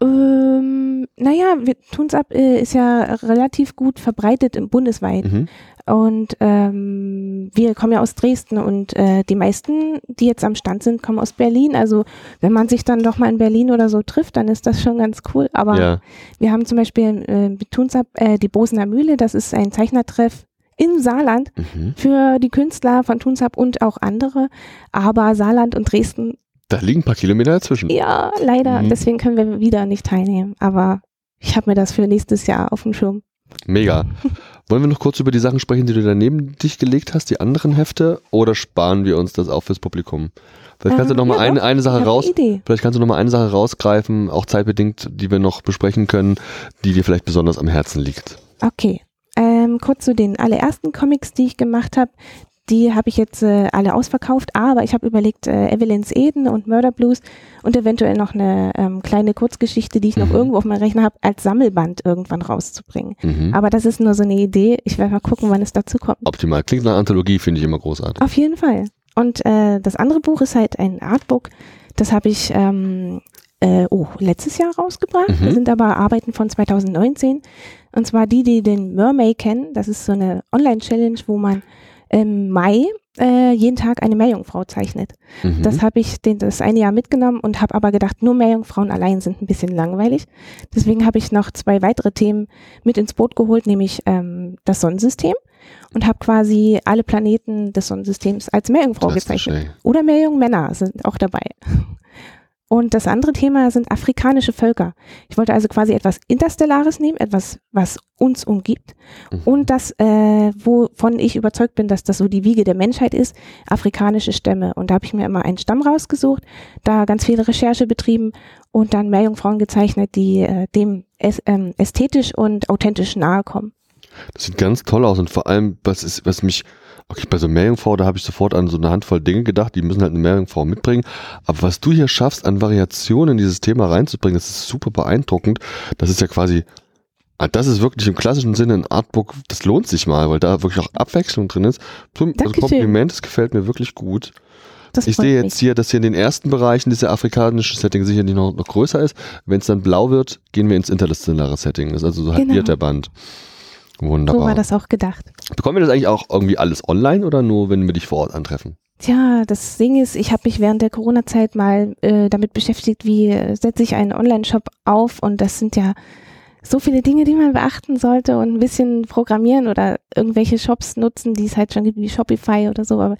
Ähm, naja, wir, Tunsab äh, ist ja relativ gut verbreitet im bundesweit. Mhm. Und ähm, wir kommen ja aus Dresden und äh, die meisten, die jetzt am Stand sind, kommen aus Berlin. Also wenn man sich dann doch mal in Berlin oder so trifft, dann ist das schon ganz cool. Aber Ja. wir haben zum Beispiel äh, mit Tunsab äh, die Bosener Mühle, das ist ein Zeichnertreff im Saarland Mhm. für die Künstler von Tunsab und auch andere. Aber Saarland und Dresden, Da liegen ein paar Kilometer dazwischen. ja, leider, Mhm. deswegen können wir wieder nicht teilnehmen. Aber ich habe mir das für nächstes Jahr auf dem Schirm. Mega. Wollen wir noch kurz über die Sachen sprechen, die du daneben dich gelegt hast, die anderen Hefte, oder sparen wir uns das auch fürs Publikum? Vielleicht kannst du Ähm, noch mal ja, eine, eine Sache raus, eine vielleicht kannst du noch mal eine Sache rausgreifen, auch zeitbedingt, die wir noch besprechen können, die dir vielleicht besonders am Herzen liegt. Okay. Ähm, kurz zu den allerersten Comics, die ich gemacht habe. Die habe ich jetzt äh, alle ausverkauft, aber ich habe überlegt, äh, Evelyn's Eden und Murder Blues und eventuell noch eine ähm, kleine Kurzgeschichte, die ich noch Mhm. irgendwo auf meinem Rechner habe, als Sammelband irgendwann rauszubringen. Mhm. Aber das ist nur so eine Idee. Ich werde mal gucken, wann es dazu kommt. Optimal. Klingt nach Anthologie, finde ich immer großartig. Auf jeden Fall. Und äh, das andere Buch ist halt ein Artbook. Das habe ich ähm, äh, oh, letztes Jahr rausgebracht. Mhm. Das sind aber Arbeiten von 2019. Und zwar die, die den Mermaid kennen. Das ist so eine Online-Challenge, wo man im Mai äh, jeden Tag eine Meerjungfrau zeichnet. Mhm. Das habe ich den, das eine Jahr mitgenommen und habe aber gedacht, nur Meerjungfrauen allein sind ein bisschen langweilig. Deswegen habe ich noch zwei weitere Themen mit ins Boot geholt, nämlich ähm, das Sonnensystem und habe quasi alle Planeten des Sonnensystems als Meerjungfrau gezeichnet. Oder Meerjungmänner sind auch dabei. Und das andere Thema sind afrikanische Völker. Ich wollte also quasi etwas Interstellares nehmen, etwas, was uns umgibt Mhm. und das, äh, wovon ich überzeugt bin, dass das so die Wiege der Menschheit ist, afrikanische Stämme. Und da habe ich mir immer einen Stamm rausgesucht, da ganz viele Recherche betrieben und dann Meerjungfrauen gezeichnet, die äh, dem ähm, ästhetisch und authentisch nahe kommen. Das sieht ganz toll aus und vor allem, was ist, was mich, okay, bei so Meerjungfrau, da habe ich sofort an so eine Handvoll Dinge gedacht, die müssen halt eine Meerjungfrau mitbringen. Aber was du hier schaffst, an Variationen in dieses Thema reinzubringen, das ist super beeindruckend. Das ist ja quasi, ah, das ist wirklich im klassischen Sinne ein Artbook, das lohnt sich mal, weil da wirklich auch Abwechslung drin ist. Zum also Dankeschön. Kompliment, das gefällt mir wirklich gut. Das Ich sehe jetzt hier, dass hier in den ersten Bereichen dieser afrikanische Setting sicherlich noch, noch größer ist. Wenn es dann blau wird, gehen wir ins interdisziplinäre Setting. Das ist also so halbiert Genau. der Band. So Wunderbar. war das auch gedacht. Bekommen wir das eigentlich auch irgendwie alles online oder nur, wenn wir dich vor Ort antreffen? Tja, das Ding ist, ich habe mich während der Corona-Zeit mal äh, damit beschäftigt, wie setze ich einen Online-Shop auf und das sind ja so viele Dinge, die man beachten sollte und ein bisschen programmieren oder irgendwelche Shops nutzen, die es halt schon gibt, wie Shopify oder so, aber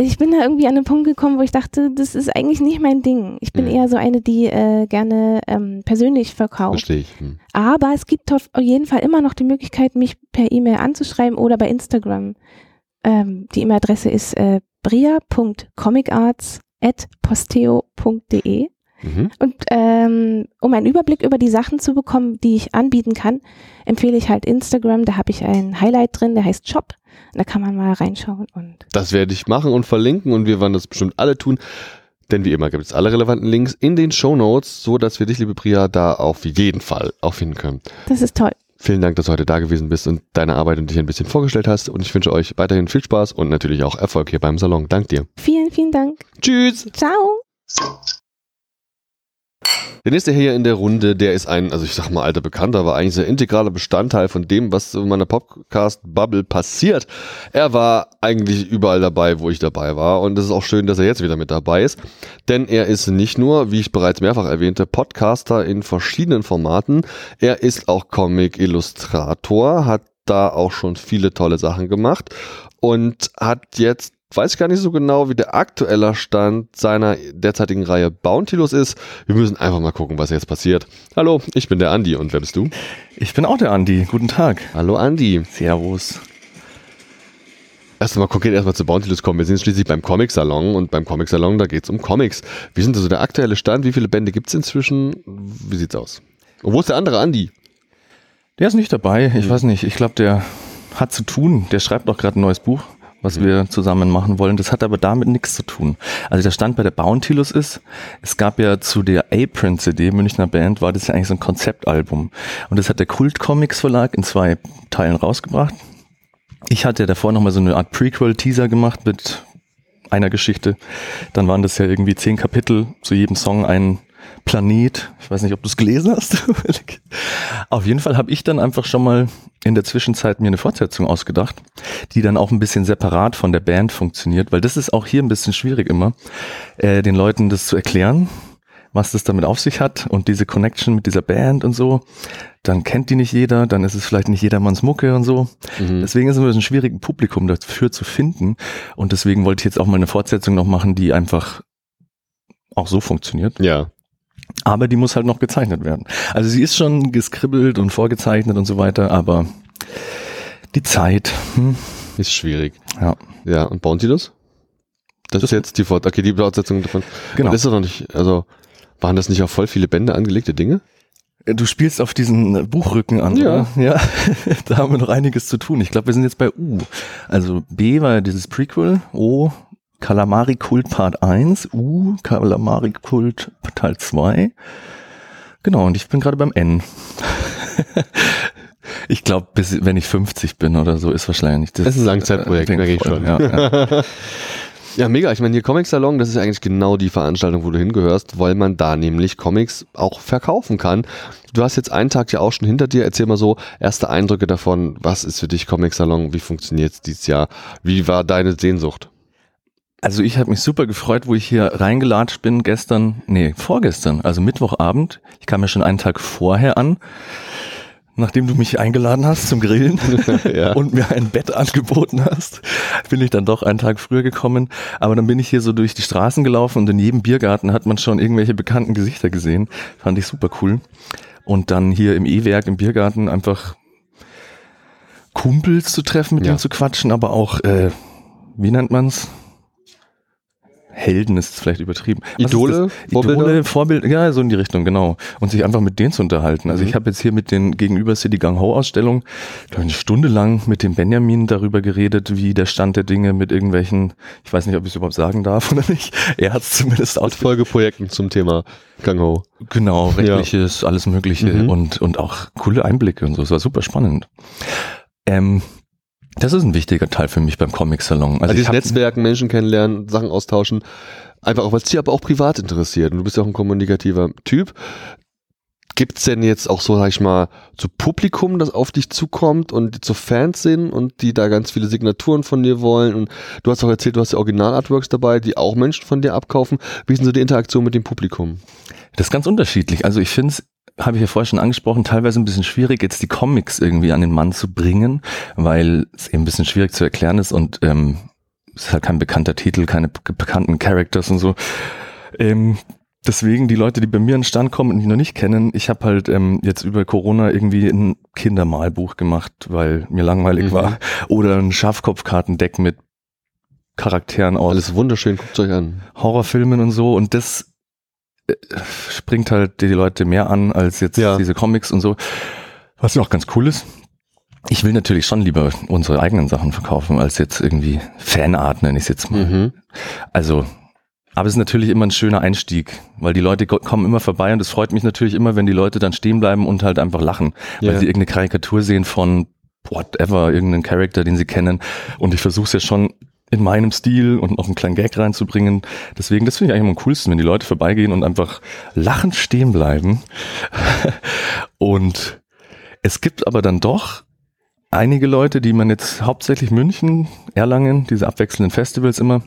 ich bin da irgendwie an einen Punkt gekommen, wo ich dachte, das ist eigentlich nicht mein Ding. Ich bin Mhm. eher so eine, die äh, gerne ähm, persönlich verkauft. Verstehe ich. Hm. Aber es gibt auf jeden Fall immer noch die Möglichkeit, mich per E-Mail anzuschreiben oder bei Instagram. Ähm, die E-Mail-Adresse ist äh, bria.comicarts.posteo.de. Mhm. Und ähm, um einen Überblick über die Sachen zu bekommen, die ich anbieten kann, empfehle ich halt Instagram. Da habe ich ein Highlight drin, der heißt Shop. Da kann man mal reinschauen und Das werde ich machen und verlinken und wir werden das bestimmt alle tun. Denn wie immer gibt es alle relevanten Links in den Show Notes, so dass wir dich, liebe Priya, da auf jeden Fall auch finden können. das ist toll. Vielen Dank, dass du heute da gewesen bist und deine Arbeit und dich ein bisschen vorgestellt hast. Und ich wünsche euch weiterhin viel Spaß und natürlich auch Erfolg hier beim Salon. Dank dir. Vielen, vielen Dank. Tschüss. Ciao. Der nächste hier in der Runde, der ist ein, also ich sag mal alter Bekannter, aber eigentlich ein integraler Bestandteil von dem, was in meiner Podcast-Bubble passiert. Er war eigentlich überall dabei, wo ich dabei war. Und es ist auch schön, dass er jetzt wieder mit dabei ist, denn er ist nicht nur, wie ich bereits mehrfach erwähnte, Podcaster in verschiedenen Formaten, er ist auch Comic-Illustrator, hat da auch schon viele tolle Sachen gemacht und hat jetzt weiß gar nicht so genau, wie der aktuelle Stand seiner derzeitigen Reihe Bountylos ist. Wir müssen einfach mal gucken, was jetzt passiert. Hallo, ich bin der Andi und wer bist du? Ich bin auch der Andi. Guten Tag. Hallo Andi. Servus. Erst mal konkret erstmal zu Bountylos kommen. Wir sind schließlich beim Comic-Salon und beim Comic-Salon, da geht's um Comics. Wie sind also der aktuelle Stand? Wie viele Bände gibt's inzwischen? Wie sieht's aus? Und wo ist der andere Andi? Der ist nicht dabei. Ich weiß nicht. Ich glaube, der hat zu tun. Der schreibt auch gerade ein neues Buch was wir zusammen machen wollen. Das hat aber damit nichts zu tun. Also der Stand bei der Bountylus ist, es gab ja zu der Apron CD, Münchner Band, war das ja eigentlich so ein Konzeptalbum. Und das hat der Kult Comics Verlag in zwei Teilen rausgebracht. Ich hatte davor nochmal so eine Art Prequel-Teaser gemacht mit einer Geschichte. Dann waren das ja irgendwie zehn Kapitel, zu jedem Song ein Planet. Ich weiß nicht, ob du es gelesen hast. Auf jeden Fall habe ich dann einfach schon mal in der Zwischenzeit mir eine Fortsetzung ausgedacht, die dann auch ein bisschen separat von der Band funktioniert, weil das ist auch hier ein bisschen schwierig immer, äh, den Leuten das zu erklären, was das damit auf sich hat und diese Connection mit dieser Band und so. Dann kennt die nicht jeder, dann ist es vielleicht nicht jedermanns Mucke und so. Mhm. Deswegen ist es ein schwieriges Publikum dafür zu finden und deswegen wollte ich jetzt auch mal eine Fortsetzung noch machen, die einfach auch so funktioniert. Ja. Aber die muss halt noch gezeichnet werden. Also sie ist schon geskribbelt und vorgezeichnet und so weiter, aber die Zeit hm. ist schwierig. Ja. Ja, und Bountilus? Das, das ist jetzt die, Fort okay, die Fortsetzung davon. Genau. Und ist doch noch nicht, also waren das nicht auch voll viele Bände angelegte Dinge? Du spielst auf diesen Buchrücken an, ja. Oder? Ja, da haben wir noch einiges zu tun. Ich glaube, wir sind jetzt bei U. Also B war ja dieses Prequel, O Kalamari Kult Part 1, U, Kalamari Kult Teil 2. Genau, und ich bin gerade beim N. ich glaube, bis wenn ich 50 bin oder so, ist wahrscheinlich das. Das ist ein Langzeitprojekt, merke ich schon. Ja, ja. ja, mega. Ich meine, hier Comic Salon, das ist eigentlich genau die Veranstaltung, wo du hingehörst, weil man da nämlich Comics auch verkaufen kann. Du hast jetzt einen Tag ja auch schon hinter dir. Erzähl mal so erste Eindrücke davon. Was ist für dich Comic Salon? Wie funktioniert es dieses Jahr? Wie war deine Sehnsucht? Also ich habe mich super gefreut, wo ich hier reingelatscht bin gestern, nee, vorgestern, also Mittwochabend. Ich kam ja schon einen Tag vorher an, nachdem du mich eingeladen hast zum Grillen ja. und mir ein Bett angeboten hast, bin ich dann doch einen Tag früher gekommen. Aber dann bin ich hier so durch die Straßen gelaufen und in jedem Biergarten hat man schon irgendwelche bekannten Gesichter gesehen. Fand ich super cool. Und dann hier im E-Werk, im Biergarten einfach Kumpels zu treffen, mit ja. denen zu quatschen, aber auch, äh, wie nennt man's? Helden ist vielleicht übertrieben. Was Idole, Vorbilder? Idole, Vorbild, ja, so in die Richtung, genau. Und sich einfach mit denen zu unterhalten. Also mhm. ich habe jetzt hier mit den gegenüber City Gang Ho Ausstellung eine Stunde lang mit dem Benjamin darüber geredet, wie der Stand der Dinge mit irgendwelchen, ich weiß nicht, ob ich es überhaupt sagen darf oder nicht. Er hat es zumindest aus Folgeprojekten zum Thema Gang Ho. Genau, rechtliches, ja. alles Mögliche mhm. und und auch coole Einblicke und so. Es war super spannend. Ähm, das ist ein wichtiger Teil für mich beim Comic-Salon. Also, also dieses Netzwerken, Menschen kennenlernen, Sachen austauschen, einfach auch, weil es dich aber auch privat interessiert. Und du bist ja auch ein kommunikativer Typ. Gibt's denn jetzt auch so, sag ich mal, zu Publikum, das auf dich zukommt und zu Fans sind und die da ganz viele Signaturen von dir wollen? Und du hast auch erzählt, du hast ja Original-Artworks dabei, die auch Menschen von dir abkaufen. Wie ist denn so die Interaktion mit dem Publikum? Das ist ganz unterschiedlich. Also ich finde es habe ich ja vorher schon angesprochen, teilweise ein bisschen schwierig, jetzt die Comics irgendwie an den Mann zu bringen, weil es eben ein bisschen schwierig zu erklären ist und ähm, es ist halt kein bekannter Titel, keine bekannten Characters und so. Ähm, deswegen die Leute, die bei mir den Stand kommen und mich noch nicht kennen, ich habe halt ähm, jetzt über Corona irgendwie ein Kindermalbuch gemacht, weil mir langweilig mhm. war. Oder ein Schafkopfkartendeck mit Charakteren aus. Alles wunderschön, guckt euch an. Horrorfilmen und so. Und das springt halt die Leute mehr an als jetzt ja. diese Comics und so. Was ja auch ganz cool ist. Ich will natürlich schon lieber unsere eigenen Sachen verkaufen, als jetzt irgendwie Fanart, nenne ich es jetzt mal. Mhm. Also, aber es ist natürlich immer ein schöner Einstieg, weil die Leute kommen immer vorbei und es freut mich natürlich immer, wenn die Leute dann stehen bleiben und halt einfach lachen, ja. weil sie irgendeine Karikatur sehen von whatever, irgendeinen Charakter, den sie kennen. Und ich versuche es ja schon in meinem Stil und noch einen kleinen Gag reinzubringen. Deswegen, das finde ich eigentlich am coolsten, wenn die Leute vorbeigehen und einfach lachend stehen bleiben. und es gibt aber dann doch einige Leute, die man jetzt hauptsächlich München, Erlangen, diese abwechselnden Festivals immer,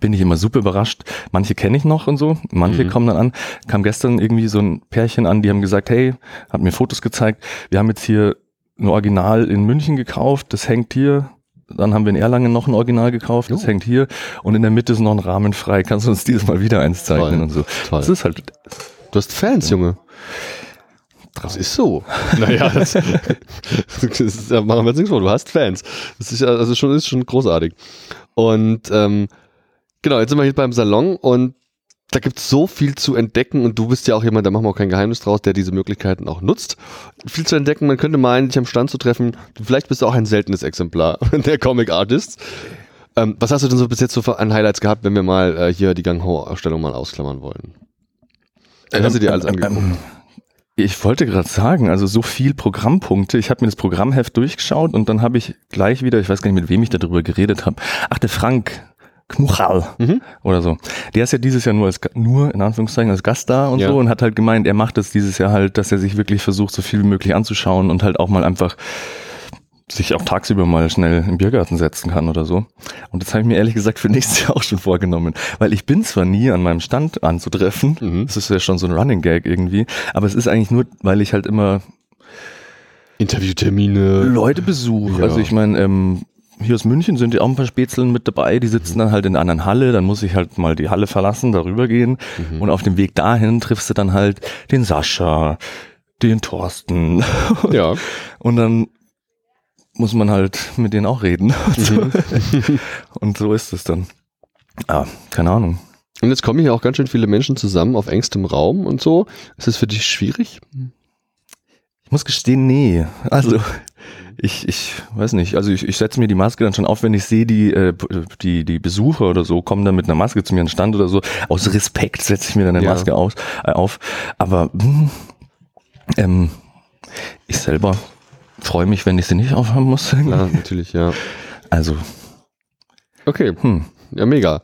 bin ich immer super überrascht. Manche kenne ich noch und so, manche Mhm. kommen dann an. Kam gestern irgendwie so ein Pärchen an, die haben gesagt, hey, hat mir Fotos gezeigt, wir haben jetzt hier ein Original in München gekauft, das hängt hier. Dann haben wir in Erlangen noch ein Original gekauft, das Jo. hängt hier. Und in der Mitte ist noch ein Rahmen frei. Kannst du uns dieses Mal wieder eins zeichnen Toll. und so. Toll. Das ist halt, Du hast Fans, Junge. Das ist so. Naja, das, das ist, da machen wir jetzt nichts vor. Du hast Fans. Das ist ja, also schon, ist schon großartig. Und ähm, genau, jetzt sind wir hier beim Salon und da gibt es so viel zu entdecken und du bist ja auch jemand, da machen wir auch kein Geheimnis draus, der diese Möglichkeiten auch nutzt. Viel zu entdecken, man könnte meinen, dich am Stand zu treffen. Vielleicht bist du auch ein seltenes Exemplar der Comic Artists. Ähm, was hast du denn so bis jetzt so für- an Highlights gehabt, wenn wir mal äh, hier die Gang Ho-Ausstellung mal ausklammern wollen? Äh, hast du dir alles Ähm, angeguckt? ähm, Ich wollte gerade sagen, also so viel Programmpunkte. Ich habe mir das Programmheft durchgeschaut und dann habe ich gleich wieder, ich weiß gar nicht, mit wem ich darüber geredet habe. Ach, der Frank Knuchal Mhm. oder so. Der ist ja dieses Jahr nur als nur in Anführungszeichen als Gast da und Ja. so und hat halt gemeint, er macht das dieses Jahr halt, dass er sich wirklich versucht, so viel wie möglich anzuschauen und halt auch mal einfach sich auch tagsüber mal schnell im Biergarten setzen kann oder so. Und das habe ich mir ehrlich gesagt für nächstes Jahr auch schon vorgenommen. Weil ich bin zwar nie an meinem Stand anzutreffen, Mhm. das ist ja schon so ein Running Gag irgendwie, aber es ist eigentlich nur, weil ich halt immer Interviewtermine. Leute besuche. Ja. Also ich meine, ähm, hier aus München sind ja auch ein paar Spätzeln mit dabei, die sitzen dann halt in einer anderen Halle, dann muss ich halt mal die Halle verlassen, darüber gehen Mhm. und auf dem Weg dahin triffst du dann halt den Sascha, den Thorsten Ja. und dann muss man halt mit denen auch reden. Und so, Mhm. und so ist es dann. Ah, keine Ahnung. Und jetzt kommen hier auch ganz schön viele Menschen zusammen auf engstem Raum und so. Ist das für dich schwierig? Ich muss gestehen, nee. Also ich, ich weiß nicht. Also ich, ich setze mir die Maske dann schon auf, wenn ich sehe, die, äh, die, die Besucher oder so kommen dann mit einer Maske zu mir an den Stand oder so. Aus Respekt setze ich mir dann eine Ja. Maske aus, äh, auf. Aber hm, ähm, ich selber freue mich, wenn ich sie nicht aufhaben muss. Ja, natürlich, ja. Also, Okay, hm. ja, mega.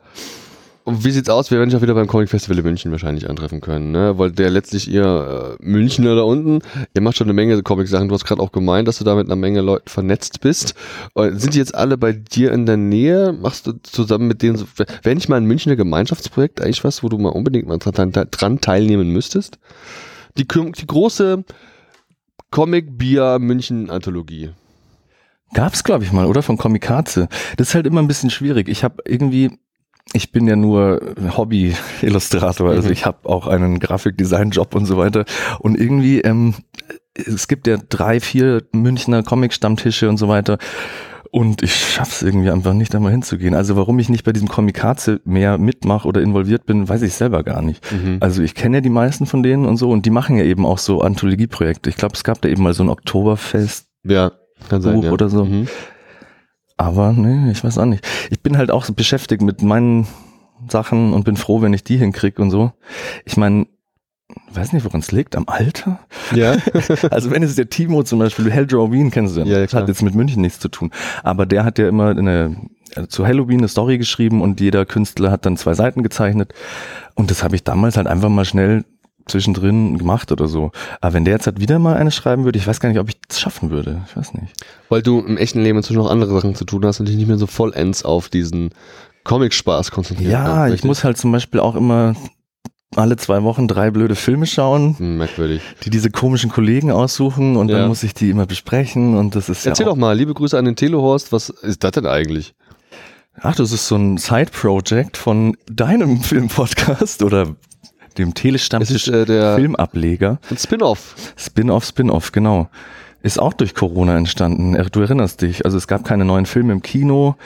Und wie sieht's aus? Wir werden dich auch wieder beim Comic Festival in München wahrscheinlich antreffen können, ne? Weil der letztlich ihr äh, Münchner da unten, ihr macht schon eine Menge Comic-Sachen. Du hast gerade auch gemeint, dass du da mit einer Menge Leuten vernetzt bist. Äh, sind die jetzt alle bei dir in der Nähe? Machst du zusammen mit denen so, wäre nicht mal ein Münchner Gemeinschaftsprojekt eigentlich was, wo du mal unbedingt mal dran, dran teilnehmen müsstest? Die, die große Comic Bier München Anthologie. Gab's, glaube ich, mal, oder? Von Komikaze. Das ist halt immer ein bisschen schwierig. Ich habe irgendwie, ich bin ja nur Hobby-Illustrator, also Mhm. ich habe auch einen Grafikdesign-Job und so weiter. Und irgendwie, ähm, es gibt ja drei, vier Münchner Comic-Stammtische und so weiter. Und ich schaff's irgendwie einfach nicht, da mal hinzugehen. Also warum ich nicht bei diesem Komikaze mehr mitmache oder involviert bin, weiß ich selber gar nicht. Mhm. Also ich kenne ja die meisten von denen und so und die machen ja eben auch so Anthologieprojekte. Ich glaube, es gab da eben mal so ein Oktoberfest Ja, kann sein. Ja. oder so. Mhm. Aber nee, ich weiß auch nicht. Ich bin halt auch so beschäftigt mit meinen Sachen und bin froh, wenn ich die hinkrieg und so. Ich meine, weiß nicht, woran es liegt, am Alter? Ja. Also wenn es der Timo zum Beispiel, Helldraw Wien kennst du ja, Ja, ja, das hat jetzt mit München nichts zu tun. Aber der hat ja immer eine, also zu Halloween eine Story geschrieben und jeder Künstler hat dann zwei Seiten gezeichnet. Und das habe ich damals halt einfach mal schnell zwischendrin gemacht oder so. Aber wenn der jetzt halt wieder mal eine schreiben würde, ich weiß gar nicht, ob ich das schaffen würde. Ich weiß nicht. Weil du im echten Leben inzwischen noch andere Sachen zu tun hast und dich nicht mehr so vollends auf diesen Comic-Spaß konzentrieren Ja, ich muss halt zum Beispiel auch immer alle zwei Wochen drei blöde Filme schauen, Hm, merkwürdig. die diese komischen Kollegen aussuchen und Ja. dann muss ich die immer besprechen und das ist Erzähl ja doch mal, liebe Grüße an den Telehorst, was ist das denn eigentlich? Ach, das ist so ein Side-Project von deinem Filmpodcast oder dem Es Telestammtisch ist äh, der Filmableger. ein Spin-off. Spin-off, Spin-off, genau. Ist auch durch Corona entstanden. Du erinnerst dich. Also es gab keine neuen Filme im Kino.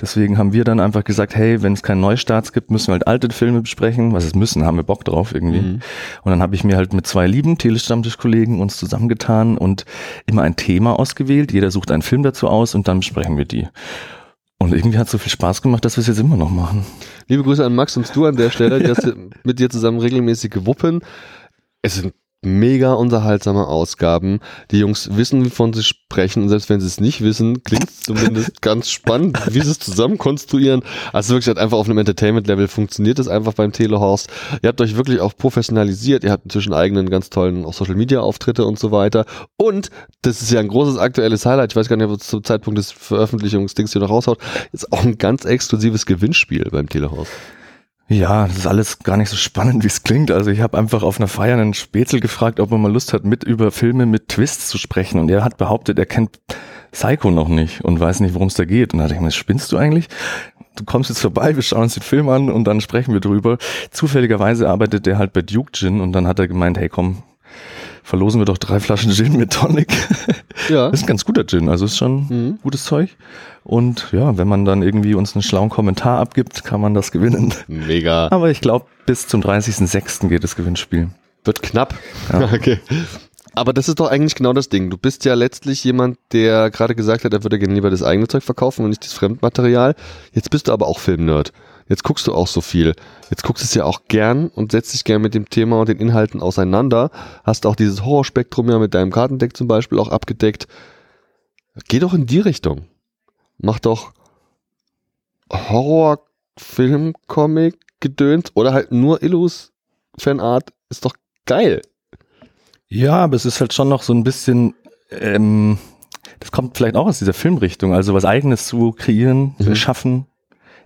Deswegen haben wir dann einfach gesagt, hey, wenn es keinen Neustarts gibt, müssen wir halt alte Filme besprechen. Was es müssen, haben wir Bock drauf irgendwie. Mhm. Und dann habe ich mir halt mit zwei lieben Telestammtischkollegen uns zusammengetan und immer ein Thema ausgewählt. Jeder sucht einen Film dazu aus und dann besprechen wir die. Und irgendwie hat es so viel Spaß gemacht, dass wir es jetzt immer noch machen. Liebe Grüße an Max und du an der Stelle, die das mit dir zusammen regelmäßig gewuppen. Es sind mega unterhaltsame Ausgaben. Die Jungs wissen, wovon sie sprechen. Und selbst wenn sie es nicht wissen, klingt es zumindest ganz spannend, wie sie es zusammen konstruieren. Also wirklich halt einfach auf einem Entertainment-Level funktioniert es einfach beim Telehorst. Ihr habt euch wirklich auch professionalisiert. Ihr habt inzwischen eigenen ganz tollen auch Social-Media-Auftritte und so weiter. Und das ist ja ein großes aktuelles Highlight. Ich weiß gar nicht, ob es zum Zeitpunkt des Veröffentlichungsdings hier noch raushaut. Ist auch ein ganz exklusives Gewinnspiel beim Telehorst. Ja, das ist alles gar nicht so spannend, wie es klingt. Also ich habe einfach auf einer Feier einen Spätzl gefragt, ob er mal Lust hat, mit über Filme mit Twists zu sprechen. Und er hat behauptet, er kennt Psycho noch nicht und weiß nicht, worum es da geht. Und da dachte ich mir, spinnst du eigentlich? Du kommst jetzt vorbei, wir schauen uns den Film an und dann sprechen wir drüber. Zufälligerweise arbeitet er halt bei Duke Gin und dann hat er gemeint, hey komm, verlosen wir doch drei Flaschen Gin mit Tonic. Ja. Das ist ein ganz guter Gin, also ist schon Mhm. gutes Zeug. Und ja, wenn man dann irgendwie uns einen schlauen Kommentar abgibt, kann man das gewinnen. Mega. Aber ich glaube, bis zum 30.06. geht das Gewinnspiel. Wird knapp. Ja. Okay. Aber das ist doch eigentlich genau das Ding. Du bist ja letztlich jemand, der gerade gesagt hat, er würde gerne lieber das eigene Zeug verkaufen und nicht das Fremdmaterial. Jetzt bist du aber auch Filmnerd. Jetzt guckst du auch so viel. Jetzt guckst du es ja auch gern und setzt dich gern mit dem Thema und den Inhalten auseinander. Hast auch dieses Horrorspektrum ja mit deinem Kartendeck zum Beispiel auch abgedeckt. Geh doch in die Richtung. Mach doch Horror, Film, Comic, Gedöns oder halt nur Illus Fanart. Ist doch geil. Ja, aber es ist halt schon noch so ein bisschen, ähm, das kommt vielleicht auch aus dieser Filmrichtung. Also was eigenes zu kreieren, Mhm. schaffen,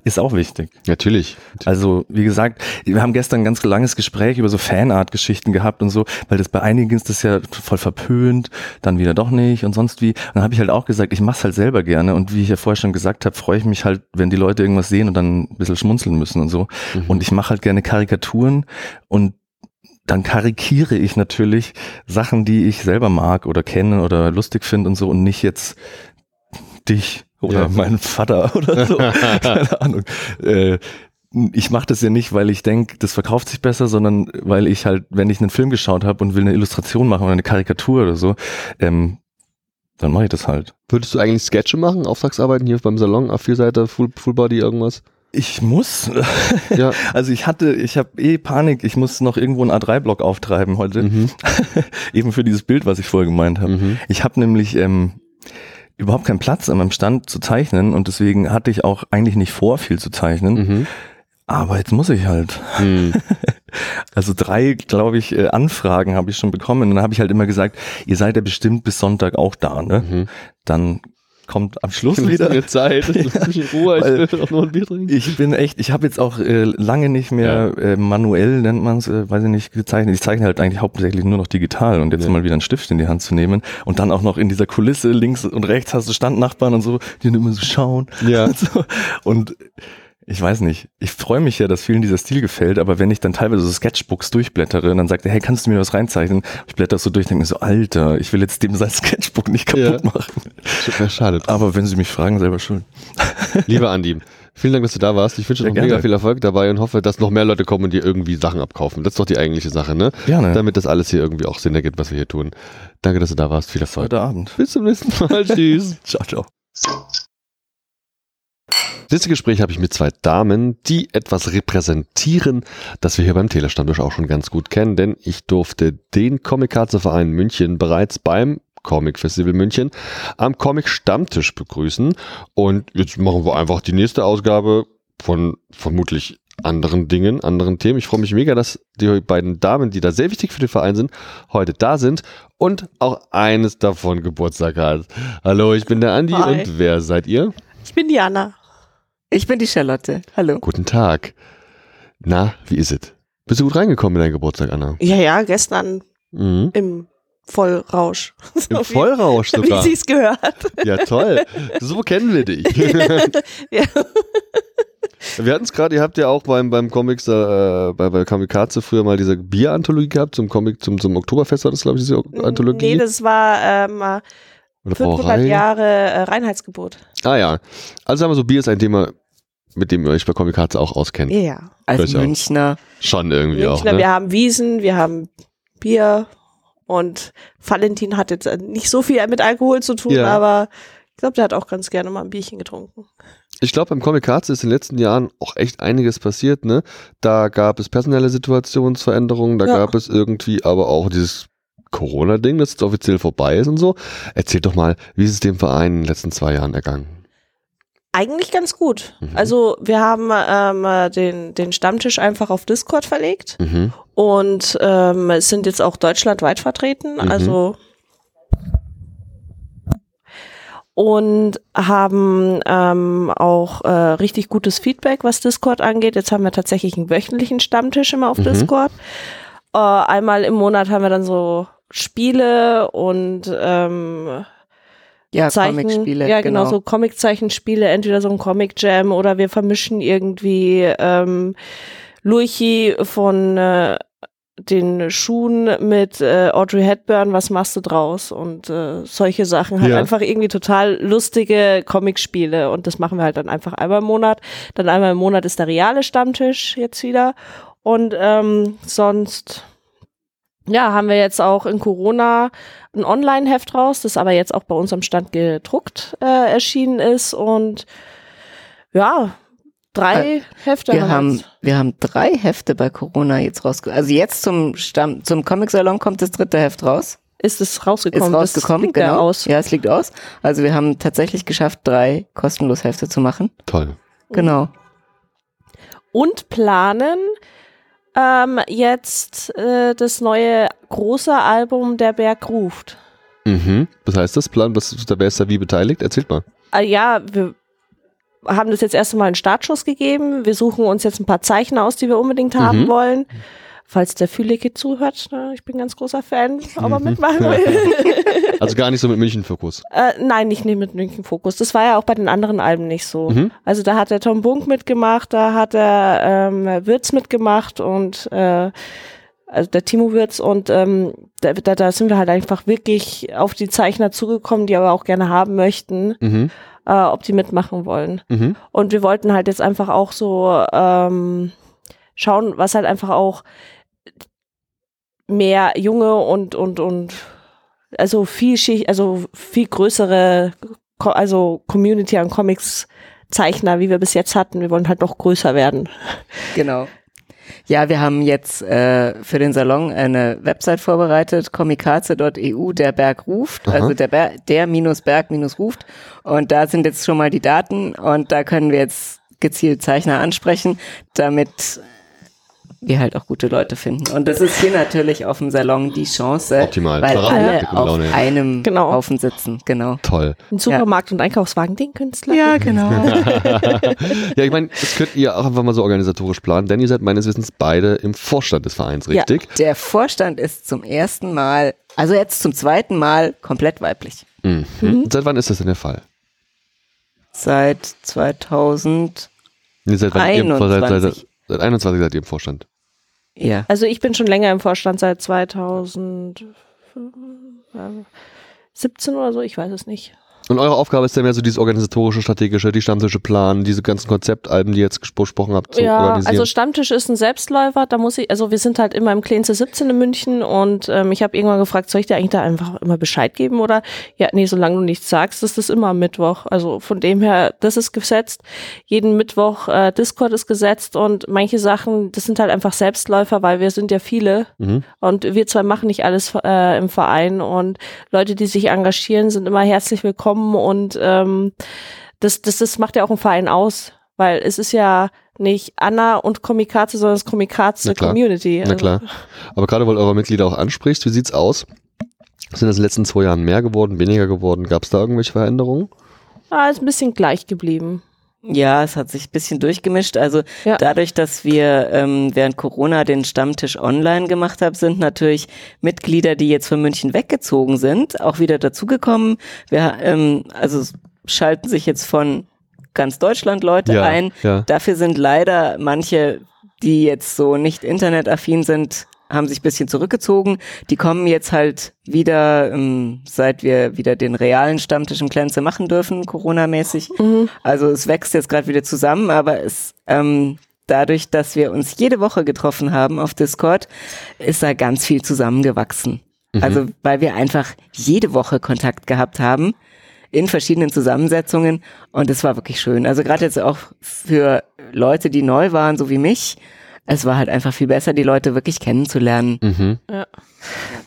ist auch wichtig. Natürlich. Also, wie gesagt, wir haben gestern ein ganz langes Gespräch über so Fanart-Geschichten gehabt und so, weil das bei einigen ist das ja voll verpönt, dann wieder doch nicht und sonst wie. Und dann habe ich halt auch gesagt, ich mach's halt selber gerne und wie ich ja vorher schon gesagt habe, freue ich mich halt, wenn die Leute irgendwas sehen und dann ein bisschen schmunzeln müssen und so. Mhm. Und ich mache halt gerne Karikaturen und dann karikiere ich natürlich Sachen, die ich selber mag oder kenne oder lustig finde und so und nicht jetzt dich oder Ja. meinen Vater oder so. Keine Ahnung. Äh, ich mache das ja nicht, weil ich denke, das verkauft sich besser, sondern weil ich halt, wenn ich einen Film geschaut habe und will eine Illustration machen oder eine Karikatur oder so, ähm, dann mache ich das halt. Würdest du eigentlich Sketche machen, Auftragsarbeiten hier beim Salon, A4-Seite, Full, Full Body, irgendwas? Ich muss. Ja. Also ich hatte, ich habe eh Panik, ich muss noch irgendwo einen A3-Block auftreiben heute. Mhm. Eben für dieses Bild, was ich vorher gemeint habe. Mhm. Ich habe nämlich ähm, überhaupt keinen Platz an meinem Stand zu zeichnen und deswegen hatte ich auch eigentlich nicht vor, viel zu zeichnen. Mhm. Aber jetzt muss ich halt. Mhm. Also drei, glaube ich, äh, Anfragen habe ich schon bekommen. Und dann habe ich halt immer gesagt, ihr seid ja bestimmt bis Sonntag auch da, ne? Mhm. Dann kommt am Schluss wieder. mir Zeit, lass mich in Ruhe, ich will doch nur ein Bier trinken. Ich bin echt, ich habe jetzt auch äh, lange nicht mehr äh, manuell, nennt man es, äh, weiß ich nicht, gezeichnet. Ich zeichne halt eigentlich hauptsächlich nur noch digital und jetzt Ja. mal wieder einen Stift in die Hand zu nehmen und dann auch noch in dieser Kulisse links und rechts hast du Standnachbarn und so, die dann immer so schauen. Ja. Und, so. und ich weiß nicht, ich freue mich ja, dass vielen dieser Stil gefällt, aber wenn ich dann teilweise so Sketchbooks durchblättere und dann sagt er, hey, kannst du mir was reinzeichnen? Ich blätter so durch, denke mir so, Alter, ich will jetzt dem sein Sketchbook nicht kaputt Ja. machen. Ja, schade. Aber wenn sie mich fragen, selber schuld. Lieber Andi, vielen Dank, dass du da warst. Ich wünsche dir Ja, noch mega viel Erfolg dabei und hoffe, dass noch mehr Leute kommen und dir irgendwie Sachen abkaufen. Das ist doch die eigentliche Sache, ne? Gerne. Damit das alles hier irgendwie auch Sinn ergibt, was wir hier tun. Danke, dass du da warst. Viel Erfolg. Heute Abend. Bis zum nächsten Mal. Tschüss. Ciao, ciao. Das Gespräch habe ich mit zwei Damen, die etwas repräsentieren, das wir hier beim Telestammtisch auch schon ganz gut kennen, denn ich durfte den Comic-Verein München bereits beim Comic Festival München am Comic Stammtisch begrüßen und jetzt machen wir einfach die nächste Ausgabe von vermutlich anderen Dingen, anderen Themen. Ich freue mich mega, dass die beiden Damen, die da sehr wichtig für den Verein sind, heute da sind und auch eines davon Geburtstag hat. Hallo, ich bin der Andi Hi. und wer seid ihr? Ich bin Diana. Ich bin die Charlotte. Hallo. Guten Tag. Na, wie ist es? Bist du gut reingekommen in deinen Geburtstag, Anna? Ja, ja, gestern Mhm. im Vollrausch. Im So wie- Vollrausch Wie sogar. sie es gehört. Ja, toll. So kennen wir dich. ja. Wir hatten es gerade, ihr habt ja auch beim, beim Comics, äh, bei, bei Kamikaze früher mal diese Bier-Anthologie gehabt, zum Comic, zum, zum Oktoberfest war das, glaube ich, diese Anthologie. Nee, das war ähm, Oder 500 Brauerei. Jahre äh, Reinheitsgebot. Ah ja. Also sagen wir so, Bier ist ein Thema, mit dem ihr euch bei Kamikaze auch auskennt. Ja, ja. Als Durchaus. Münchner. Schon irgendwie auch, Münchner, ne? wir haben Wiesen, wir haben Bier und Valentin hat jetzt äh, nicht so viel mit Alkohol zu tun, Ja. aber ich glaube, der hat auch ganz gerne mal ein Bierchen getrunken. Ich glaube, beim Comic Cards ist in den letzten Jahren auch echt einiges passiert, ne? Da gab es personelle Situationsveränderungen, da Ja. gab es irgendwie aber auch dieses Corona-Ding, das jetzt offiziell vorbei ist und so. Erzähl doch mal, wie ist es dem Verein in den letzten zwei Jahren ergangen? Eigentlich ganz gut. Mhm. Also wir haben ähm, äh, den, den Stammtisch einfach auf Discord verlegt Mhm. und ähm, es sind jetzt auch deutschlandweit vertreten. Mhm. Also und haben ähm, auch äh, richtig gutes Feedback, was Discord angeht. Jetzt haben wir tatsächlich einen wöchentlichen Stammtisch immer auf Mhm. Discord. Äh, einmal im Monat haben wir dann so Spiele und ähm, Ja, Zeichen, Comicspiele. ja genau, so Comic-Zeichenspiele, entweder so ein Comic Jam oder wir vermischen irgendwie ähm, Luigi von äh, den Schuhen mit äh, Audrey Hepburn, was machst du draus? Und äh, solche Sachen halt Ja. einfach irgendwie total lustige Comicspiele und das machen wir halt dann einfach einmal im Monat. Dann einmal im Monat ist der reale Stammtisch jetzt wieder und ähm, sonst ja, haben wir jetzt auch in Corona ein Online-Heft raus, das aber jetzt auch bei uns am Stand gedruckt äh, erschienen ist und ja, drei Hefte Wir haben, wir. wir haben drei Hefte bei Corona jetzt rausgekommen. Also jetzt zum Stamm, zum Comic-Salon kommt das dritte Heft raus. Ist es Ist rausgekommen? rausgekommen, das liegt genau. ja aus. Ja, es liegt aus. Also wir haben tatsächlich geschafft, drei kostenlos Hefte zu machen. Toll. Genau. Und planen ähm, jetzt äh, das neue große Album Der Berg ruft. Mhm. Was heißt das? Plan, was, da wer ist da wie beteiligt? Erzählt mal. Äh, ja, wir haben das jetzt erst einmal einen Startschuss gegeben. Wir suchen uns jetzt ein paar Zeichner aus, die wir unbedingt haben Mhm. wollen. Falls der Fühlige zuhört, ne, ich bin ganz großer Fan, ob er Mhm. mitmachen will. Also gar nicht so mit München-Fokus. äh, nein, nicht mit München Fokus. Das war ja auch bei den anderen Alben nicht so. Mhm. Also da hat der Tom Bunk mitgemacht, da hat der ähm, Wirtz mitgemacht und äh, also der Timo Wirtz und ähm, da, da, da sind wir halt einfach wirklich auf die Zeichner zugekommen, die aber auch gerne haben möchten, Mhm. äh, ob die mitmachen wollen. Mhm. Und wir wollten halt jetzt einfach auch so ähm, schauen, was halt einfach auch mehr junge und und und also viel Schicht, also viel größere, also Community an Comics Zeichner, wie wir bis jetzt hatten. Wir wollen halt noch größer werden. Genau. Ja, wir haben jetzt äh, für den Salon eine Website vorbereitet, comikaze.eu, der Berg ruft, Aha. also der, Ber der minus Berg minus ruft. Und da sind jetzt schon mal die Daten und da können wir jetzt gezielt Zeichner ansprechen, damit wir halt auch gute Leute finden. Und das ist hier natürlich auf dem Salon die Chance, Optimal. weil Verraten, alle auf Laune. einem Genau. Haufen sitzen. Genau. Toll. Ein Supermarkt und Einkaufswagen, den Künstler. Ja, genau. ja, ich meine, das könnt ihr auch einfach mal so organisatorisch planen, denn ihr seid meines Wissens beide im Vorstand des Vereins, Ja, richtig? der Vorstand ist zum ersten Mal, also jetzt zum zweiten Mal komplett weiblich. Mhm. Seit wann ist das denn der Fall? Seit 2000, Nee, seit, wann ihr im Vor- seit, seit, 21. seit 21 seid ihr im Vorstand. Ja. Also ich bin schon länger im Vorstand seit 2017 oder so, ich weiß es nicht. Und eure Aufgabe ist ja mehr so dieses organisatorische, strategische, die Stammtische planen, diese ganzen Konzeptalben, die ihr jetzt ges- besprochen habt, zu ja, organisieren. also Stammtisch ist ein Selbstläufer, da muss ich, also wir sind halt immer im Kleinste 17 in München und ähm, ich habe irgendwann gefragt, soll ich dir eigentlich da einfach immer Bescheid geben oder ja, nee, solange du nichts sagst, ist das immer am Mittwoch. Also von dem her, das ist gesetzt. Jeden Mittwoch äh, Discord ist gesetzt und manche Sachen, das sind halt einfach Selbstläufer, weil wir sind ja viele mhm. und wir zwei machen nicht alles äh, im Verein und Leute, die sich engagieren, sind immer herzlich willkommen und ähm, das, das, das macht ja auch einen Verein aus, weil es ist ja nicht Anna und Komikaze, sondern es ist Komikaze. Community. Also Na klar. Aber gerade weil eure Mitglieder auch ansprichst, wie sieht's aus? Sind das in den letzten zwei Jahren mehr geworden, weniger geworden? Gab es da irgendwelche Veränderungen? Ah, ist ein bisschen gleich geblieben. Ja, es hat sich ein bisschen durchgemischt. Also Ja. dadurch, dass wir ähm, während Corona den Stammtisch online gemacht haben, sind natürlich Mitglieder, die jetzt von München weggezogen sind, auch wieder dazugekommen. Wir ähm, also es schalten sich jetzt von ganz Deutschland Leute Ja, ein. ja. Dafür sind leider manche, die jetzt so nicht internetaffin sind, haben sich ein bisschen zurückgezogen. Die kommen jetzt halt wieder, ähm, seit wir wieder den realen Stammtisch im Glänze machen dürfen, Corona-mäßig. Also es wächst jetzt gerade wieder zusammen, aber es ähm, dadurch, dass wir uns jede Woche getroffen haben auf Discord, ist da ganz viel zusammengewachsen. Mhm. Also weil wir einfach jede Woche Kontakt gehabt haben, in verschiedenen Zusammensetzungen und es war wirklich schön. Also gerade jetzt auch für Leute, die neu waren, so wie mich, es war halt einfach viel besser, die Leute wirklich kennenzulernen. Mhm.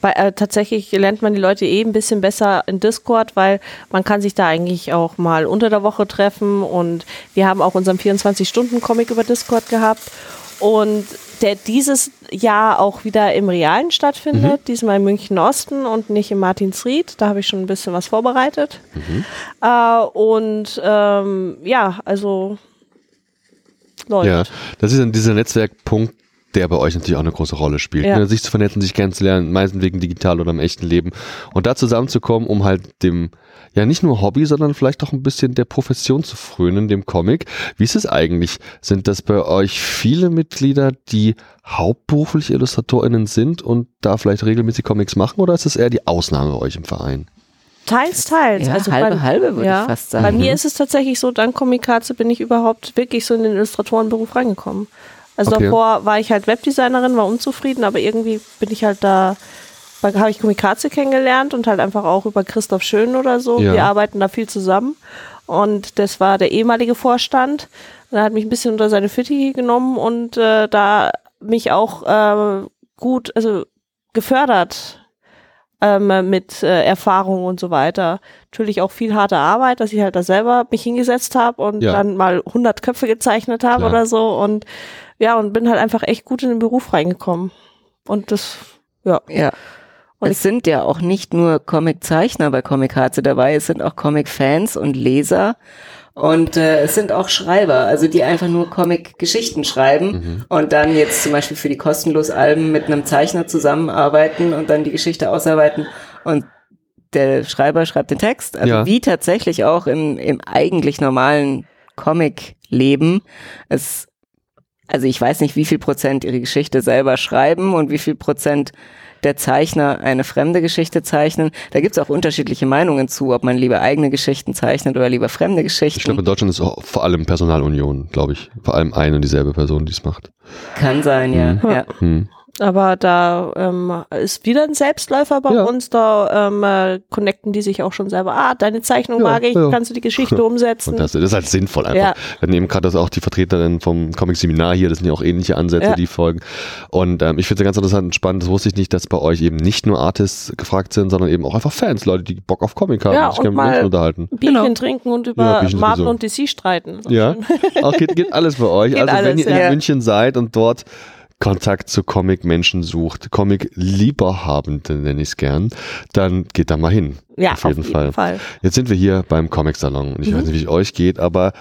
Weil äh, tatsächlich lernt man die Leute eh ein bisschen besser in Discord, weil man kann sich da eigentlich auch mal unter der Woche treffen und wir haben auch unseren 24-Stunden-Comic über Discord gehabt und der dieses Jahr auch wieder im Realen stattfindet, diesmal in München Osten und nicht in Martinsried. Da habe ich schon ein bisschen was vorbereitet. Äh, und ähm, ja, also läuft. Ja, das ist dann dieser Netzwerkpunkt, der bei euch natürlich auch eine große Rolle spielt. Ja. Ne? Sich zu vernetzen, sich kennenzulernen, meistens wegen digital oder im echten Leben. Und da zusammenzukommen, um halt dem, ja nicht nur Hobby, sondern vielleicht auch ein bisschen der Profession zu frönen, dem Comic. Wie ist es eigentlich? Sind das bei euch viele Mitglieder, die hauptberuflich IllustratorInnen sind und da vielleicht regelmäßig Comics machen oder ist das eher die Ausnahme bei euch im Verein? Teils, teils. Ja, also halbe, bei, halbe würde ja, ich fast sagen. Bei mir ist es tatsächlich so, dank Komikaze bin ich überhaupt wirklich so in den Illustratorenberuf reingekommen. Also Okay. davor war ich halt Webdesignerin, war unzufrieden, aber irgendwie bin ich halt da, da habe ich Komikaze kennengelernt und halt einfach auch über Christoph Schön oder so. Ja. Wir arbeiten da viel zusammen. Und das war der ehemalige Vorstand. Und er hat mich ein bisschen unter seine Fittiche genommen und äh, da mich auch äh, gut, also gefördert ähm, mit äh, Erfahrung und so weiter. Natürlich auch viel harte Arbeit, dass ich halt da selber mich hingesetzt habe und Ja. dann mal 100 Köpfe gezeichnet habe oder so und ja, und bin halt einfach echt gut in den Beruf reingekommen. Und das, ja. Ja. Und es sind ja auch nicht nur Comiczeichner bei Comic-Harze dabei, es sind auch Comic-Fans und Leser. Und äh, es sind auch Schreiber, also die einfach nur Comic-Geschichten schreiben und dann jetzt zum Beispiel für die kostenlos Alben mit einem Zeichner zusammenarbeiten und dann die Geschichte ausarbeiten und der Schreiber schreibt den Text. Also Ja. wie tatsächlich auch im, im eigentlich normalen Comic-Leben. Es, also ich weiß nicht, wie viel Prozent ihre Geschichte selber schreiben und wie viel Prozent der Zeichner eine fremde Geschichte zeichnen. Da gibt es auch unterschiedliche Meinungen zu, ob man lieber eigene Geschichten zeichnet oder lieber fremde Geschichten. Ich glaube, in Deutschland ist auch vor allem Personalunion, glaube ich. Vor allem eine und dieselbe Person, die es macht. Kann sein, ja. Mhm. ja. Hm. Aber da ähm, ist wieder ein Selbstläufer bei Ja. uns. Da ähm, äh, connecten die sich auch schon selber. Ah, deine Zeichnung Ja, mag ich, ja. kannst du die Geschichte umsetzen? Und das, das ist halt sinnvoll einfach. Ja. Wir nehmen gerade das auch die Vertreterin vom Comic-Seminar hier, das sind ja auch ähnliche Ansätze, Ja. die folgen. Und ähm, ich finde es ganz interessant und spannend, das wusste ich nicht, dass bei euch eben nicht nur Artists gefragt sind, sondern eben auch einfach Fans, Leute, die Bock auf Comic haben Ja, und sich gerne mit unterhalten. Bierchen Genau. trinken und über Marvel und DC streiten. Ja, auch geht, geht alles bei euch. Geht also wenn alles, ihr in. München seid und dort Kontakt zu Comic-Menschen sucht, Comic-Lieberhabende nenne ich es gern, dann geht da mal hin. Ja, auf jeden, Fall. Jetzt sind wir hier beim Comic-Salon und ich Mhm. weiß nicht, wie es euch geht, aber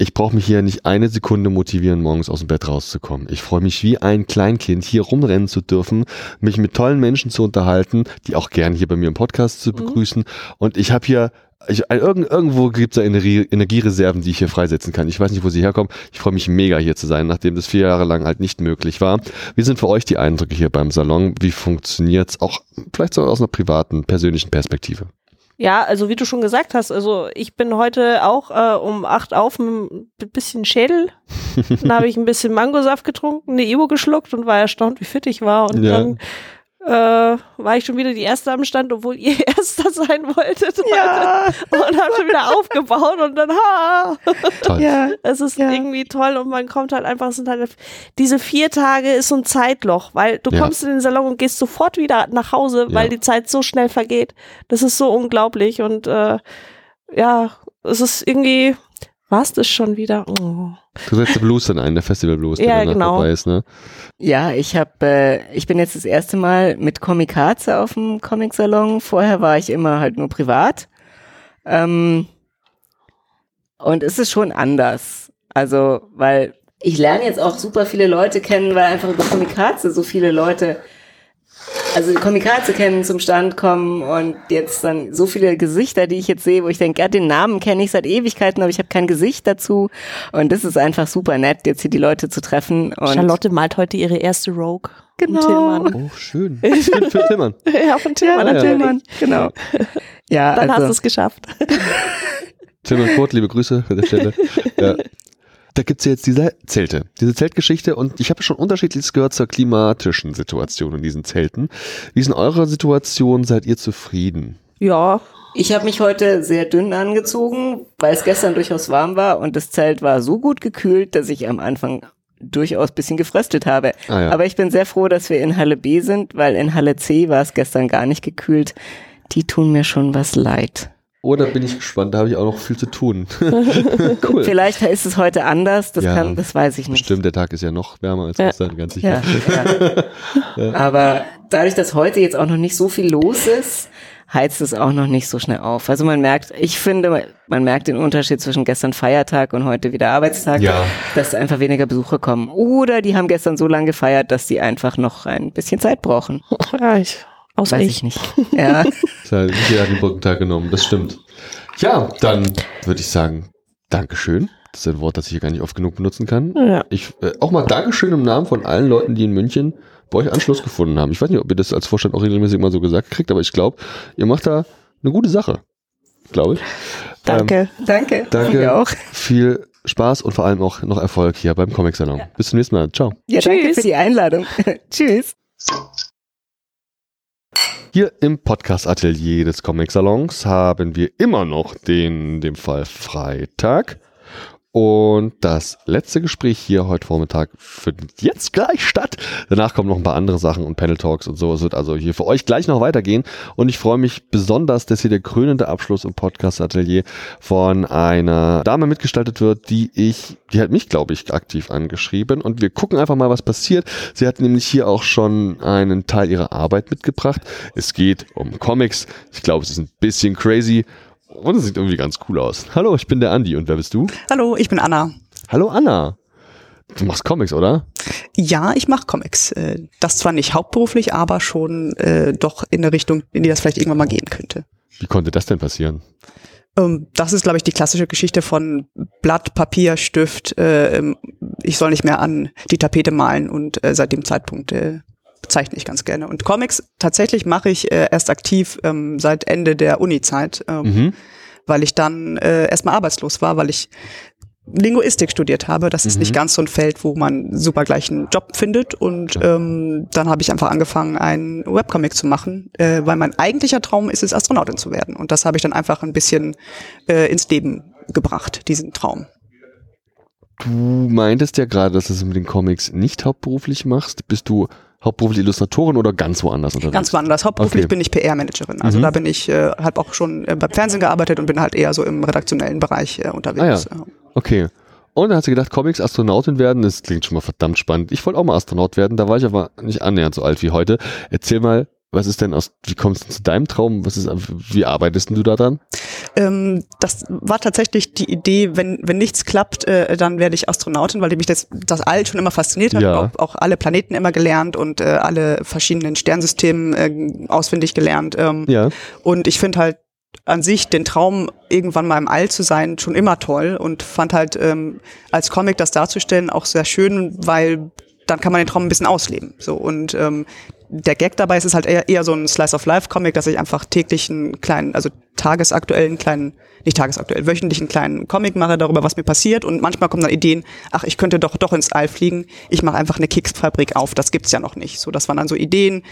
ich brauche mich hier nicht eine Sekunde motivieren, morgens aus dem Bett rauszukommen. Ich freue mich wie ein Kleinkind, hier rumrennen zu dürfen, mich mit tollen Menschen zu unterhalten, die auch gern hier bei mir im Podcast zu Mhm. begrüßen. Und ich habe hier, ich, ein- irgend, irgendwo gibt es da Energie, Energiereserven, die ich hier freisetzen kann. Ich weiß nicht, wo sie herkommen. Ich freue mich mega hier zu sein, nachdem das vier Jahre lang halt nicht möglich war. Wie sind für euch die Eindrücke hier beim Salon? Wie funktioniert's auch vielleicht so aus einer privaten, persönlichen Perspektive? Ja, also wie du schon gesagt hast, also ich bin heute auch äh, um acht auf ein bisschen Schädel. Dann habe ich ein bisschen Mangosaft getrunken, eine Ibo geschluckt und war erstaunt, wie fit ich war. Und Ja. dann äh, war ich schon wieder die Erste am Stand, obwohl ihr Erster sein wolltet. Ja. Und habe schon wieder aufgebaut und dann, ha! Toll. ja. Es ist Ja. irgendwie toll und man kommt halt einfach, es sind halt, diese vier Tage ist so ein Zeitloch, weil du Ja. kommst in den Salon und gehst sofort wieder nach Hause, weil Ja. die Zeit so schnell vergeht. Das ist so unglaublich und äh, ja, es ist irgendwie, war's das schon wieder? Oh. Du setzt Blues dann ein, der Festival Blues, der Ja, danach genau. dabei ist, ne? Ja, ich habe, äh, ich bin jetzt das erste Mal mit Komikaze auf dem Comic-Salon. Vorher war ich immer halt nur privat. Ähm, und es ist schon anders. Also, weil ich lerne jetzt auch super viele Leute kennen, weil einfach über Komikaze so viele Leute, also Komikaze kennen, zum Stand kommen und jetzt dann so viele Gesichter, die ich jetzt sehe, wo ich denke, ja, den Namen kenne ich seit Ewigkeiten, aber ich habe kein Gesicht dazu. Und das ist einfach super nett, jetzt hier die Leute zu treffen. Und Charlotte malt heute ihre erste Rogue. Genau. Oh, schön. Für, für Tillmann. Ja, von Tillmann Ja, natürlich. Tillmann, genau. Ja, Dann hast also, du es geschafft. Tillmann Kurt, liebe Grüße an der Stelle. Ja. Da gibt's ja jetzt diese Zelte, diese Zeltgeschichte und ich habe schon unterschiedliches gehört zur klimatischen Situation in diesen Zelten. Wie ist in eurer Situation? Seid ihr zufrieden? Ja, Ich habe mich heute sehr dünn angezogen, weil es gestern durchaus warm war und das Zelt war so gut gekühlt, dass ich am Anfang durchaus bisschen gefröstet habe. Ah, ja. Aber ich bin sehr froh, dass wir in Halle B sind, weil in Halle C war es gestern gar nicht gekühlt. Die tun mir schon was leid. Oh, da bin ich gespannt, da habe ich auch noch viel zu tun. cool. Vielleicht ist es heute anders, das Ja, kann, das weiß ich nicht. Bestimmt, der Tag ist ja noch wärmer als Ja. gestern, ganz sicher. Ja, ja. Aber dadurch, dass heute jetzt auch noch nicht so viel los ist, heizt es auch noch nicht so schnell auf. Also man merkt, ich finde, man merkt den Unterschied zwischen gestern Feiertag und heute wieder Arbeitstag, Ja. dass einfach weniger Besucher kommen. Oder die haben gestern so lange gefeiert, dass sie einfach noch ein bisschen Zeit brauchen. Reich. Aus Weiß ich. ich nicht. Ja. Ja, nicht jeder hat den Brückentag genommen, das stimmt. Ja, dann würde ich sagen, Dankeschön. Das ist ein Wort, das ich hier gar nicht oft genug benutzen kann. Ja. Ich äh, auch mal Dankeschön im Namen von allen Leuten, die in München bei euch Anschluss gefunden haben. Ich weiß nicht, ob ihr das als Vorstand auch regelmäßig mal so gesagt kriegt, aber ich glaube, ihr macht da eine gute Sache. Glaube ich. Danke. danke. danke. Ihr auch. Viel Spaß und vor allem auch noch Erfolg hier beim Comic Salon. Bis zum nächsten Mal. Ciao. Ja, danke Tschüss. für die Einladung. Tschüss. Hier im Podcast-Atelier des Comic-Salons haben wir immer noch den, in Fall Freitag. Und das letzte Gespräch hier heute Vormittag findet jetzt gleich statt. Danach kommen noch ein paar andere Sachen und Panel-Talks und so. Es wird also hier für euch gleich noch weitergehen. Und ich freue mich besonders, dass hier der krönende Abschluss im Podcast-Atelier von einer Dame mitgestaltet wird, die ich, die hat mich, glaube ich, aktiv angeschrieben. Und wir gucken einfach mal, was passiert. Sie hat nämlich hier auch schon einen Teil ihrer Arbeit mitgebracht. Es geht um Comics. Ich glaube, es ist ein bisschen crazy. Und es sieht irgendwie ganz cool aus. Hallo, ich bin der Andi und wer bist du? Hallo, ich bin Anna. Hallo Anna. Du machst Comics, oder? Ja, ich mache Comics. Äh, Das zwar nicht hauptberuflich, aber schon äh, doch in eine Richtung, in die das vielleicht irgendwann mal gehen könnte. Wie konnte das denn passieren? Ähm, Das ist, glaube ich, die klassische Geschichte von Blatt, Papier, Stift. äh, ähm, Ich soll nicht mehr an die Tapete malen und äh, seit dem Zeitpunkt äh, zeichne ich ganz gerne. Und Comics tatsächlich mache ich äh, erst aktiv ähm, seit Ende der Uni-Zeit, ähm, Mhm. weil ich dann äh, erstmal arbeitslos war, weil ich Linguistik studiert habe. Das ist Mhm. nicht ganz so ein Feld, wo man super gleich einen Job findet. Und ähm, dann habe ich einfach angefangen, einen Webcomic zu machen, äh, weil mein eigentlicher Traum ist es, Astronautin zu werden. Und das habe ich dann einfach ein bisschen äh, ins Leben gebracht, diesen Traum. Du meintest ja gerade, dass du es mit den Comics nicht hauptberuflich machst. Bist du hauptberuflich Illustratorin oder ganz woanders unterwegs? Ganz woanders. Hauptberuflich Okay. bin ich PR-Managerin. Also Mhm. da bin ich, äh, habe auch schon äh, beim Fernsehen gearbeitet und bin halt eher so im redaktionellen Bereich äh, unterwegs. Ah ja. Okay. Und dann hast du gedacht, Comics, Astronautin werden, das klingt schon mal verdammt spannend. Ich wollte auch mal Astronaut werden, da war ich aber nicht annähernd so alt wie heute. Erzähl mal, was ist denn aus, wie kommst du zu deinem Traum? Was ist, wie arbeitest du da dran? Ähm, das war tatsächlich die Idee, wenn, wenn nichts klappt, äh, dann werde ich Astronautin, weil mich das, das All schon immer fasziniert hat. Ja. Auch, auch alle Planeten immer gelernt und äh, alle verschiedenen Sternsystemen äh, auswendig gelernt. Ähm, Ja. Und ich finde halt an sich den Traum, irgendwann mal im All zu sein, schon immer toll und fand halt ähm, als Comic das darzustellen auch sehr schön, weil dann kann man den Traum ein bisschen ausleben. So und ähm, der Gag dabei ist es halt eher, eher so ein Slice of Life Comic, dass ich einfach täglich einen kleinen, also tagesaktuellen kleinen, nicht tagesaktuell, wöchentlichen kleinen Comic mache darüber, was mir passiert und manchmal kommen dann Ideen, ach, ich könnte doch doch ins All fliegen. Ich mache einfach eine Keksfabrik auf, das gibt's ja noch nicht. So, das waren dann so Ideen,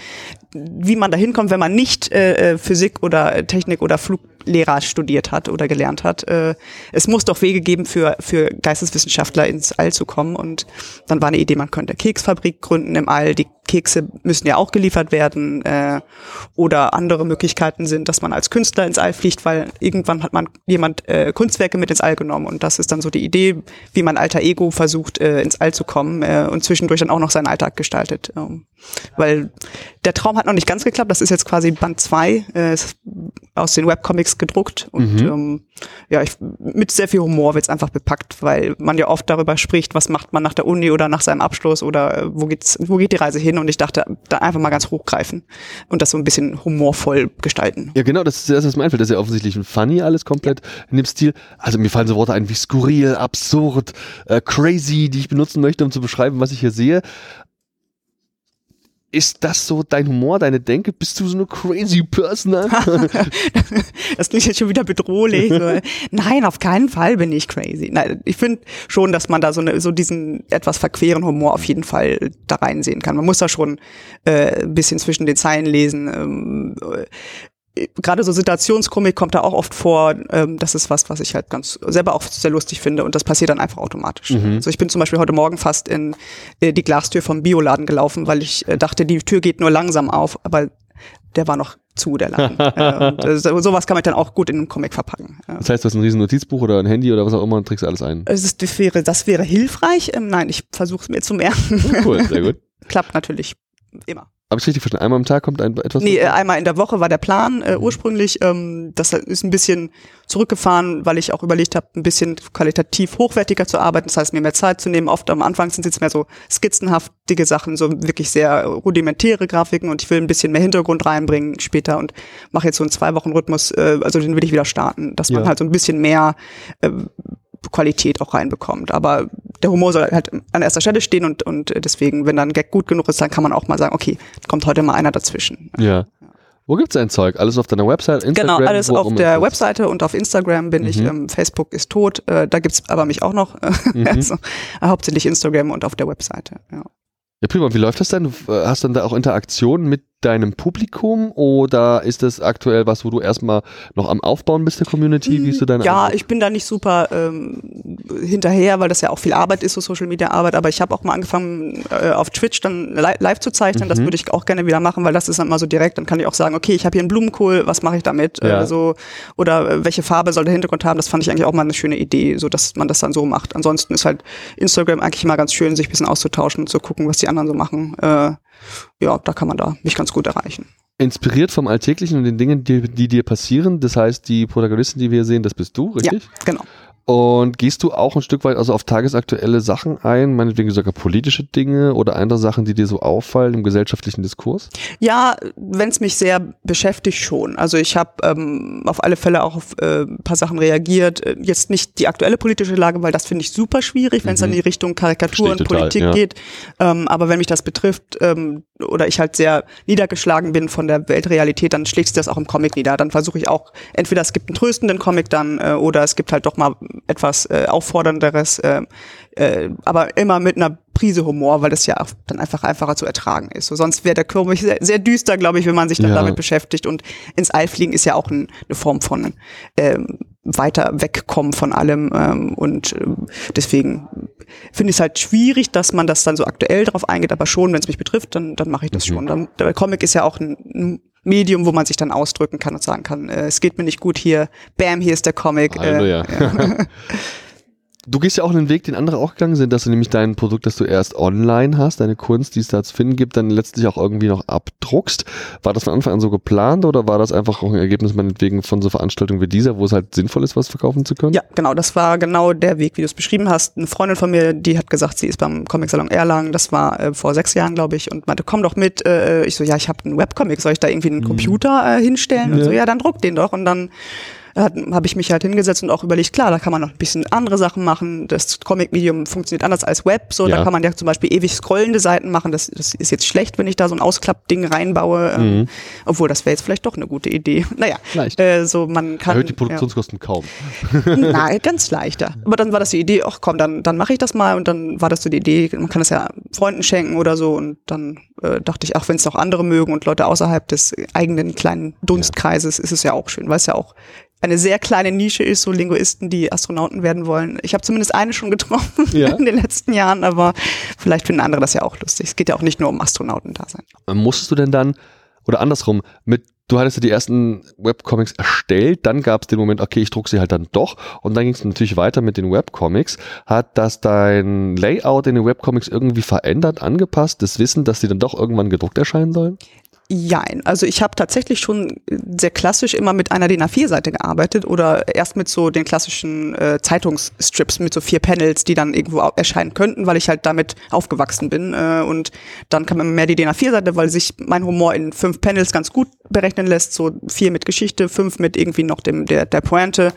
wie man da hinkommt, wenn man nicht äh, äh, Physik oder äh, Technik oder Fluglehrer studiert hat oder gelernt hat. Äh, es muss doch Wege geben für, für Geisteswissenschaftler ins All zu kommen. Und dann war eine Idee, man könnte Keksfabrik gründen im All. Die Kekse müssen ja auch geliefert werden. Äh, oder andere Möglichkeiten sind, dass man als Künstler ins All fliegt, weil irgendwann hat man jemand äh, Kunstwerke mit ins All genommen. Und das ist dann so die Idee, wie mein alter Ego versucht, äh, ins All zu kommen äh, und zwischendurch dann auch noch seinen Alltag gestaltet. Ähm, weil der Traum hat noch nicht ganz geklappt. Das ist jetzt quasi Band 2 äh, ist aus den Webcomics gedruckt. Und Mhm. ähm, ja, ich, mit sehr viel Humor wird's einfach bepackt, weil man ja oft darüber spricht, was macht man nach der Uni oder nach seinem Abschluss oder äh, wo geht's, wo geht die Reise hin? Und ich dachte, da einfach mal ganz hochgreifen und das so ein bisschen humorvoll gestalten. Ja, genau, das ist das, was mir einfällt. Das ist ja offensichtlich ein Funny alles komplett in dem Stil. Also mir fallen so Worte ein wie skurril, absurd, äh, crazy, die ich benutzen möchte, um zu beschreiben, was ich hier sehe. Ist das so dein Humor, deine Denke? Bist du so eine crazy Person? das klingt jetzt schon wieder bedrohlich. Nein, auf keinen Fall bin ich crazy. Nein, ich finde schon, dass man da so, eine, so diesen etwas verqueren Humor auf jeden Fall da reinsehen kann. Man muss da schon äh, ein bisschen zwischen den Zeilen lesen. Ähm, gerade so Situationskomik kommt da auch oft vor. Ähm, das ist was, was ich halt ganz selber auch sehr lustig finde und das passiert dann einfach automatisch. Mhm. Also ich bin zum Beispiel heute Morgen fast in äh, die Glastür vom Bioladen gelaufen, weil ich äh, dachte, die Tür geht nur langsam auf, aber der war noch zu, der Laden. äh, und äh, so, sowas kann man dann auch gut in einen Comic verpacken. Das heißt, du hast ein riesen Notizbuch oder ein Handy oder was auch immer und trägst alles ein. Es ist, das, wäre, das wäre hilfreich. Ähm, nein, ich versuche es mir zu merken. Cool, sehr gut. Klappt natürlich immer. Aber ich richtig verstanden, einmal am Tag kommt ein, etwas? Nee, äh, einmal in der Woche war der Plan äh, ursprünglich. Ähm, das ist ein bisschen zurückgefahren, weil ich auch überlegt habe, ein bisschen qualitativ hochwertiger zu arbeiten. Das heißt, mir mehr Zeit zu nehmen. Oft am Anfang sind es jetzt mehr so skizzenhaftige Sachen, so wirklich sehr rudimentäre Grafiken und ich will ein bisschen mehr Hintergrund reinbringen später und mache jetzt so einen Zwei-Wochen-Rhythmus, äh, also den will ich wieder starten, dass man Ja. halt so ein bisschen mehr äh, Qualität auch reinbekommt. Aber der Humor soll halt an erster Stelle stehen und, und deswegen, wenn dann ein Gag gut genug ist, dann kann man auch mal sagen, okay, kommt heute mal einer dazwischen. Ja. Wo gibt's dein Zeug? Alles auf deiner Website, Instagram? Genau, alles auf der? Webseite und auf Instagram bin ich. Mhm. Ähm, Facebook ist tot, äh, da gibt's aber mich auch noch. Mhm. also, äh, hauptsächlich Instagram und auf der Webseite. Ja. Ja, prima. Wie läuft das denn? Du äh, hast dann da auch Interaktion mit deinem Publikum oder ist das aktuell was, wo du erstmal noch am Aufbauen bist der Community? Wie ist so deine Ja, Antwort? ich bin da nicht super ähm, hinterher, weil das ja auch viel Arbeit ist, so Social Media Arbeit. Aber ich habe auch mal angefangen, äh, auf Twitch dann li live zu zeichnen. Das Mhm. würde ich auch gerne wieder machen, weil das ist dann mal so direkt. Dann kann ich auch sagen, okay, ich habe hier einen Blumenkohl, was mache ich damit? Ja. Äh, so oder äh, welche Farbe soll der Hintergrund haben? Das fand ich eigentlich auch mal eine schöne Idee, so dass man das dann so macht. Ansonsten ist halt Instagram eigentlich immer ganz schön, sich ein bisschen auszutauschen und zu gucken, was die anderen so machen. Äh, ja, da kann man da mich ganz gut erreichen. Inspiriert vom Alltäglichen und den Dingen, die, die dir passieren. Das heißt, die Protagonisten, die wir sehen, das bist du, richtig? Ja, genau. Und gehst du auch ein Stück weit also auf tagesaktuelle Sachen ein, meinetwegen sogar politische Dinge oder andere Sachen, die dir so auffallen im gesellschaftlichen Diskurs? Ja, wenn es mich sehr beschäftigt, schon. Also ich habe ähm, auf alle Fälle auch auf äh, ein paar Sachen reagiert. Äh, Jetzt nicht die aktuelle politische Lage, weil das finde ich super schwierig, wenn es Mhm. in die Richtung Karikatur und Politik ja. geht. Ähm, aber wenn mich das betrifft ähm, oder ich halt sehr niedergeschlagen bin von der Weltrealität, dann schlägt sich das auch im Comic nieder. Dann versuche ich auch, entweder es gibt einen tröstenden Comic dann äh, oder es gibt halt doch mal etwas äh, auffordernderes, äh, äh, aber immer mit einer Prise Humor, weil das ja auch dann einfach einfacher zu ertragen ist. So, sonst wäre der Comic sehr, sehr düster, glaube ich, wenn man sich dann Ja. damit beschäftigt. Und ins All fliegen ist ja auch ein, eine Form von ähm, weiter wegkommen von allem. Ähm, und ähm, deswegen finde ich es halt schwierig, dass man das dann so aktuell drauf eingeht, aber schon, wenn es mich betrifft, dann, dann mache ich das Mhm. schon. Dann, der Comic ist ja auch ein, ein Medium, wo man sich dann ausdrücken kann und sagen kann, äh, es geht mir nicht gut hier, bam, hier ist der Comic. Halleluja. Äh, ja. Du gehst ja auch einen Weg, den andere auch gegangen sind, dass du nämlich dein Produkt, das du erst online hast, deine Kunst, die es da zu finden gibt, dann letztlich auch irgendwie noch abdruckst. War das von Anfang an so geplant oder war das einfach auch ein Ergebnis meinetwegen von so Veranstaltungen wie dieser, wo es halt sinnvoll ist, was verkaufen zu können? Ja, genau, das war genau der Weg, wie du es beschrieben hast. Eine Freundin von mir, die hat gesagt, sie ist beim Comic Salon Erlangen, das war äh, vor sechs Jahren, glaube ich, und meinte, komm doch mit. Äh, ich so, ja, ich habe einen Webcomic, soll ich da irgendwie einen Computer äh, hinstellen? Und Ja. so, ja, dann druck den doch. Und dann habe ich mich halt hingesetzt und auch überlegt, klar, da kann man noch ein bisschen andere Sachen machen. Das Comic-Medium funktioniert anders als Web. So, Ja. da kann man ja zum Beispiel ewig scrollende Seiten machen. Das, das ist jetzt schlecht, wenn ich da so ein Ausklappding reinbaue. Ähm, Mhm. obwohl, das wäre jetzt vielleicht doch eine gute Idee. Naja, Leicht. äh, so man kann. Erhöht die ja. Produktionskosten kaum. Nein, ganz leichter. Aber dann war das die Idee, ach komm, dann, dann mache ich das mal und dann war das so die Idee, man kann das ja Freunden schenken oder so und dann äh, dachte ich, ach, wenn es noch andere mögen und Leute außerhalb des eigenen kleinen Dunstkreises, ist es ja auch schön, weil es ja auch eine sehr kleine Nische ist, so Linguisten, die Astronauten werden wollen. Ich habe zumindest eine schon getroffen Ja. in den letzten Jahren, aber vielleicht finden andere das ja auch lustig. Es geht ja auch nicht nur um Astronauten da sein. Musstest du denn dann, oder andersrum, mit, du hattest ja die ersten Webcomics erstellt, dann gab es den Moment, okay, ich druck sie halt dann doch und dann ging es natürlich weiter mit den Webcomics. Hat das dein Layout in den Webcomics irgendwie verändert, angepasst, das Wissen, dass die dann doch irgendwann gedruckt erscheinen sollen? Jein. Also ich habe tatsächlich schon sehr klassisch immer mit einer DIN A4-Seite gearbeitet oder erst mit so den klassischen äh, Zeitungsstrips mit so vier Panels, die dann irgendwo erscheinen könnten, weil ich halt damit aufgewachsen bin. Äh, und dann kam immer mehr die DIN A4-Seite, weil sich mein Humor in fünf Panels ganz gut berechnen lässt. So vier mit Geschichte, fünf mit irgendwie noch dem der, der Pointe.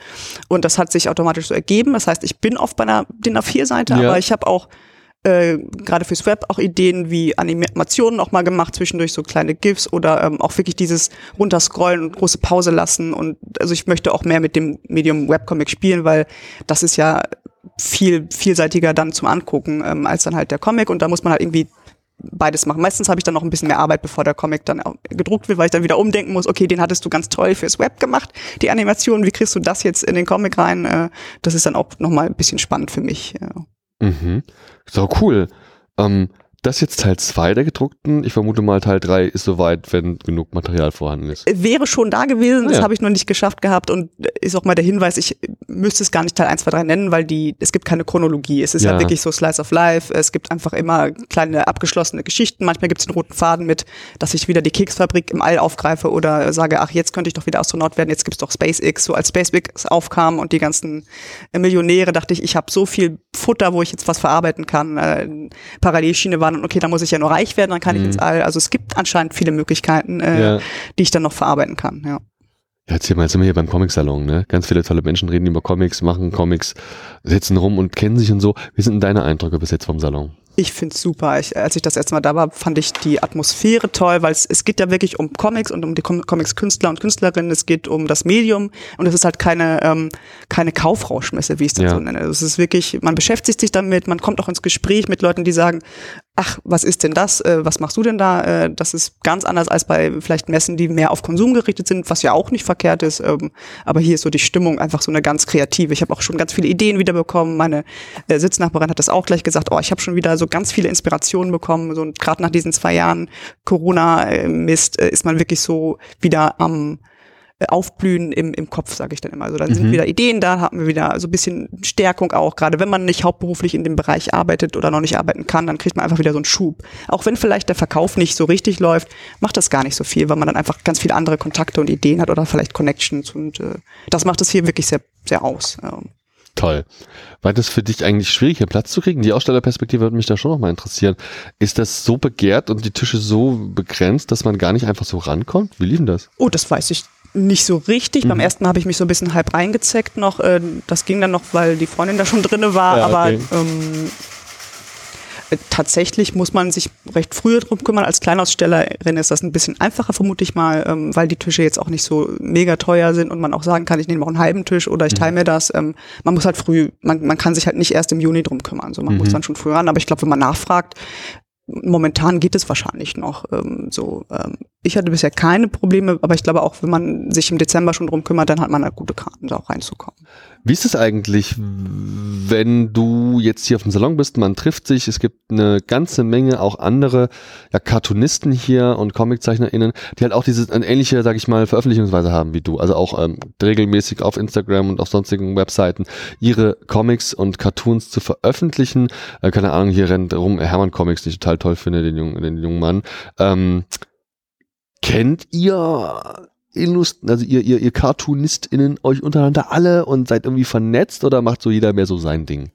Und das hat sich automatisch so ergeben. Das heißt, ich bin oft bei einer DIN A4-Seite, Ja. aber ich habe auch äh, gerade fürs Web auch Ideen wie Animationen auch mal gemacht, zwischendurch so kleine GIFs oder ähm, auch wirklich dieses runterscrollen und große Pause lassen. Und also ich möchte auch mehr mit dem Medium Webcomic spielen, weil das ist ja viel vielseitiger dann zum Angucken ähm, als dann halt der Comic und da muss man halt irgendwie beides machen. Meistens habe ich dann noch ein bisschen mehr Arbeit, bevor der Comic dann gedruckt wird, weil ich dann wieder umdenken muss, okay, den hattest du ganz toll fürs Web gemacht, die Animation, wie kriegst du das jetzt in den Comic rein? Äh, Das ist dann auch nochmal ein bisschen spannend für mich. ja. Mhm. So cool. Ähm, das ist jetzt Teil 2 der gedruckten. Ich vermute mal, Teil 3 ist soweit, wenn genug Material vorhanden ist. wäre schon da gewesen, das Ja. habe ich noch nicht geschafft gehabt und ist auch mal der Hinweis, ich müsste es gar nicht Teil 1, 2, 3 nennen, weil die, es gibt keine Chronologie. Es ist Ja. ja wirklich so Slice of Life, es gibt einfach immer kleine abgeschlossene Geschichten. Manchmal gibt es einen roten Faden mit, dass ich wieder die Keksfabrik im All aufgreife oder sage, ach, jetzt könnte ich doch wieder Astronaut werden, jetzt gibt es doch SpaceX. So als SpaceX aufkam und die ganzen äh, Millionäre, dachte ich, ich habe so viel Futter, wo ich jetzt was verarbeiten kann. Äh, Parallelschiene waren und okay, da muss ich ja nur reich werden, dann kann ich Mhm. ins All. Also es gibt anscheinend viele Möglichkeiten. Äh, Ja. die ich dann noch verarbeiten kann. Ja. Ja, jetzt hier mal, jetzt sind wir hier beim Comic-Salon, ne? Ganz viele tolle Menschen reden über Comics, machen Comics, sitzen rum und kennen sich und so. Wie sind denn deine Eindrücke bis jetzt vom Salon? Ich find's super. Ich, als ich das erste Mal da war, fand ich die Atmosphäre toll, weil es, es geht ja wirklich um Comics und um die Com Comics-Künstler und Künstlerinnen. Es geht um das Medium und es ist halt keine, ähm, keine Kaufrauschmesse, wie ich es dann Ja. so nenne. Also es ist wirklich, man beschäftigt sich damit, man kommt auch ins Gespräch mit Leuten, die sagen, ach, was ist denn das? Äh, was machst du denn da? Äh, das ist ganz anders als bei vielleicht Messen, die mehr auf Konsum gerichtet sind, was ja auch nicht verkehrt ist. Ähm, aber hier ist so die Stimmung einfach so eine ganz kreative. Ich habe auch schon ganz viele Ideen wieder bekommen. Meine äh, Sitznachbarin hat das auch gleich gesagt. Oh, ich habe schon wieder so ganz viele Inspirationen bekommen. So gerade nach diesen zwei Jahren Corona-Mist äh, ist man wirklich so wieder am äh, Aufblühen im, im Kopf, sage ich dann immer. Also dann sind Mhm. wieder Ideen da, haben wir wieder so ein bisschen Stärkung auch. Gerade wenn man nicht hauptberuflich in dem Bereich arbeitet oder noch nicht arbeiten kann, dann kriegt man einfach wieder so einen Schub. Auch wenn vielleicht der Verkauf nicht so richtig läuft, macht das gar nicht so viel, weil man dann einfach ganz viele andere Kontakte und Ideen hat oder vielleicht Connections und äh, das macht es hier wirklich sehr, sehr aus. Ähm, Toll. War das für dich eigentlich schwierig, hier Platz zu kriegen? Die Ausstellerperspektive würde mich da schon noch mal interessieren. Ist das so begehrt und die Tische so begrenzt, dass man gar nicht einfach so rankommt? Wie lief denn das? Oh, das weiß ich nicht so richtig. Mhm. Beim ersten Mal habe ich mich so ein bisschen halb reingezeckt noch. Äh, das ging dann noch, weil die Freundin da schon drinne war. Ja, aber okay. ähm, äh, tatsächlich muss man sich recht früh drum kümmern. Als Kleinausstellerin ist das ein bisschen einfacher, vermute ich mal, ähm, weil die Tische jetzt auch nicht so mega teuer sind und man auch sagen kann, ich nehme auch einen halben Tisch oder ich Mhm. teile mir das. Ähm, man muss halt früh, man, man kann sich halt nicht erst im Juni drum kümmern. So, man Mhm. muss dann schon früh ran. Aber ich glaube, wenn man nachfragt, momentan geht es wahrscheinlich noch ähm, so. Ähm, ich hatte bisher keine Probleme, aber ich glaube auch, wenn man sich im Dezember schon drum kümmert, dann hat man halt gute Karten, da auch reinzukommen. Wie ist es eigentlich, wenn du jetzt hier auf dem Salon bist, man trifft sich, es gibt eine ganze Menge auch andere ja, Cartoonisten hier und ComiczeichnerInnen, die halt auch diese eine ähnliche, sag ich mal, Veröffentlichungsweise haben wie du. Also auch ähm, regelmäßig auf Instagram und auf sonstigen Webseiten ihre Comics und Cartoons zu veröffentlichen. Äh, keine Ahnung, hier rennt rum Hermann Comics, die total toll finde, den jungen, den jungen Mann. Ähm, kennt ihr Illust also ihr, ihr, ihr CartoonistInnen euch untereinander alle und seid irgendwie vernetzt oder macht so jeder mehr so sein Ding?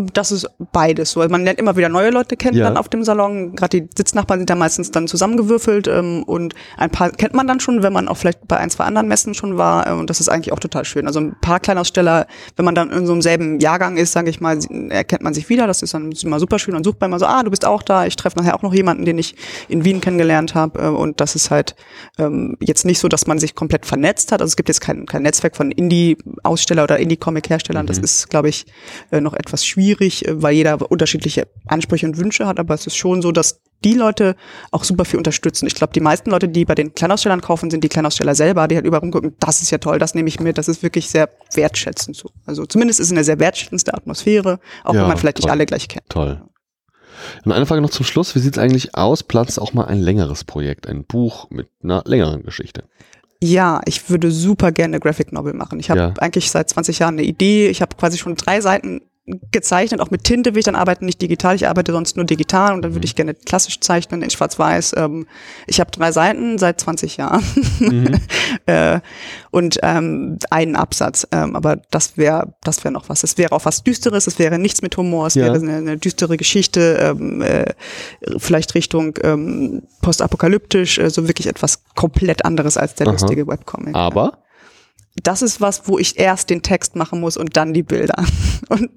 Das ist beides so. Man lernt immer wieder neue Leute kennen Ja. dann auf dem Salon. Gerade die Sitznachbarn sind da meistens dann zusammengewürfelt ähm, und ein paar kennt man dann schon, wenn man auch vielleicht bei ein, zwei anderen Messen schon war. äh, Und das ist eigentlich auch total schön. Also ein paar Kleinaussteller, wenn man dann in so einem selben Jahrgang ist, sage ich mal, erkennt man sich wieder. Das ist dann immer super schön. Dann sucht man immer so, ah, du bist auch da. Ich treffe nachher auch noch jemanden, den ich in Wien kennengelernt habe. Äh, Und das ist halt ähm, jetzt nicht so, dass man sich komplett vernetzt hat. Also es gibt jetzt kein, kein Netzwerk von Indie-Aussteller oder Indie-Comic-Herstellern. Das Mhm. ist, glaube ich, äh, noch etwas schwierig, äh, weil jeder unterschiedliche Ansprüche und Wünsche hat. Aber es ist schon so, dass die Leute auch super viel unterstützen. Ich glaube, die meisten Leute, die bei den Kleinausstellern kaufen, sind die Kleinaussteller selber, die halt überall rumgucken, das ist ja toll, das nehme ich mit. Das ist wirklich sehr wertschätzend so. Also zumindest ist es eine sehr wertschätzende Atmosphäre, auch Ja, wenn man vielleicht toll. nicht alle gleich kennt. Toll. Und eine Frage noch zum Schluss. Wie sieht es eigentlich aus? Platz auch mal ein längeres Projekt, ein Buch mit einer längeren Geschichte? Ja, ich würde super gerne Graphic Novel machen. Ich habe Ja. eigentlich seit 20 Jahren eine Idee. Ich habe quasi schon drei Seiten gezeichnet, auch mit Tinte will ich dann arbeiten, nicht digital. Ich arbeite sonst nur digital und dann würde ich gerne klassisch zeichnen in Schwarz-Weiß. Ähm, ich habe drei Seiten seit 20 Jahren äh, und ähm, einen Absatz. Ähm, aber das wäre das wäre noch was. Es wäre auch was Düsteres. Es wäre nichts mit Humor. Es Ja. wäre eine, eine düstere Geschichte. Ähm, äh, vielleicht Richtung ähm, postapokalyptisch. Äh, so wirklich etwas komplett anderes als der Aha. lustige Webcomic. ja Aber das ist was, wo ich erst den Text machen muss und dann die Bilder. Und,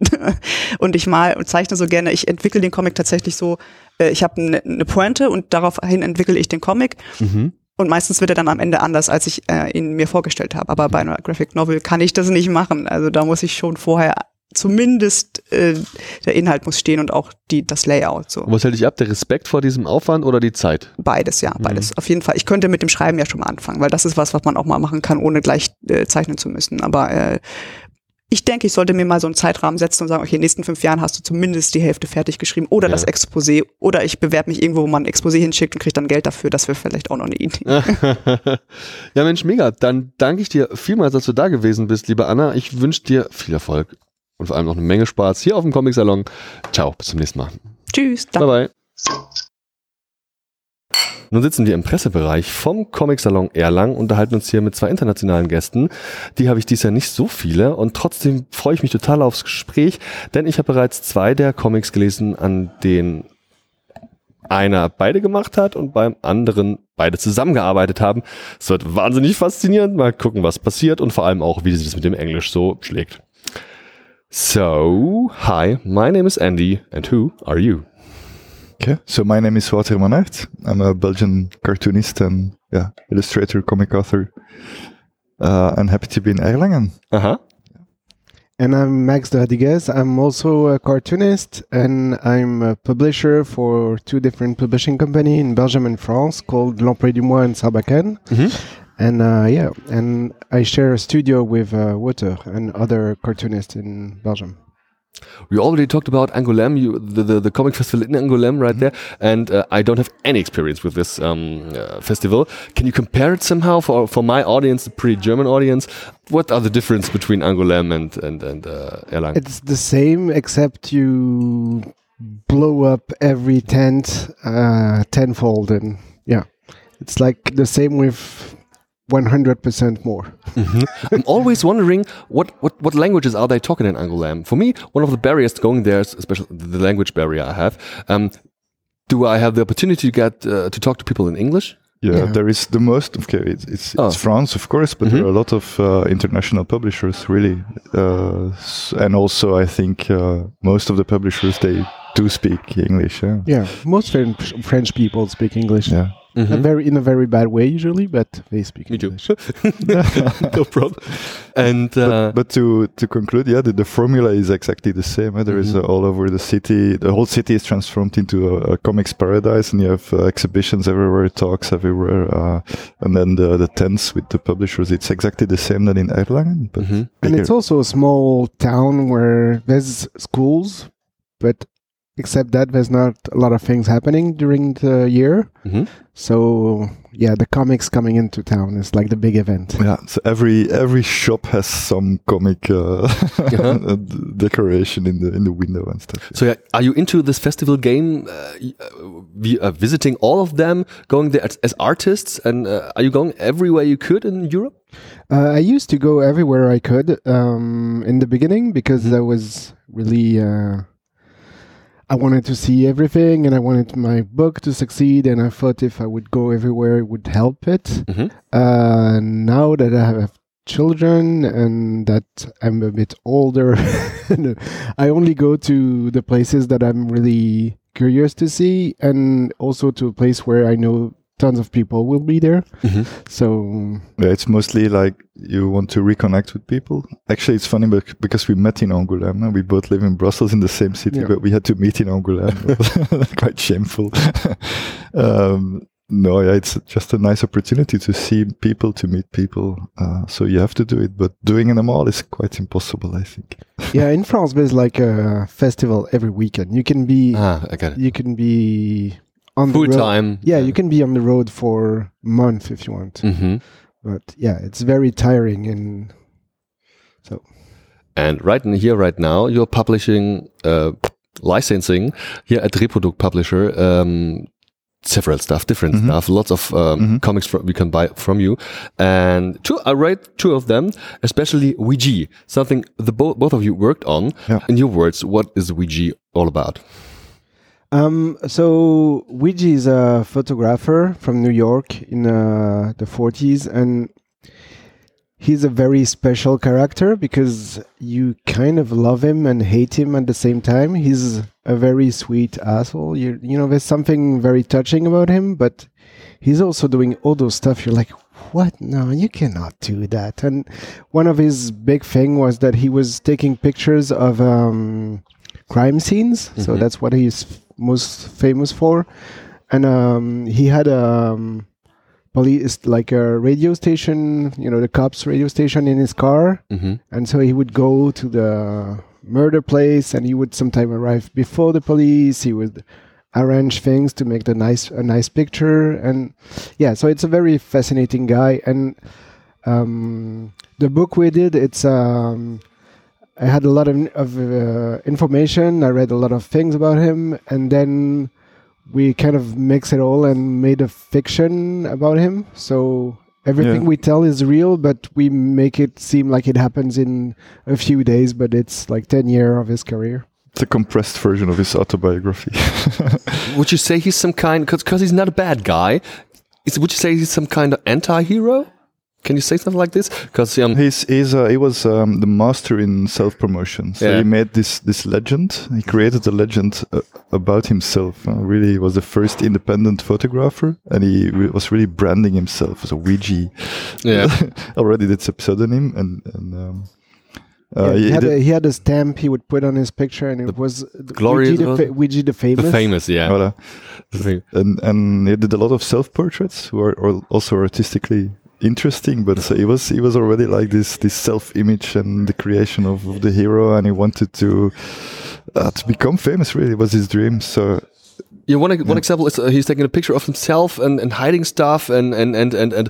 und ich mal und zeichne so gerne. Ich entwickle den Comic tatsächlich so, äh, ich habe eine ne Pointe und daraufhin entwickle ich den Comic. mhm. Und meistens wird er dann am Ende anders, als ich äh, ihn mir vorgestellt habe. Aber bei einer Graphic Novel kann ich das nicht machen. Also da muss ich schon vorher zumindest äh, der Inhalt muss stehen und auch die, das Layout. So. Und was hält dich ab? Der Respekt vor diesem Aufwand oder die Zeit? Beides, ja, beides. Auf jeden Fall. Ich könnte mit dem Schreiben ja schon mal anfangen, weil das ist was, was man auch mal machen kann, ohne gleich äh, zeichnen zu müssen. Aber äh, ich denke, ich sollte mir mal so einen Zeitrahmen setzen und sagen, okay, in den nächsten fünf Jahren hast du zumindest die Hälfte fertig geschrieben oder Ja. das Exposé oder ich bewerbe mich irgendwo, wo man ein Exposé hinschickt und kriege dann Geld dafür. Das wäre vielleicht auch noch eine Idee. ja, Mensch, mega. Dann danke ich dir vielmals, dass du da gewesen bist, liebe Anna. Ich wünsche dir viel Erfolg und vor allem noch eine Menge Spaß hier auf dem Comic Salon. Ciao, bis zum nächsten Mal. Tschüss. Bye bye. Nun sitzen wir im Pressebereich vom Comic Salon Erlangen, unterhalten uns hier mit zwei internationalen Gästen. Die habe ich dies Jahr nicht so viele und trotzdem freue ich mich total aufs Gespräch, denn ich habe bereits zwei der Comics gelesen, an denen einer beide gemacht hat und beim anderen beide zusammengearbeitet haben. Es wird wahnsinnig faszinierend. Mal gucken, was passiert und vor allem auch, wie sich das mit dem Englisch so schlägt. So, hi, my name is Andy and who are you? Okay, so my name is Wouter Manert. I'm a Belgian cartoonist and yeah, illustrator, comic author. Uh, I'm happy to be in Erlangen. Uh-huh. And I'm Max Rodriguez. I'm also a cartoonist and I'm a publisher for two different publishing companies in Belgium and France called L'Emploi du Mois and Sarbacane. And uh, yeah, and I share a studio with uh, Wouter and other cartoonists in Belgium. We already talked about Angoulême, you, the, the, the comic festival in Angoulême right there, and uh, I don't have any experience with this um, uh, festival. Can you compare it somehow for, for my audience, the pre-German audience? What are the difference between Angoulême and, and, and uh, Erlangen? It's the same except you blow up every tent uh, tenfold, and yeah, it's like the same with 100% more. Mhm. I'm always wondering what, what, what languages are they talking in Angoulême. For me, one of the barriers to going there is especially the language barrier I have. Um, do I have the opportunity to get uh, to talk to people in English? Yeah, Yeah. there is the most. Okay, it's it's, Oh. it's France, of course, but there are a lot of uh, international publishers, really, uh, and also I think uh, most of the publishers they do speak English. Yeah, Yeah, most French, French people speak English. yeah. A very in a very bad way usually, but they speak Me too. English. no problem. And uh, but, but to to conclude, yeah, the, the formula is exactly the same. eh? There is, Mhm. uh, all over the city. The whole city is transformed into a, a comics paradise, and you have uh, exhibitions everywhere, talks everywhere, uh, and then the the tents with the publishers. It's exactly the same that in Erlangen, but Mhm. And it's also a small town where there's schools, but except that there's not a lot of things happening during the year. Mhm. So yeah, the comics coming into town is like the big event. Yeah, so every every shop has some comic uh, Yeah. decoration in the in the window and stuff. So, yeah, are you into this festival game? Uh, uh, we are visiting all of them, going there as, as artists, and uh, are you going everywhere you could in Europe? Uh, I used to go everywhere I could um, in the beginning because Mm-hmm. I was really. Uh, I wanted to see everything and I wanted my book to succeed, and I thought if I would go everywhere, it would help it. Mhm. Uh, now that I have children and that I'm a bit older, I only go to the places that I'm really curious to see, and also to a place where I know tons of people will be there. Mhm. So Yeah, it's mostly like you want to reconnect with people. Actually, it's funny because we met in Angoulême. and We both live in Brussels in the same city, Yeah. but we had to meet in Angoulême. Quite shameful. um, no, yeah, it's just a nice opportunity to see people, to meet people. Uh, so you have to do it, but doing them all is quite impossible, I think. yeah, in France, there's like a festival every weekend. You can be Ah, I got it. you can be on Full the road. time. Yeah, you can be on the road for a month if you want. hmm But yeah, it's very tiring and so. And right in here, right now, you're publishing, uh, licensing here at Reproduct Publisher. Um, several stuff, different Mhm. stuff, lots of um, Mhm. comics we can buy from you, and two, I read two of them, especially Ouija, something the bo- both of you worked on. Yeah. In your words, what is Ouija all about? Um so Ouija is a photographer from New York in uh, the 40s and he's a very special character because you kind of love him and hate him at the same time. He's a very sweet asshole. You you know there's something very touching about him, but he's also doing all those stuff. You're like, what? No, you cannot do that. And one of his big thing was that he was taking pictures of um, crime scenes. So Mhm. that's what he's most famous for. And um, he had um, police like a radio station, you know, the cops radio station in his car. hmm And so he would go to the murder place and he would sometime arrive before the police. He would arrange things to make the nice a nice picture and yeah, so it's a very fascinating guy and um, the book we did it's um, I had a lot of, of uh, information. I read a lot of things about him, and then we kind of mix it all and made a fiction about him. So everything Yeah. we tell is real, but we make it seem like it happens in a few days, but it's like 10 years of his career. It's a compressed version of his autobiography. Would you say he's some kind, because he's not a bad guy, is, would you say he's some kind of anti-hero? Can you say something like this? Because um, He's, he's uh, he was um, the master in self promotion. So Yeah. he made this this legend. He created a legend uh, about himself. Uh, really, he was the first independent photographer, and he re- was really branding himself as a Ouija. Yeah. already that's a pseudonym, and and. Um, uh, Yeah, he, he had a, he had a stamp he would put on his picture, and it was the glorious Ouija the, fa- Ouija the famous. the famous, yeah. Voilà. The thing. and and he did a lot of self portraits who are, are also artistically interesting but so he was he was already like this this self image and the creation of, of the hero and he wanted to uh, to become famous really was his dream. So Yeah, one, one example is uh, he's taking a picture of himself and, and hiding stuff and, and, and, and, and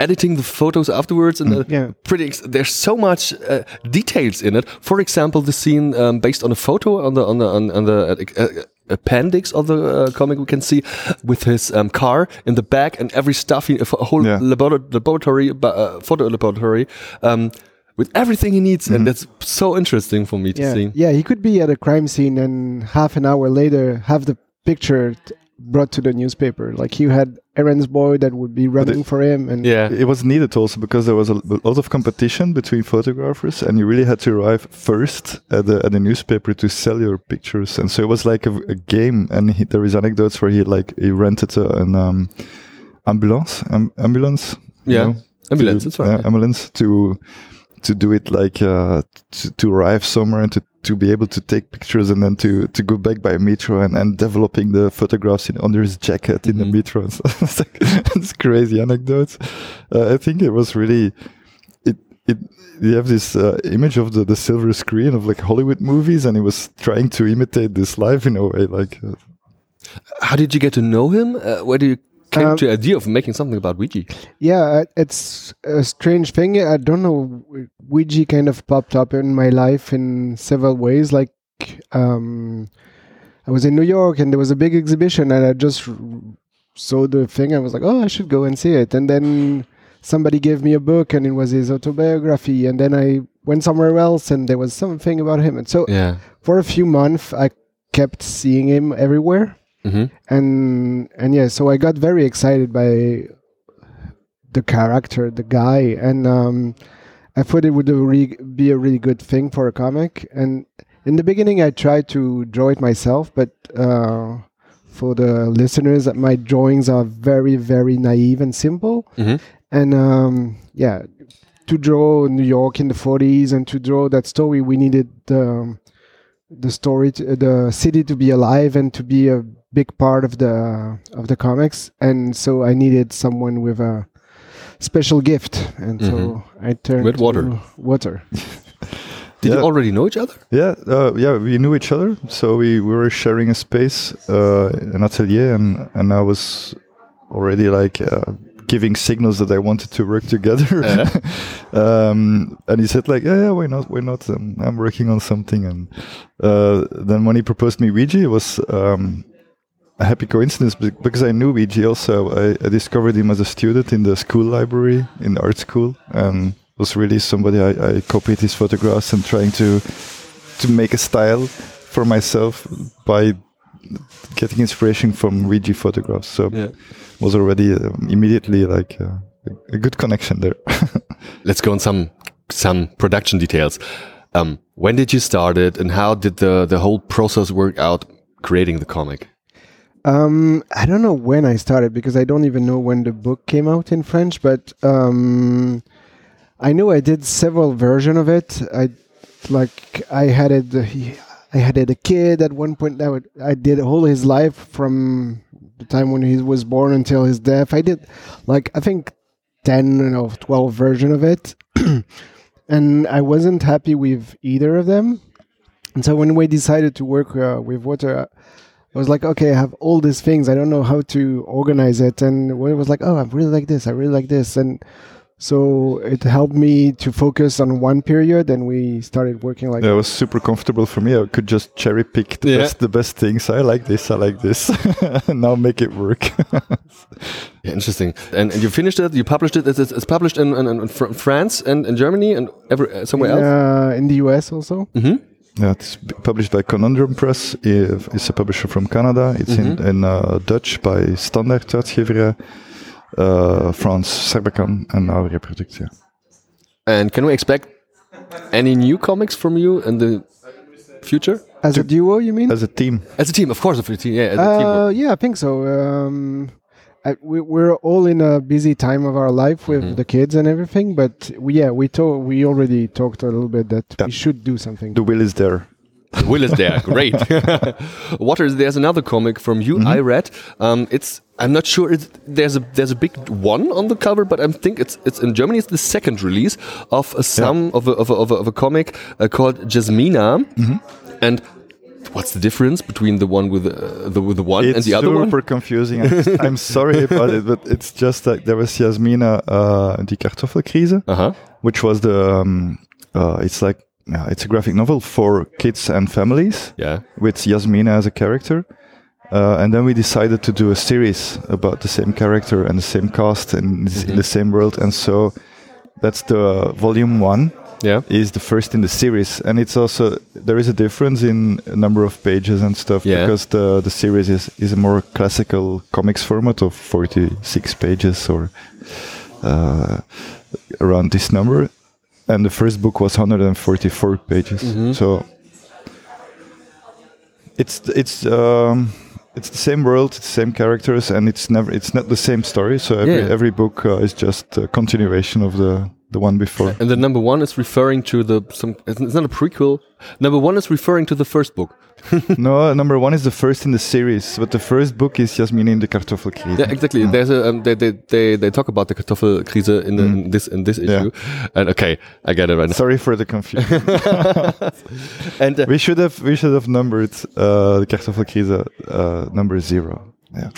editing the photos afterwards. And uh, Yeah. pretty, ex- there's so much uh, details in it. For example, the scene um, based on a photo on the on the on, on the uh, uh, appendix of the uh, comic we can see with his um, car in the back and every stuff, he, a whole Yeah. labora- laboratory, uh, photo laboratory. Um, with everything he needs, and that's so interesting for me to yeah, see. yeah, he could be at a crime scene and half an hour later have the picture t- brought to the newspaper. Like he had errands boy that would be running for him, and Yeah, it was needed also because there was a, a lot of competition between photographers and you really had to arrive first at the, at the newspaper to sell your pictures and so it was like a, a game and he, there is anecdotes where he like he rented a, an um, ambulance um, ambulance you Yeah. know, Ambulance, to, that's right, yeah, yeah. ambulance to to do it like uh, to, to arrive somewhere and to, to be able to take pictures and then to, to go back by metro and, and developing the photographs in, under his jacket in the Mhm. metro. And it's, like, it's crazy anecdotes. Uh, I think it was really it it you have this uh, image of the, the silver screen of like Hollywood movies and he was trying to imitate this life in a way like uh, How did you get to know him? Uh, where do you came Um, to the idea of making something about Ouija? yeah, uh, it's a strange thing. I don't know. Ouija kind of popped up in my life in several ways. Like, um, I was in New York and there was a big exhibition, and I just saw the thing. I was like, oh, I should go and see it. And then somebody gave me a book, and it was his autobiography. And then I went somewhere else, and there was something about him. And so, Yeah. for a few months, I kept seeing him everywhere hmm and and yeah so i got very excited by the character the guy and um i thought it would re- be a really good thing for a comic. And in the beginning i tried to draw it myself but uh for the listeners my drawings are very very naive and simple. Hmm and um yeah to draw new york in the 40s and to draw that story we needed um, the story to, the city to be alive and to be a big part of the of the comics and so i needed someone with a special gift and so i turned With water. to water Did Yeah. you already know each other? Yeah, uh, yeah, we knew each other, so we, we were sharing a space, uh, an atelier, and and I was already like uh, giving signals that I wanted to work together. um, and he said like, yeah, yeah, why not? Why not? Um, I'm working on something, and uh, then when he proposed me Ouija, it was. Um, a happy coincidence because I knew Ouija also. I, I discovered him as a student in the school library in art school, and was really somebody I, I copied his photographs and trying to to make a style for myself by getting inspiration from Ouija photographs. So Yeah. was already um, immediately like uh, a, a good connection there. Let's go on some some production details. Um, when did you start it, and how did the the whole process work out creating the comic? Um, I don't know when I started because I don't even know when the book came out in French, but um, I know I did several versions of it. I like I had it. I had it a kid at one point. Would, I did all his life from the time when he was born until his death. I did like I think ten or twelve version of it, and I wasn't happy with either of them. And so when we decided to work uh, with Water, I was like, okay, I have all these things. I don't know how to organize it. And it was like, oh, I really like this. I really like this. And so it helped me to focus on one period, and we started working like. That it was super comfortable for me. I could just cherry pick the Yeah. best, the best things. I like this. I like this. and now make it work. Yeah, interesting. And, and you finished it. You published it. It's, it's published in, in, in Fr- France and in Germany and every, somewhere else. Uh, in the US also. Mm-hmm. Yeah, it's published by Conundrum Press. It's a publisher from Canada. It's in, Mhm. in uh, Dutch by Standard Uitgeverij. Uh, France, Serbacan, en now Reproduct. Yeah. And can we expect any new comics from you in the future? As a duo, you mean? As a team. As a team, of course, of a team. Yeah, as a team. Uh, yeah, I think so. Um, I, we, we're all in a busy time of our life with Mm-hmm. the kids and everything, but we, yeah, we to- we already talked a little bit that we should do something. The will is there. The will is there. Great. Waters, there's another comic from you I read. Um, it's I'm not sure. It's, there's a there's a big one on the cover, but I think it's it's in Germany. It's the second release of a some of a of a, of a, of a comic uh, called Jasmina. And what's the difference between the one with uh, the with the one it's and the other super one? confusing. I'm, I'm sorry about it, but it's just like there was Jasmina, uh, die Kartoffelkrise, Uh-huh. which was the, um, uh, it's like, it's a graphic novel for kids and families. Yeah. With Jasmina as a character. Uh, and then we decided to do a series about the same character and the same cast and it's in the same world. And so that's the volume one. Yeah. Is the first in the series. And it's also, there is a difference in number of pages and stuff Yeah. because the, the series is, is a more classical comics format of 46 pages or uh, around this number. And the first book was 144 pages. Mhm. So it's it's um, it's the same world, it's the same characters, and it's never it's not the same story. So every Yeah. every book uh, is just a continuation of the the one before. And the number one is referring to the some. It's not a prequel. Number one is referring to the first book. no, number one is the first in the series, but the first book is Jasmine in the Kartoffelkrieg. Yeah, exactly. There's a um, they, they they they talk about the Kartoffelkrise in, the, in this in this issue, Yeah. and okay, I get it right. now. Sorry for the confusion. and uh, we should have we should have numbered uh, the Kartoffelkrise uh, number zero. Yeah.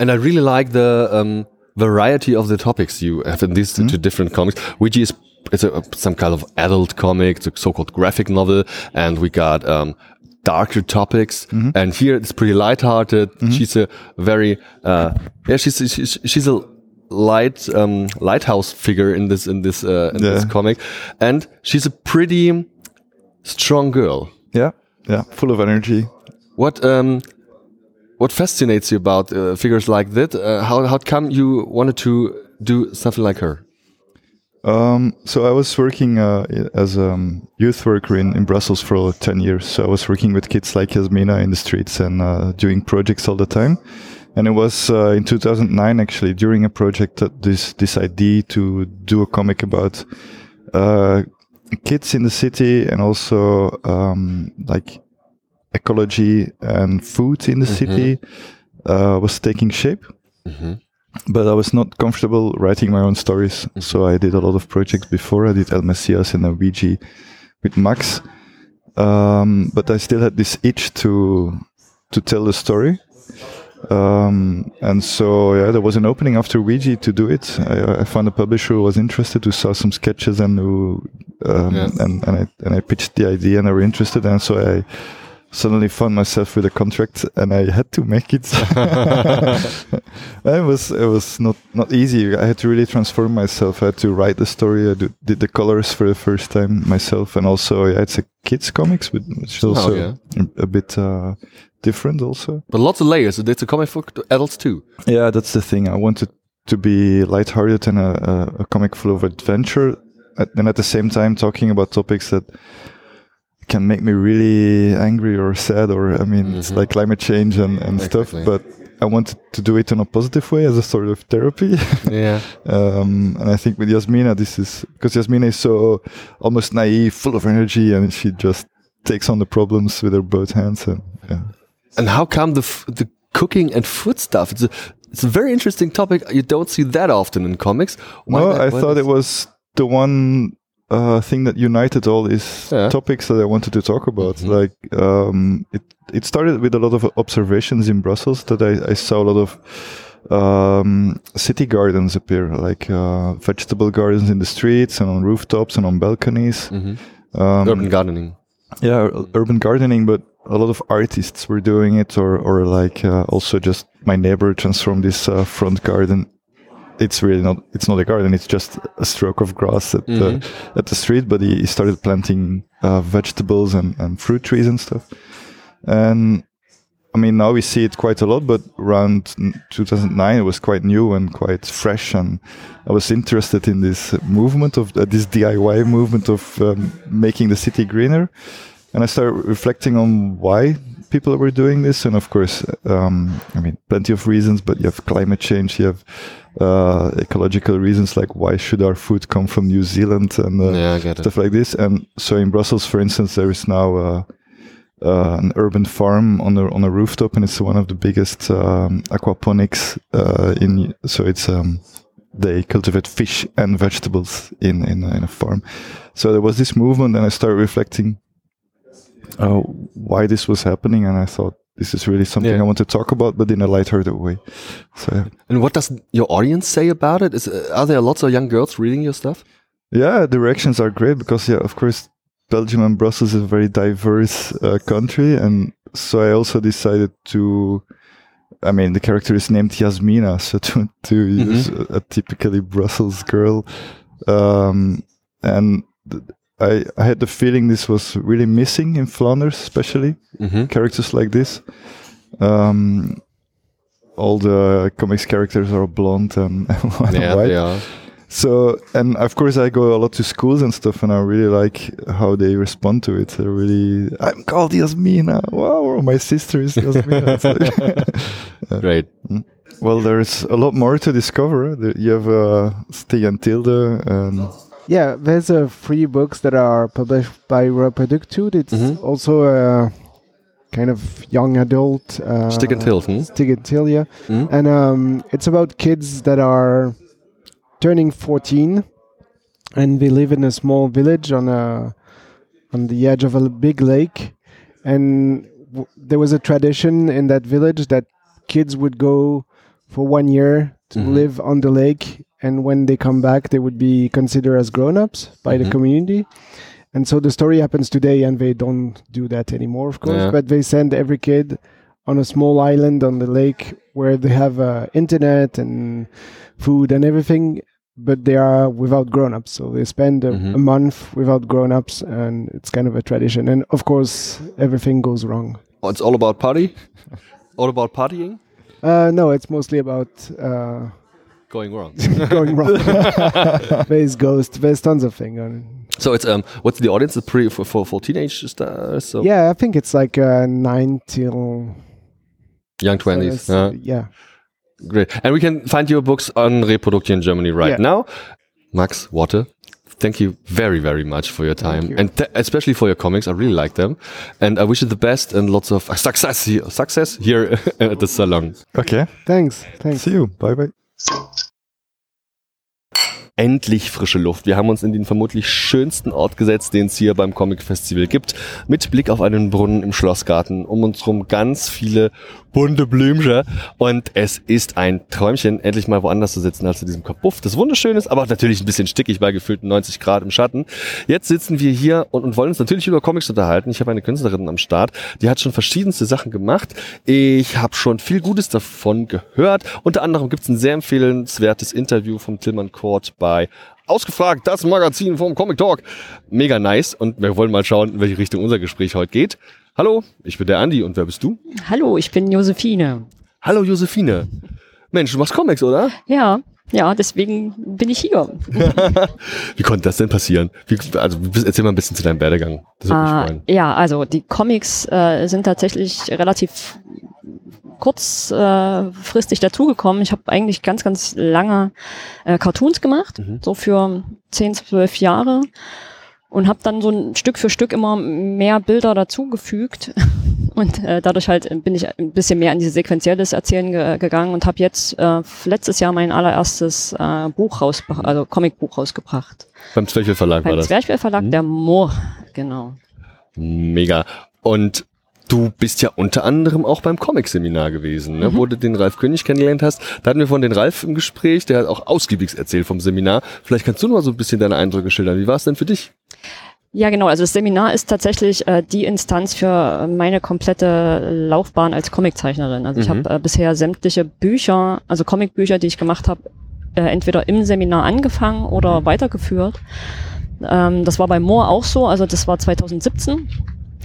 And I really like the um, variety of the topics you have in these two different comics. which is it's a, some kind of adult comic, it's a so-called graphic novel, and we got um, darker topics. And here it's pretty lighthearted. She's a very uh, yeah, she's she's, she's a light um, lighthouse figure in this in this uh, in this comic, and she's a pretty strong girl. Yeah, yeah, full of energy. What um, what fascinates you about uh, figures like that? Uh, how how come you wanted to do something like her? Um, so I was working uh, as a um, youth worker in, in Brussels for 10 years. So I was working with kids like Yasmina in the streets and uh, doing projects all the time. And it was uh, in 2009 actually during a project that this this idea to do a comic about uh, kids in the city and also um, like ecology and food in the Mhm. city uh, was taking shape but I was not comfortable writing my own stories. So I did a lot of projects before. I did El Messias and Ouija with Max. Um, but I still had this itch to to tell the story. Um, and so yeah, there was an opening after Ouija to do it. I, I found a publisher who was interested, who saw some sketches and who um, Yeah. and, and I and I pitched the idea and they were interested. And so I suddenly found myself with a contract and I had to make it. it was it was not not easy. I had to really transform myself. I had to write the story. I do, did the colors for the first time myself, and also yeah, it's a kids comics, but which is Somehow, also yeah. a, a bit uh, different also. But lots of layers. It's a comic for adults too. Yeah, that's the thing. I wanted to be lighthearted and a, a, a comic full of adventure, and at the same time talking about topics that can make me really angry or sad. Or I mean, it's like climate change and, and stuff. But I wanted to do it in a positive way as a sort of therapy. Yeah. um, and I think with Yasmina, this is because Yasmina is so almost naive, full of energy, and she just takes on the problems with her both hands. And yeah. And how come the f- the cooking and food stuff? It's a it's a very interesting topic. You don't see that often in comics. Why no, that- I thought it was the one uh, thing that united all these Yeah. topics that I wanted to talk about. Mhm. Like um, it, it started with a lot of observations in Brussels that I, I saw a lot of um, city gardens appear, like uh, vegetable gardens in the streets and on rooftops and on balconies. Mhm. Um, urban gardening. yeah, ur- urban gardening, but a lot of artists were doing it, or or like uh, also just my neighbor transformed this uh, front garden. It's really not. It's not a garden. It's just a stroke of grass at Mhm. the at the street. But he, he started planting uh, vegetables and, and fruit trees and stuff. And I mean, now we see it quite a lot. But around 2009, it was quite new and quite fresh. And I was interested in this movement of uh, this DIY movement of um, making the city greener and I started reflecting on why people were doing this. And of course, um, I mean, plenty of reasons, but you have climate change, you have uh, ecological reasons, like why should our food come from New Zealand and uh, Yeah, stuff like this. And so in Brussels, for instance, there is now uh, uh, an urban farm on a on a rooftop, and it's one of the biggest um, aquaponics uh, in. So it's um, they cultivate fish and vegetables in in, a- in a farm. So there was this movement, and I started reflecting uh, why this was happening, and I thought this is really something Yeah. I want to talk about, but in a lighthearted way. So. And what does your audience say about it? Is uh, are there lots of young girls reading your stuff? Yeah, the reactions are great because, yeah, of course, Belgium and Brussels is a very diverse uh, country, and so I also decided to. I mean, the character is named Yasmina, so to to use a, a typically Brussels girl, um, and I I had the feeling this was really missing in Flanders, especially Mhm. characters like this. Um, all the comics characters are blonde and, and Yeah, white. they are. So, and of course, I go a lot to schools and stuff, and I really like how they respond to it. They're really, I'm called Yasmina. Wow, my sister is Yasmina. Great. Mm. Well, there's a lot more to discover. You have uh, Stig and Tilde, and Yeah, there's uh, three books that are published by Reproductude. It's Mhm. also a kind of young adult. Uh, Stig and hmm? Stig and Tilde, yeah. Mhm. And um, it's about kids that are turning 14 and they live in a small village on a on the edge of a big lake and w- there was a tradition in that village that kids would go for one year to Mhm. live on the lake and when they come back they would be considered as grown-ups by Mhm. the community and so the story happens today and they don't do that anymore of course Yeah. but they send every kid on a small island on the lake where they have uh, internet and food and everything but they are without grown-ups so they spend a, Mhm. a month without grown-ups and it's kind of a tradition and of course everything goes wrong Oh, it's all about party. all about partying. uh, no it's mostly about uh, Going wrong. going wrong there's ghost there's tons of things on So it's um, what's the audience? It's pretty for for, for teenage stars. So yeah i think it's like uh, 9 till young twenties. uh, yeah Great. And we can find your books on Reproduction in Germany right Yeah. now. Max Watte, thank you very, very much for your time you. and th- especially for your comics. I really like them. And I wish you the best and lots of success here, success here at the salon. okay, thanks thanks see you. Bye bye. Endlich frische Luft. Wir haben uns in den vermutlich schönsten Ort gesetzt, den es hier beim Comic Festival gibt. Mit Blick auf einen Brunnen im Schlossgarten. Um uns rum ganz viele bunte Blümchen. Und es ist ein Träumchen, endlich mal woanders zu sitzen als in diesem Kapuff. Das wunderschön ist, aber natürlich ein bisschen stickig bei gefühlten 90 Grad im Schatten. Jetzt sitzen wir hier und, und wollen uns natürlich über Comics unterhalten. Ich habe eine Künstlerin am Start, die hat schon verschiedenste Sachen gemacht. Ich habe schon viel Gutes davon gehört. Unter anderem gibt es ein sehr empfehlenswertes Interview vom Tillmann Court bei Ausgefragt, das Magazin vom Comic Talk. Mega nice und wir wollen mal schauen, in welche Richtung unser Gespräch heute geht. Hallo, ich bin der Andi und wer bist du? Hallo, ich bin Josephine. Hallo Josephine. Mensch, du machst Comics, oder? Ja, ja, deswegen bin ich hier. Wie konnte das denn passieren? Wie, also erzähl mal ein bisschen zu deinem Werdegang. Freuen. ja, also die Comics äh, sind tatsächlich relativ kurzfristig dazugekommen. Ich habe eigentlich ganz, ganz lange äh, Cartoons gemacht, so für 10, 12 Jahre und habe dann so ein Stück für Stück immer mehr Bilder dazugefügt und äh, dadurch halt bin ich ein bisschen mehr in dieses sequenzielles Erzählen ge gegangen und habe jetzt äh, letztes Jahr mein allererstes äh, Buch rausgebracht, also Comicbuch rausgebracht. Beim Zwerchfell Verlag war Beim das. Zwerchfell Verlag, der Moor, genau. Mega. Und du bist ja unter anderem auch beim Comic-Seminar gewesen, ne, Mhm. wo du den Ralf König kennengelernt hast. Da hatten wir von den Ralf im Gespräch, der hat auch ausgiebig erzählt vom Seminar. Vielleicht kannst du noch mal so ein bisschen deine Eindrücke schildern. Wie war es denn für dich? Ja, genau. Also das Seminar ist tatsächlich äh, die Instanz für meine komplette Laufbahn als Comiczeichnerin. Also ich Mhm. habe äh, bisher sämtliche Bücher, also Comicbücher, die ich gemacht habe, äh, entweder im Seminar angefangen oder weitergeführt. Ähm, das war bei Moore auch so. Also das war 2017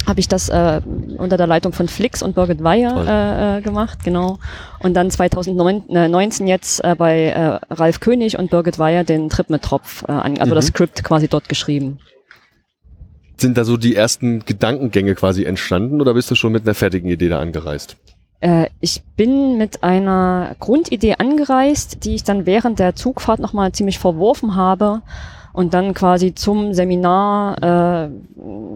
habe ich das äh, unter der Leitung von Flix und Birgit Weyer äh, äh, gemacht, genau. Und dann 2019 jetzt äh, bei äh, Ralf König und Birgit Weyer den Trip mit Tropf, äh, an, also Mhm. das Skript quasi dort geschrieben. Sind da so die ersten Gedankengänge quasi entstanden oder bist du schon mit einer fertigen Idee da angereist? Äh, ich bin mit einer Grundidee angereist, die ich dann während der Zugfahrt nochmal ziemlich verworfen habe und dann quasi zum Seminar äh,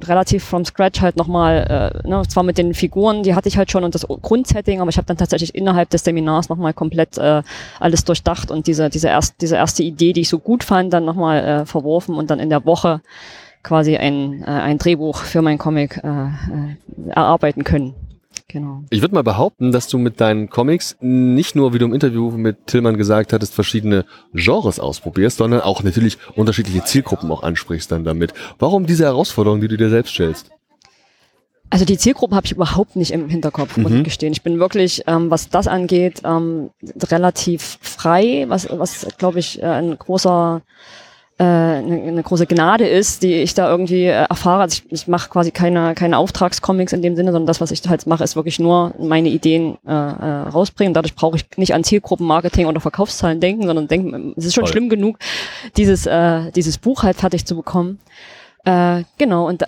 relativ from scratch halt nochmal, äh, ne, zwar mit den Figuren, die hatte ich halt schon und das Grundsetting, aber ich habe dann tatsächlich innerhalb des Seminars nochmal komplett äh, alles durchdacht und diese, diese, erst, diese erste Idee, die ich so gut fand, dann nochmal äh, verworfen und dann in der Woche quasi ein, äh, ein Drehbuch für mein Comic äh, äh, erarbeiten können. Genau. Ich würde mal behaupten, dass du mit deinen Comics nicht nur, wie du im Interview mit Tillmann gesagt hattest, verschiedene Genres ausprobierst, sondern auch natürlich unterschiedliche Zielgruppen auch ansprichst dann damit. Warum diese Herausforderung, die du dir selbst stellst? Also die Zielgruppe habe ich überhaupt nicht im Hinterkopf, muss Mhm. ich gestehen. Ich bin wirklich, ähm, was das angeht, ähm, relativ frei, was, was glaube ich, äh, ein großer eine, eine große Gnade ist, die ich da irgendwie äh, erfahre. Also ich, ich mache quasi keine, keine Auftragscomics in dem Sinne, sondern das, was ich halt mache, ist wirklich nur meine Ideen äh, äh, rausbringen. Dadurch brauche ich nicht an Zielgruppenmarketing oder Verkaufszahlen denken, sondern denken, es ist schon Toll. schlimm genug, dieses, äh, dieses Buch halt fertig zu bekommen. Äh, genau, und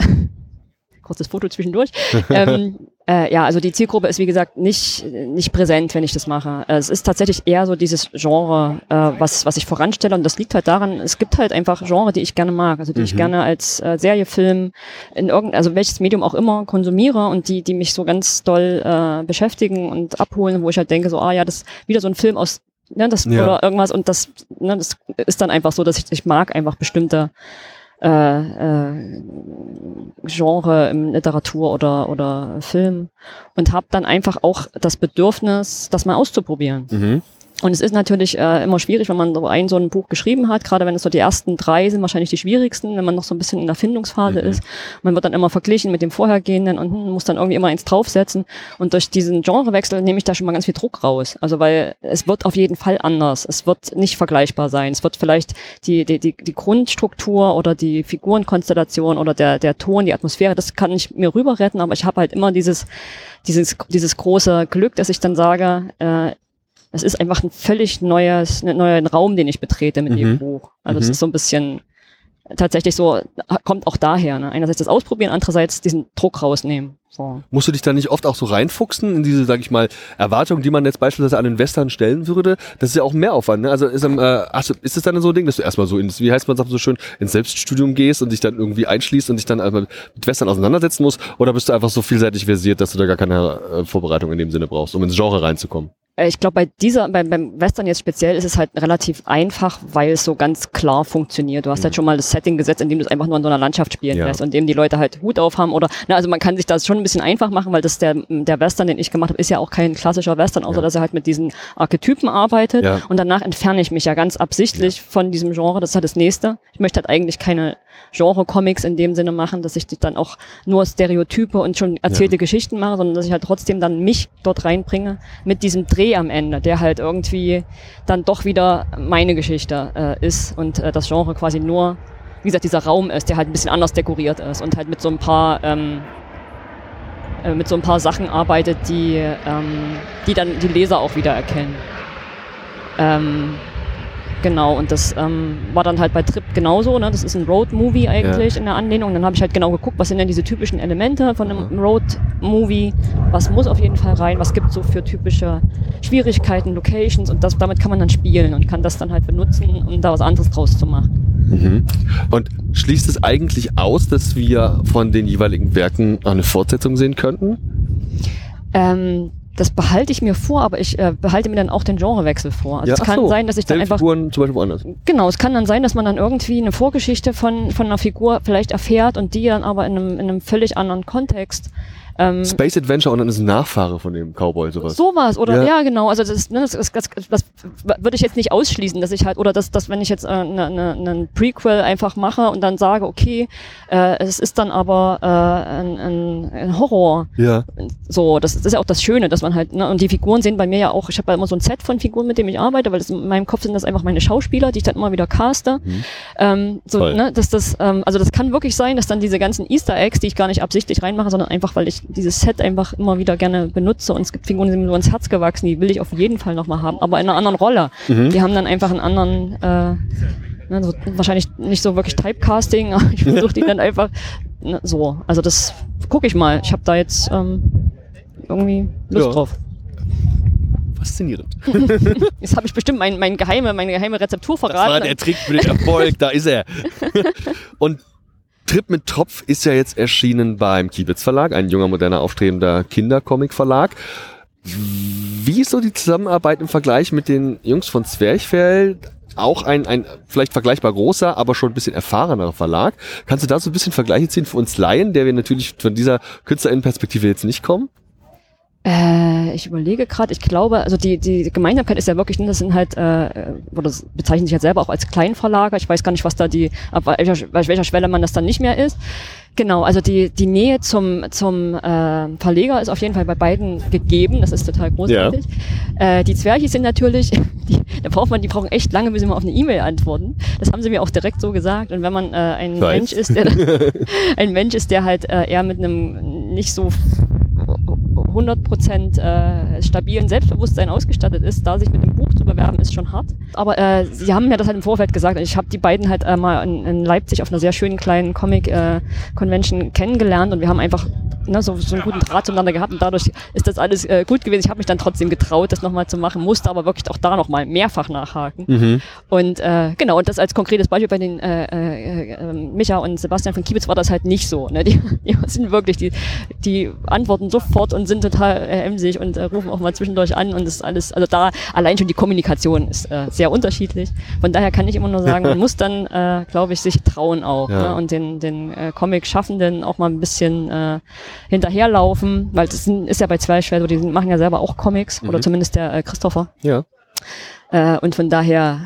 kurzes Foto zwischendurch. ähm, äh, ja, also die Zielgruppe ist wie gesagt nicht, nicht präsent, wenn ich das mache. Äh, Es ist tatsächlich eher so dieses Genre, äh, was, was ich voranstelle und das liegt halt daran, es gibt halt einfach Genre, die ich gerne mag, also die ich Mhm. gerne als äh, Serie, Film, in irgendein, also welches Medium auch immer konsumiere und die, die mich so ganz doll äh, beschäftigen und abholen, wo ich halt denke, so, ah ja, das ist wieder so ein Film aus Ne, das, Ja. Oder irgendwas und das, ne, das ist dann einfach so, dass ich, ich mag einfach bestimmte äh, äh, Genre im Literatur oder, oder Film und habe dann einfach auch das Bedürfnis, das mal auszuprobieren. Mhm. Und es ist natürlich äh, immer schwierig, wenn man so ein so ein Buch geschrieben hat, gerade wenn es so die ersten drei sind wahrscheinlich die schwierigsten, wenn man noch so ein bisschen in der Findungsphase ist. Man wird dann immer verglichen mit dem vorhergehenden und hm, muss dann irgendwie immer eins draufsetzen. Und durch diesen Genrewechsel nehme ich da schon mal ganz viel Druck raus. Also weil es wird auf jeden Fall anders. Es wird nicht vergleichbar sein. Es wird vielleicht die, die, die, die Grundstruktur oder die Figurenkonstellation oder der, der Ton, die Atmosphäre, das kann ich mir rüber retten, aber ich habe halt immer dieses, dieses, dieses große Glück, dass ich dann sage, äh, es ist einfach ein völlig neues, ein neuer Raum, den ich betrete mit Mhm. dem Buch. Also es Mhm. ist so ein bisschen tatsächlich so, kommt auch daher. Ne? Einerseits das Ausprobieren, andererseits diesen Druck rausnehmen. So. Musst du dich da nicht oft auch so reinfuchsen in diese, sag ich mal, Erwartungen, die man jetzt beispielsweise an den Western stellen würde? Das ist ja auch mehr Aufwand, ne? Also ist, ähm, äh, du, ist es dann so ein Ding, dass du erstmal so ins, wie heißt man so schön, ins Selbststudium gehst und dich dann irgendwie einschließt und dich dann einmal mit Western auseinandersetzen musst? Oder bist du einfach so vielseitig versiert, dass du da gar keine äh, Vorbereitung in dem Sinne brauchst, um ins Genre reinzukommen? Äh, Ich glaube, bei dieser, beim, beim Western jetzt speziell ist es halt relativ einfach, weil es so ganz klar funktioniert. Du hast halt schon mal das Setting gesetzt, in dem du es einfach nur in so einer Landschaft spielen Ja. lässt und in dem die Leute halt Hut auf haben oder, na, also man kann sich das schon ein bisschen einfach machen, weil das der, der Western, den ich gemacht habe, ist ja auch kein klassischer Western, außer dass er halt mit diesen Archetypen arbeitet Ja. und danach entferne ich mich ja ganz absichtlich von diesem Genre. Das ist halt das nächste. Ich möchte halt eigentlich keine Genre-Comics in dem Sinne machen, dass ich die dann auch nur Stereotype und schon erzählte Geschichten mache, sondern dass ich halt trotzdem dann mich dort reinbringe mit diesem Dreh am Ende, der halt irgendwie dann doch wieder meine Geschichte äh, ist und äh, das Genre quasi nur, wie gesagt, dieser Raum ist, der halt ein bisschen anders dekoriert ist und halt mit so ein paar ähm, äh, mit so ein paar Sachen arbeitet, die, ähm, die dann die Leser auch wieder erkennen. Ähm, Genau, und das ähm, war dann halt bei Trip genauso. Ne? Das ist ein Road-Movie eigentlich Ja. in der Anlehnung. Dann habe ich halt genau geguckt, was sind denn diese typischen Elemente von einem Road-Movie? Was muss auf jeden Fall rein? Was gibt es so für typische Schwierigkeiten, Locations? Und das, damit kann man dann spielen und kann das dann halt benutzen, um da was anderes draus zu machen. Mhm. Und schließt es eigentlich aus, dass wir von den jeweiligen Werken eine Fortsetzung sehen könnten? Ähm, das behalte ich mir vor, aber ich äh, behalte mir dann auch den Genrewechsel vor. Also es ach kann so. sein, dass ich dann einfach Figuren zum Beispiel woanders. Genau, es kann dann sein, dass man dann irgendwie eine Vorgeschichte von, von einer Figur vielleicht erfährt und die dann aber in einem, in einem völlig anderen Kontext. Ähm, Space Adventure und dann ist ein Nachfahre von dem Cowboy sowas. Sowas, oder Ja. ja, genau. Also das, ne, das, das, das, das würde ich jetzt nicht ausschließen, dass ich halt, oder dass, dass wenn ich jetzt einen äh, ne, ne, Prequel einfach mache und dann sage, okay, äh, es ist dann aber äh, ein, ein, ein Horror. Ja. So, das, das ist ja auch das Schöne, dass man halt, ne, und die Figuren sehen bei mir ja auch, ich habe ja immer so ein Set von Figuren, mit dem ich arbeite, weil das in meinem Kopf sind das einfach meine Schauspieler, die ich dann immer wieder caste. Ähm, so, ne, dass das, ähm, also das kann wirklich sein, dass dann diese ganzen Easter Eggs, die ich gar nicht absichtlich reinmache, sondern einfach, weil ich dieses Set einfach immer wieder gerne benutze und es gibt Figuren, die sind mir so ins Herz gewachsen, die will ich auf jeden Fall nochmal haben, aber in einer anderen Rolle. Mhm. Die haben dann einfach einen anderen, äh, ne, so, wahrscheinlich nicht so wirklich Typecasting, aber ich versuche die dann einfach ne, so. Also das gucke ich mal. Ich habe da jetzt ähm, irgendwie Lust Ja. drauf. Faszinierend. Jetzt habe ich bestimmt mein, mein geheime, meine geheime Rezeptur Das war verraten. der Trick für den Erfolg, da ist er. Und Trip mit Tropf ist ja jetzt erschienen beim Kiebitz Verlag, ein junger, moderner, aufstrebender Kindercomic-Verlag. Wie ist so die Zusammenarbeit im Vergleich mit den Jungs von Zwerchfell? Auch ein, ein vielleicht vergleichbar großer, aber schon ein bisschen erfahrener Verlag. Kannst du da so ein bisschen Vergleiche ziehen für uns Laien, der wir natürlich von dieser Künstlerinnenperspektive jetzt nicht kommen? Äh, ich überlege gerade, ich glaube, also die, die Gemeinsamkeit ist ja wirklich, ne, das sind halt, äh, oder das bezeichnen sich halt selber auch als Kleinverlager. Ich weiß gar nicht, was da die, ab welcher, bei welcher Schwelle man das dann nicht mehr ist. Genau, also die, die Nähe zum, zum äh, Verleger ist auf jeden Fall bei beiden gegeben. Das ist total großartig. Äh, die Zwerchis sind natürlich, die, da braucht man, die brauchen echt lange, bis sie mal auf eine E-Mail antworten. Das haben sie mir auch direkt so gesagt. Und wenn man äh, ein. Mensch ist, der ein Mensch ist, der halt äh, eher mit einem nicht so 100% äh, stabilen Selbstbewusstsein ausgestattet ist, da sich mit dem Buch zu bewerben, ist schon hart. Aber äh, sie haben mir das halt im Vorfeld gesagt. Ich habe die beiden halt äh, mal in, in Leipzig auf einer sehr schönen kleinen Comic-Convention kennengelernt und wir haben einfach ne, so, so einen guten Draht zueinander gehabt und dadurch ist das alles äh, gut gewesen. Ich habe mich dann trotzdem getraut, das nochmal zu machen, musste aber wirklich auch da nochmal mehrfach nachhaken. Mhm. Und äh, genau, und das als konkretes Beispiel bei den äh, äh, äh, Micha und Sebastian von Kiebitz war das halt nicht so. Ne? Die, die sind wirklich, die, die antworten sofort und sind total äh, emsig und äh, rufen auch mal zwischendurch an und das ist alles, also da allein schon die Kommunikation ist äh, sehr unterschiedlich. Von daher kann ich immer nur sagen, man muss dann, äh, glaube ich, sich trauen auch Ja. ne? und den, den äh, Comic-Schaffenden auch mal ein bisschen äh, hinterherlaufen, weil das ist ja bei Zweischwert, so, die machen ja selber auch Comics oder Mhm. zumindest der äh, Christopher. Ja. Äh, und von daher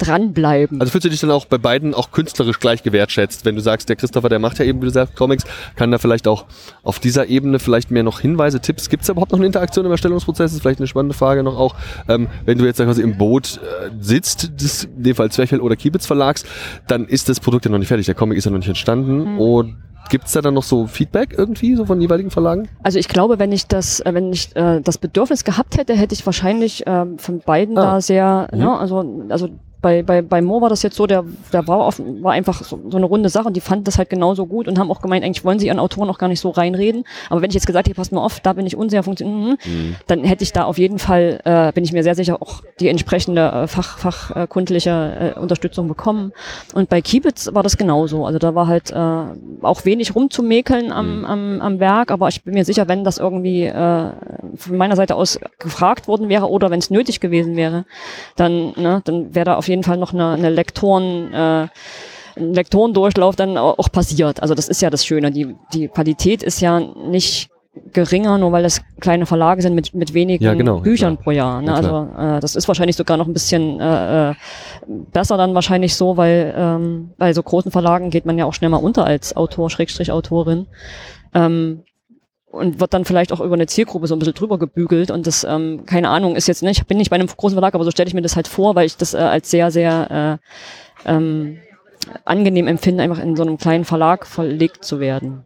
dranbleiben. Also fühlst du dich dann auch bei beiden auch künstlerisch gleich gewertschätzt, wenn du sagst, der Christopher, der macht ja eben, wie du sagst, Comics, kann da vielleicht auch auf dieser Ebene vielleicht mehr noch Hinweise, Tipps. Gibt es da überhaupt noch eine Interaktion im Erstellungsprozess? Das ist vielleicht eine spannende Frage noch auch. Ähm, wenn du jetzt so im Boot äh, sitzt, des, in dem Fall Zwerchfell oder Kiebitz Verlags, dann ist das Produkt ja noch nicht fertig. Der Comic ist ja noch nicht entstanden. Mhm. Und gibt es da dann noch so Feedback irgendwie, so von jeweiligen Verlagen? Also ich glaube, wenn ich das, äh, wenn ich äh, das Bedürfnis gehabt hätte, hätte ich wahrscheinlich ähm, von beiden Ah. da sehr, Mhm. ne, also also bei, bei, bei Mo war das jetzt so, der, der war, auf, war einfach so, so eine runde Sache und die fanden das halt genauso gut und haben auch gemeint, eigentlich wollen sie ihren Autoren auch gar nicht so reinreden. Aber wenn ich jetzt gesagt hätte, passt mal auf, da bin ich unsicher, funktioniert, mhm, dann hätte ich da auf jeden Fall, äh, bin ich mir sehr sicher, auch die entsprechende äh, fach, fachkundliche äh, Unterstützung bekommen. Und bei Kiebitz war das genauso. Also da war halt äh, auch wenig rumzumäkeln am, am, am Werk, aber ich bin mir sicher, wenn das irgendwie äh, von meiner Seite aus gefragt worden wäre oder wenn es nötig gewesen wäre, dann, ne, dann wäre da auf jeden Fall noch eine, eine Lektoren, äh, ein Lektorendurchlauf dann au- auch passiert. Also das ist ja das Schöne. Die, die Qualität ist ja nicht geringer, nur weil das kleine Verlage sind mit, mit wenigen Ja, genau, Büchern klar. pro Jahr. Ne? Ja, also äh, das ist wahrscheinlich sogar noch ein bisschen äh, äh, besser dann wahrscheinlich so, weil ähm, bei so großen Verlagen geht man ja auch schnell mal unter als Autor, Schrägstrich Autorin. Ähm, und wird dann vielleicht auch über eine Zielgruppe so ein bisschen drüber gebügelt und das, ähm, keine Ahnung, ist jetzt, ne, ich bin nicht bei einem großen Verlag, aber so stelle ich mir das halt vor, weil ich das äh, als sehr, sehr äh, ähm, angenehm empfinde, einfach in so einem kleinen Verlag verlegt zu werden.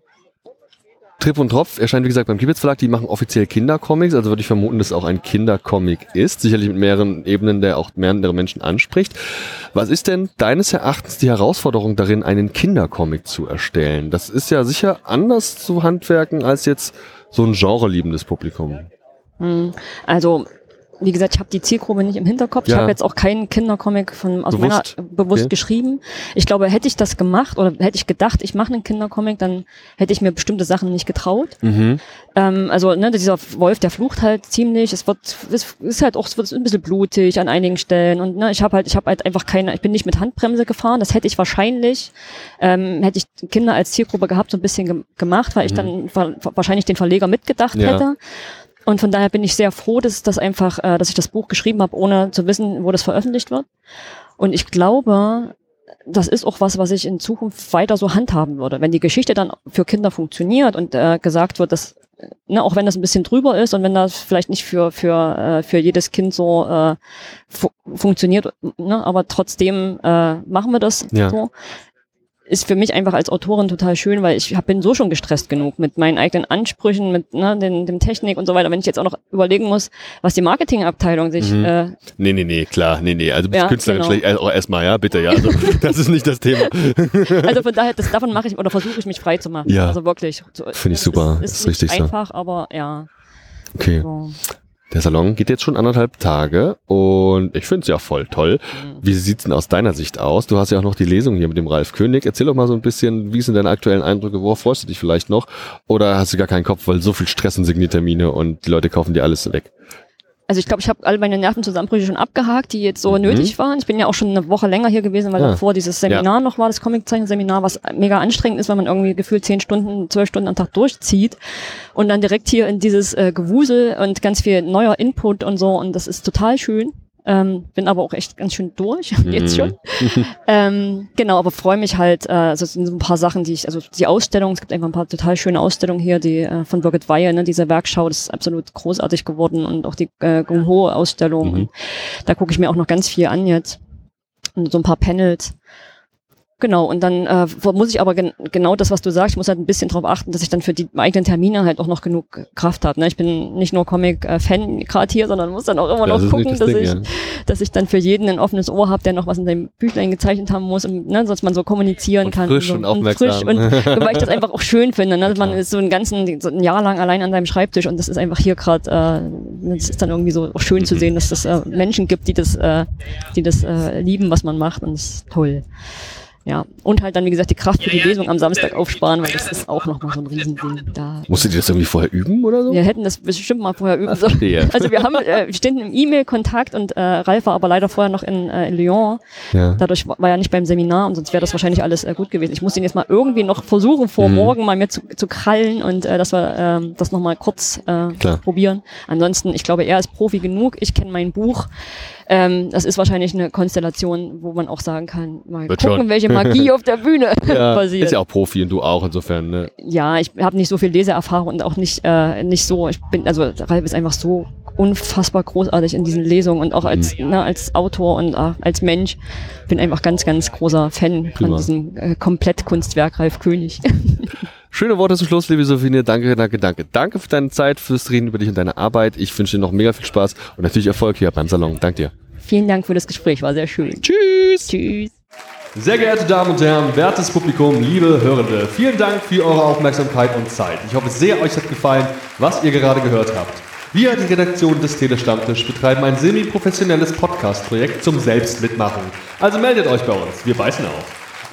Trip und Tropf erscheint, wie gesagt, beim Kibitz Verlag. Die machen offiziell Kindercomics, also würde ich vermuten, dass es auch ein Kindercomic ist. Sicherlich mit mehreren Ebenen, der auch mehrere Menschen anspricht. Was ist denn deines Erachtens die Herausforderung darin, einen Kindercomic zu erstellen? Das ist ja sicher anders zu handwerken als jetzt so ein genreliebendes Publikum. Hm, Also, wie gesagt, ich habe die Zielgruppe nicht im Hinterkopf. Ich Ja. habe jetzt auch keinen Kindercomic von aus Bewusst? meiner bewusst Okay. geschrieben. Ich glaube, hätte ich das gemacht oder hätte ich gedacht, ich mache einen Kindercomic, dann hätte ich mir bestimmte Sachen nicht getraut. Mhm. Ähm, also ne, dieser Wolf, der flucht halt ziemlich. Es wird, es ist halt auch, es wird ein bisschen blutig an einigen Stellen. Und ne, ich habe halt, ich habe halt einfach keine, ich bin nicht mit Handbremse gefahren. Das hätte ich wahrscheinlich, ähm, hätte ich Kinder als Zielgruppe gehabt, so ein bisschen gem gemacht, weil ich dann wa- wahrscheinlich den Verleger mitgedacht Ja. hätte. Und von daher bin ich sehr froh, dass das einfach, äh, dass ich das Buch geschrieben habe, ohne zu wissen, wo das veröffentlicht wird. Und ich glaube, das ist auch was, was ich in Zukunft weiter so handhaben würde. Wenn die Geschichte dann für Kinder funktioniert und äh, gesagt wird, dass ne, auch wenn das ein bisschen drüber ist und wenn das vielleicht nicht für für äh, für jedes Kind so äh, fu funktioniert, ne, aber trotzdem äh, machen wir das Ja. so. Ist für mich einfach als Autorin total schön, weil ich hab, bin so schon gestresst genug mit meinen eigenen Ansprüchen, mit ne, den, dem Technik und so weiter. Wenn ich jetzt auch noch überlegen muss, was die Marketingabteilung sich Mhm. äh, Nee, nee, nee, klar, nee, nee. Also bist Ja, Künstlerin genau. schlecht. Also erstmal, ja, bitte, ja. Also, das ist nicht das Thema. Also von daher, das, davon mache ich oder versuche ich mich frei zu machen. Ja. Also wirklich. So, Finde ich super. Ist, Ist ist, nicht richtig so. einfach, aber ja. Okay. So. Der Salon geht jetzt schon anderthalb Tage und ich finde es ja voll toll. Mhm. Wie sieht's denn aus deiner Sicht aus? Du hast ja auch noch die Lesung hier mit dem Ralf König. Erzähl doch mal so ein bisschen, wie sind deine aktuellen Eindrücke? Worauf freust du dich vielleicht noch? Oder hast du gar keinen Kopf, weil so viel Stress und Signiertermine und die Leute kaufen dir alles weg? Also ich glaube, ich habe all meine Nervenzusammenbrüche schon abgehakt, die jetzt so Mhm. nötig waren. Ich bin ja auch schon eine Woche länger hier gewesen, weil Ah. davor dieses Seminar noch war, das Comiczeichenseminar, was mega anstrengend ist, weil man irgendwie gefühlt zehn Stunden, zwölf Stunden am Tag durchzieht und dann direkt hier in dieses äh, Gewusel und ganz viel neuer Input und so und das ist total schön. Ähm, bin aber auch echt ganz schön durch, jetzt schon. Ähm, genau, aber freue mich halt, äh, also es sind so ein paar Sachen, die ich, also die Ausstellung, es gibt einfach ein paar total schöne Ausstellungen hier, die äh, von Birgit Weihe, ne, diese Werkschau, das ist absolut großartig geworden und auch die äh, Gung Ho Ausstellung. Mhm. Da gucke ich mir auch noch ganz viel an jetzt. Und so ein paar Panels. Genau, und dann äh, muss ich aber gen genau das, was du sagst, ich muss halt ein bisschen darauf achten, dass ich dann für die eigenen Termine halt auch noch genug Kraft habe. Ne? Ich bin nicht nur Comic-Fan gerade hier, sondern muss dann auch immer Das noch gucken, nicht dass das Ding, ich, ja. dass ich dann für jeden ein offenes Ohr habe, der noch was in seinem Büchlein gezeichnet haben muss, und, ne, dass man so kommunizieren Und kann. frisch so, und aufmerksam. frisch und weil ich das einfach auch schön finde. Ne? Man ist so einen ganzen, so ein Jahr lang allein an seinem Schreibtisch und das ist einfach hier gerade, äh, es ist dann irgendwie so auch schön Mhm. zu sehen, dass das äh, Menschen gibt, die das, äh, die das äh, lieben, was man macht und das ist toll. Ja, und halt dann, wie gesagt, die Kraft für die Lesung am Samstag aufsparen, weil das ist auch nochmal so ein Riesending. Da Musstet ihr das irgendwie vorher üben oder so? wir hätten das bestimmt mal vorher üben sollen. verstehe. Also wir haben, äh, wir stehen im E-Mail-Kontakt und äh, Ralf war aber leider vorher noch in, äh, in Lyon. Ja. Dadurch war war er nicht beim Seminar und sonst wäre das wahrscheinlich alles äh, gut gewesen. Ich muss ihn jetzt mal irgendwie noch versuchen, vor Mhm. morgen mal mir zu, zu krallen und äh, dass wir ähm, das nochmal kurz äh, Klar. probieren. Ansonsten, ich glaube, er ist Profi genug. Ich kenne mein Buch. Ähm, das ist wahrscheinlich eine Konstellation, wo man auch sagen kann, mal Wird gucken, schon. welche Magie auf der Bühne Ja, passiert ist ja auch Profi und du auch insofern. Ne? ja, ich habe nicht so viel Leseerfahrung und auch nicht, äh, nicht so, ich bin, also Ralf ist einfach so unfassbar großartig in diesen Lesungen und auch als, Mhm. ne, als Autor und äh, als Mensch bin einfach ganz, ganz großer Fan Prima. von diesem äh, Komplettkunstwerk Ralf König. Schöne Worte zum Schluss, liebe Sophie. Danke, danke, danke. Danke für deine Zeit, fürs Reden über dich und deine Arbeit. Ich wünsche dir noch mega viel Spaß und natürlich Erfolg hier beim Salon. Danke dir. Vielen Dank für das Gespräch, war sehr schön. Tschüss. Tschüss. Sehr geehrte Damen und Herren, wertes Publikum, liebe Hörende, vielen Dank für eure Aufmerksamkeit und Zeit. Ich hoffe sehr, euch hat gefallen, was ihr gerade gehört habt. Wir, die Redaktion des Telestammtisch, betreiben ein semi-professionelles Podcast-Projekt zum Selbstmitmachen. Also meldet euch bei uns, wir beißen auf.